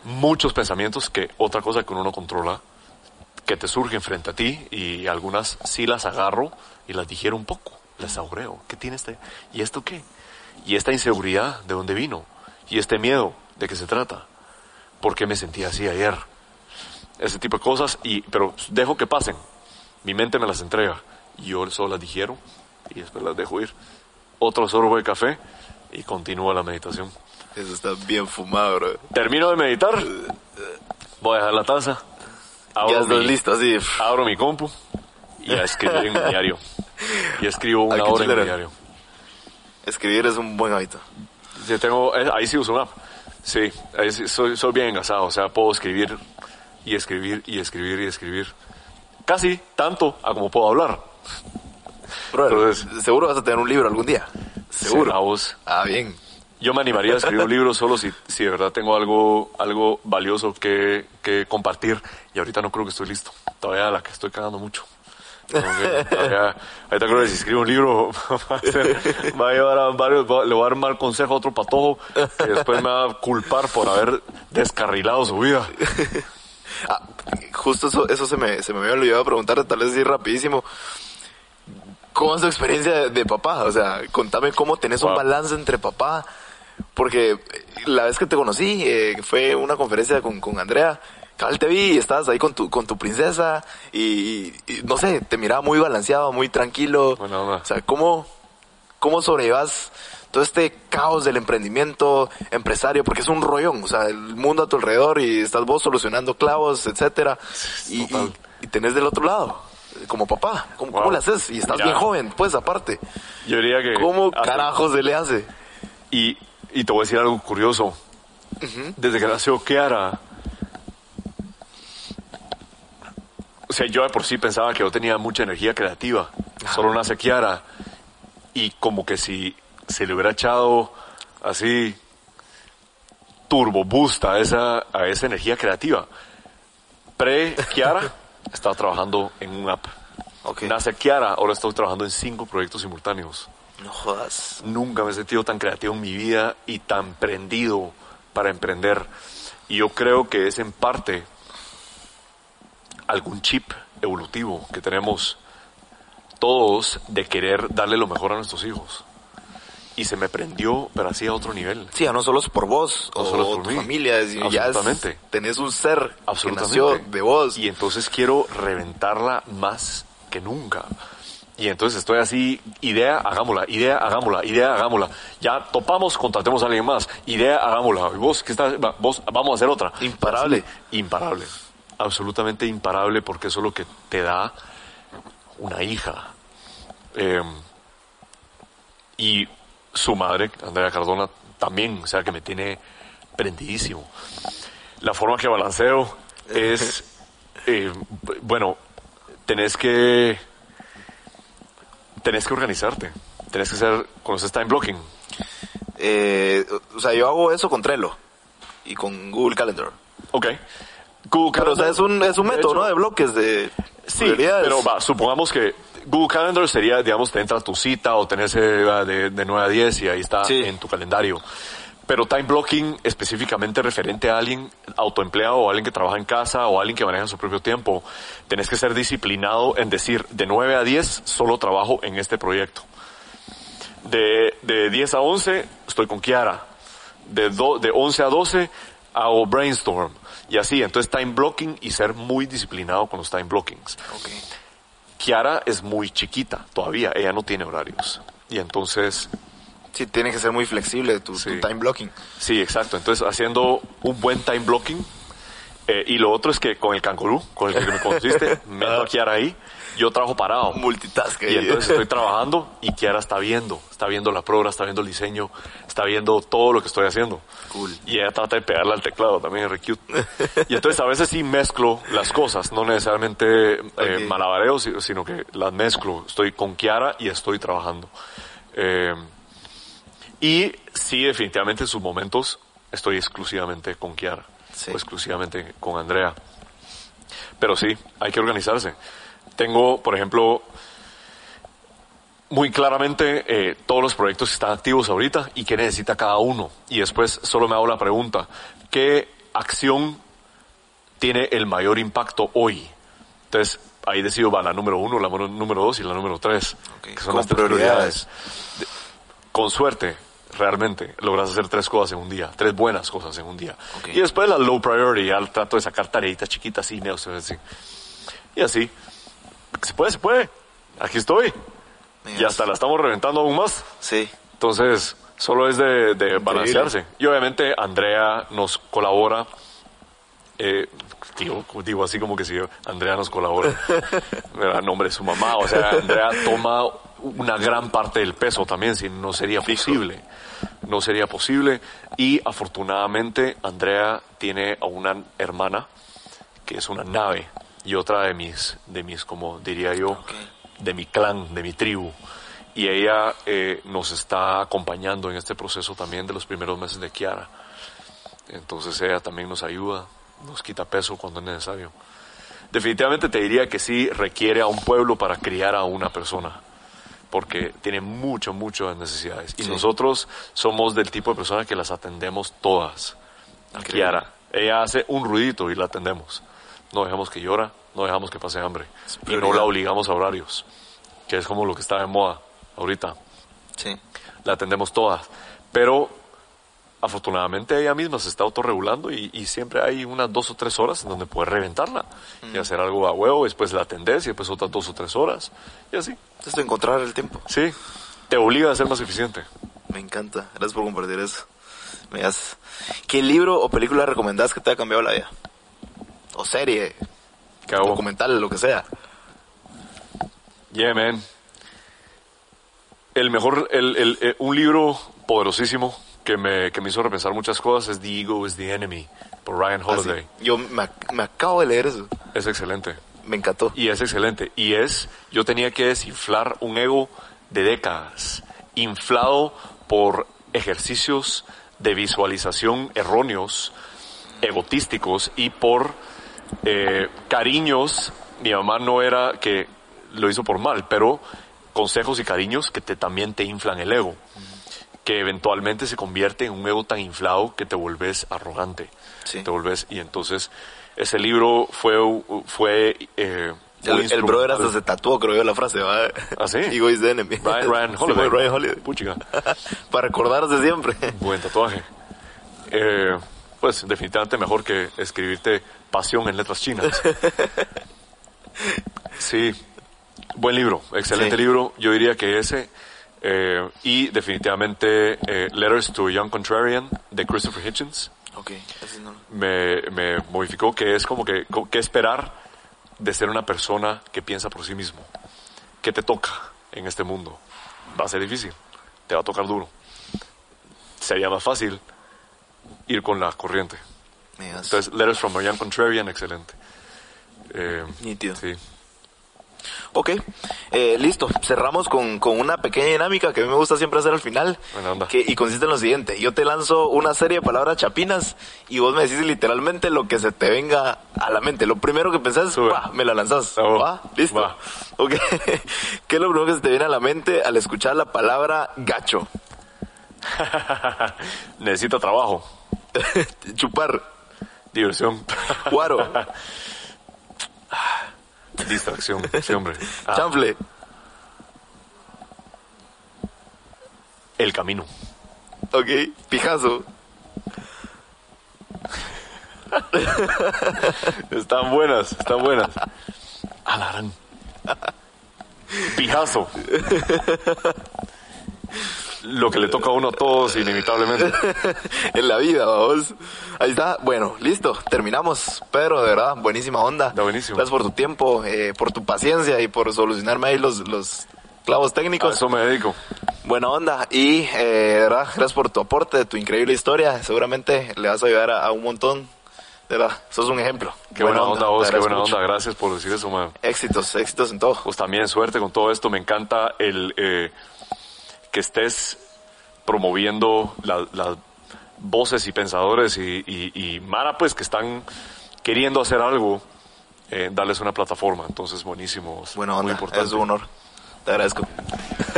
muchos pensamientos que otra cosa que uno no controla, que te surgen frente a ti y algunas sí las agarro y las digiero un poco, las saboreo. ¿Qué tiene este? ¿Y esto qué? ¿Y esta inseguridad de dónde vino? ¿Y este miedo de qué se trata? ¿Por qué me sentí así ayer? Ese tipo de cosas, y, pero dejo que pasen. Mi mente me las entrega y yo solo las digiero y después las dejo ir. Otro sorbo de café y continúa la meditación. Eso está bien fumado, bro. Termino de meditar, voy a dejar la taza, Ya estás listo, así. abro mi compu y a escribir en mi diario. Y escribo una hora en mi diario. Escribir es un buen hábito. Yo tengo, eh, ahí sí uso una app. Sí, ahí sí soy, soy bien engasado, o sea, puedo escribir y escribir y escribir y escribir. Casi tanto a como puedo hablar. Entonces- seguro vas a tener un libro algún día. Seguro. Será vos. Ah, bien. Yo me animaría a escribir un libro solo si, si de verdad tengo algo, algo valioso que, que compartir. Y ahorita no creo que estoy listo. Todavía la que estoy cagando mucho. Que todavía- ahorita creo que si escribo un libro va a, ser- va a llevar a varios, va- le voy a dar mal consejo a otro patojo que después me va a culpar por haber descarrilado su vida. Ah, justo eso, eso se me, se me había olvidado preguntar, tal vez así rapidísimo. ¿Cómo es tu experiencia de, de papá? O sea, contame cómo tenés un balance entre papá. Porque la vez que te conocí, eh, fue una conferencia con, con Andrea. Cabal te vi y estabas ahí con tu, con tu princesa y, y no sé, te miraba muy balanceado, muy tranquilo. Buena onda. O sea, ¿cómo, cómo sobrellevas todo este caos del emprendimiento empresario? Porque es un rollón, o sea, el mundo a tu alrededor y estás vos solucionando clavos, etcétera. Y, y, y tenés del otro lado, como papá. ¿Cómo, Wow. cómo le haces? Y estás Mira. bien joven, pues, aparte. Yo diría que... ¿Cómo hasta- carajo se le hace? Y, y te voy a decir algo curioso. Desde que nació Kiara, o sea, yo de por sí pensaba que yo tenía mucha energía creativa. Solo nace Kiara y como que si se le hubiera echado así turbo boost a esa, a esa energía creativa. Pre Kiara estaba trabajando en un app. Ok. Nace Kiara, ahora estoy trabajando en cinco proyectos simultáneos. No jodas. Nunca me he sentido tan creativo en mi vida y tan prendido para emprender. Y yo creo que es en parte algún chip evolutivo que tenemos todos de querer darle lo mejor a nuestros hijos. Y se me prendió, pero así a otro nivel. Sí, ya no solo es por vos No o solo por tu mí. familia, sino ya es- Absolutamente. tenés un ser que Absolutamente. nació de vos. Y entonces quiero reventarla más que nunca. Y entonces estoy así, idea, hagámosla, idea, hagámosla, idea, hagámosla. Ya topamos, contratemos a alguien más. Idea, hagámosla. Y vos, ¿qué estás? Vos, vamos a hacer otra. Imparable. Así, imparable. Absolutamente imparable porque eso es lo que te da una hija. Eh, y su madre, Andrea Cardona, también, o sea, que me tiene prendidísimo. La forma que balanceo es Eh, bueno, tenés que tenés que organizarte. Tenés que ser, conoces time blocking. Eh, o sea, yo hago eso con Trello y con Google Calendar. Ok. Google Pero, o sea, Calendar- es un, es un método, hecho, ¿no? De bloques, de Sí, prioridades. pero va, supongamos que Google Calendar sería, digamos, te entra tu cita o tenés eh, de, de 9 a 10 y ahí está Sí. en tu calendario. Pero time blocking específicamente referente a alguien autoempleado o alguien que trabaja en casa o alguien que maneja su propio tiempo, tenés que ser disciplinado en decir de 9 a 10 solo trabajo en este proyecto. De, de 10 a 11 estoy con Kiara. De, do- de 11 a 12 hago brainstorm. Y así, entonces time blocking y ser muy disciplinado con los time blockings. Ok. Kiara es muy chiquita todavía, ella no tiene horarios. Y entonces, Sí, tiene que ser muy flexible tu, Sí. tu time blocking. sí, exacto. Entonces, haciendo un buen time blocking. eh, y lo otro es que con el cangurú, con el que me conociste, meto a Kiara ahí, yo trabajo parado. Multitask. Y entonces estoy trabajando y Kiara está viendo, está viendo la prueba, está viendo el diseño, está viendo todo lo que estoy haciendo. Cool. Y ella trata de pegarle al teclado también, es re cute. Y entonces a veces sí mezclo las cosas, no necesariamente eh, Ok. malabareo, si- sino que las mezclo. Estoy con Kiara y estoy trabajando. Eh, y sí, definitivamente en sus momentos estoy exclusivamente con Kiara, Sí. o exclusivamente con Andrea. Pero sí, hay que organizarse. Tengo, por ejemplo, muy claramente eh, todos los proyectos que están activos ahorita y qué necesita cada uno. Y después solo me hago la pregunta, ¿qué acción tiene el mayor impacto hoy? Entonces, ahí decido, va la número uno, la número- dos y la número tres, Ok, que con son las tres prioridades. prioridades. De- con suerte, realmente, logras hacer tres cosas en un día, tres buenas cosas en un día. Y después la low priority, ya trato de sacar tareitas chiquitas, así, neos. Y así. Se puede, se puede. Aquí estoy. Y hasta la estamos reventando aún más. Sí. Entonces, solo es de, de balancearse. Y obviamente Andrea nos colabora. Eh, digo, digo así como que si Andrea nos colabora. Era nombre de su mamá. O sea, Andrea toma una gran parte del peso también, si no sería posible. No sería posible. Y afortunadamente Andrea tiene a una hermana que es una nave y otra de mis, de mis, como diría yo, de mi clan, de mi tribu. Y ella eh, nos está acompañando en este proceso también de los primeros meses de Kiara. Entonces ella también nos ayuda, nos quita peso cuando es necesario. Definitivamente te diría que sí requiere a un pueblo para criar a una persona, porque tiene mucho, muchas necesidades. Y Sí. nosotros somos del tipo de personas que las atendemos todas. A. Kiara, ella hace un ruidito y la atendemos. No dejamos que llora, no dejamos que pase hambre. Y no la obligamos a horarios, que es como lo que está de moda ahorita. Sí. La atendemos todas. Pero afortunadamente ella misma se está autorregulando y, y siempre hay unas dos o tres horas en donde puedes reventarla y hacer algo a huevo, después la atendés y después otras dos o tres horas y así. Entonces, de encontrar el tiempo. Sí, te obliga a ser más eficiente. Me encanta. Gracias por compartir eso. Me ¿Qué libro o película recomendás que te haya cambiado la vida? O serie, ¿Qué hago? documental, lo que sea. Yeah, man. El mejor, el, el- eh, un libro poderosísimo que me, que me hizo repensar muchas cosas es The Ego is the Enemy, por Ryan Así. Holiday. Yo me, me acabo de leer eso. Es excelente. Me encantó. Y es excelente. Y es, yo tenía que desinflar un ego de décadas, inflado por ejercicios de visualización erróneos, egotísticos y por eh, cariños. Mi mamá no era que lo hizo por mal, pero consejos y cariños que te, también te inflan el ego, que eventualmente se convierte en un ego tan inflado que te vuelves arrogante. Sí. Te volvés, y entonces ese libro fue, fue eh, El, el brother hasta se tatuó, creo yo, la frase. ¿va? ¿Ah, sí? Ego is the enemy. Ryan, Ryan Sí, Holiday. Ryan Holiday. Puchica. Para recordarse siempre. Buen tatuaje. Eh, pues definitivamente mejor que escribirte pasión en letras chinas. Sí, buen libro, excelente Sí. libro. Yo diría que ese. eh, y definitivamente eh, Letters to a Young Contrarian de Christopher Hitchens ok, ese no. me, me modificó que es como que, que esperar de ser una persona que piensa por sí mismo. ¿Qué te toca en este mundo? Va a ser difícil, te va a tocar duro. Sería más fácil ir con la corriente. Entonces, Letters from a Young Contrarian, excelente. Eh, Nítido. Sí. Ok, eh, listo. Cerramos con, con una pequeña dinámica que a mí me gusta siempre hacer al final. Que, y consiste en lo siguiente. Yo te lanzo una serie de palabras chapinas y vos me decís literalmente lo que se te venga a la mente. Lo primero que pensás, pa, me la lanzás. ¿Va? ¿Listo? Va. Ok. ¿Qué es lo primero que se te viene a la mente al escuchar la palabra gacho? Necesita trabajo, Chupar. Diversión, Guaro. distracción. Sí, hombre. Ah, Chanfle. el camino. Ok. Pijazo. Están buenas, están buenas. Alarán. Pijazo. Lo que le toca a uno a todos, inevitablemente. en la vida, vamos. Ahí está. Bueno, listo. Terminamos. Pedro, de verdad, buenísima onda. Está buenísimo. Gracias por tu tiempo, eh, por tu paciencia y por solucionarme ahí los, los clavos A técnicos. eso me dedico. Buena onda. Y, eh, de verdad, gracias por tu aporte, tu increíble historia. Seguramente le vas a ayudar a, a un montón. De verdad, sos un ejemplo. Qué buena, onda, vos, qué buena mucho. onda. Gracias por decir eso, man. Éxitos, éxitos en todo. Pues también suerte con todo esto. Me encanta el eh, que estés promoviendo la- las voces y pensadores y, y- y Mara, pues, que están queriendo hacer algo, eh, darles una plataforma. Entonces, buenísimo. Muy onda. importante. Es un honor. Te agradezco.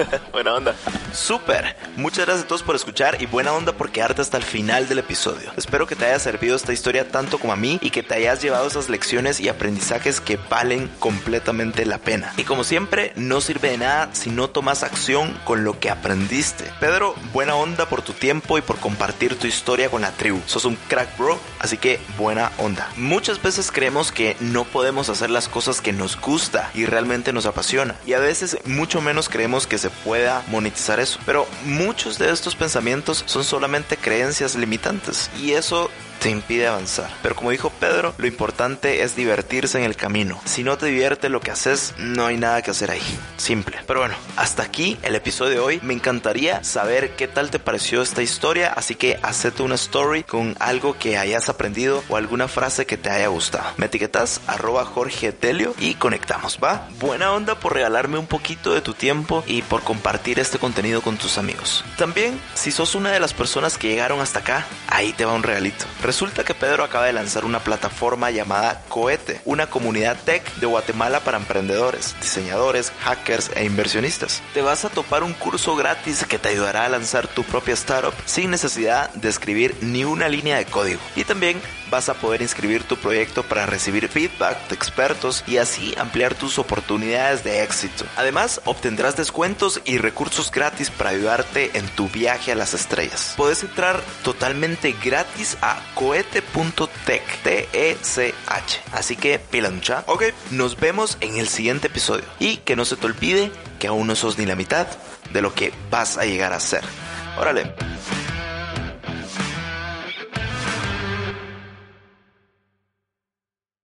buena onda. Súper. Muchas gracias a todos por escuchar y buena onda por quedarte hasta el final del episodio. Espero que te haya servido esta historia tanto como a mí y que te hayas llevado esas lecciones y aprendizajes que valen completamente la pena. Y como siempre, no sirve de nada si no tomas acción con lo que aprendiste. Pedro, buena onda por tu tiempo y por compartir tu historia con la tribu. Sos un crack bro, así que buena onda. Muchas veces creemos que no podemos hacer las cosas que nos gusta y realmente nos apasiona. Y a veces mucho menos creemos que se pueda monetizar eso. Pero muchos de estos pensamientos son solamente creencias limitantes. Y eso te impide avanzar. Pero como dijo Pedro, lo importante es divertirse en el camino. Si no te divierte lo que haces, no hay nada que hacer ahí. Simple. Pero bueno, hasta aquí el episodio de hoy. Me encantaría saber qué tal te pareció esta historia, así que hacete una story con algo que hayas aprendido o alguna frase que te haya gustado. Me etiquetas arroba Jorge y conectamos, ¿va? Buena onda por regalarme un poquito de tu tiempo y por compartir este contenido con tus amigos. También, si sos una de las personas que llegaron hasta acá, ahí te va un regalito. Resulta que Pedro acaba de lanzar una plataforma llamada Cohete, una comunidad tech de Guatemala para emprendedores, diseñadores, hackers e inversionistas. Te vas a topar un curso gratis que te ayudará a lanzar tu propia startup sin necesidad de escribir ni una línea de código. Y también vas a poder inscribir tu proyecto para recibir feedback de expertos y así ampliar tus oportunidades de éxito. Además, obtendrás descuentos y recursos gratis para ayudarte en tu viaje a las estrellas. Puedes entrar totalmente gratis a cohete.tech, T-E-C-H. Así que pila mucha. Ok, nos vemos en el siguiente episodio. Y que no se te olvide que aún no sos ni la mitad de lo que vas a llegar a ser. Órale.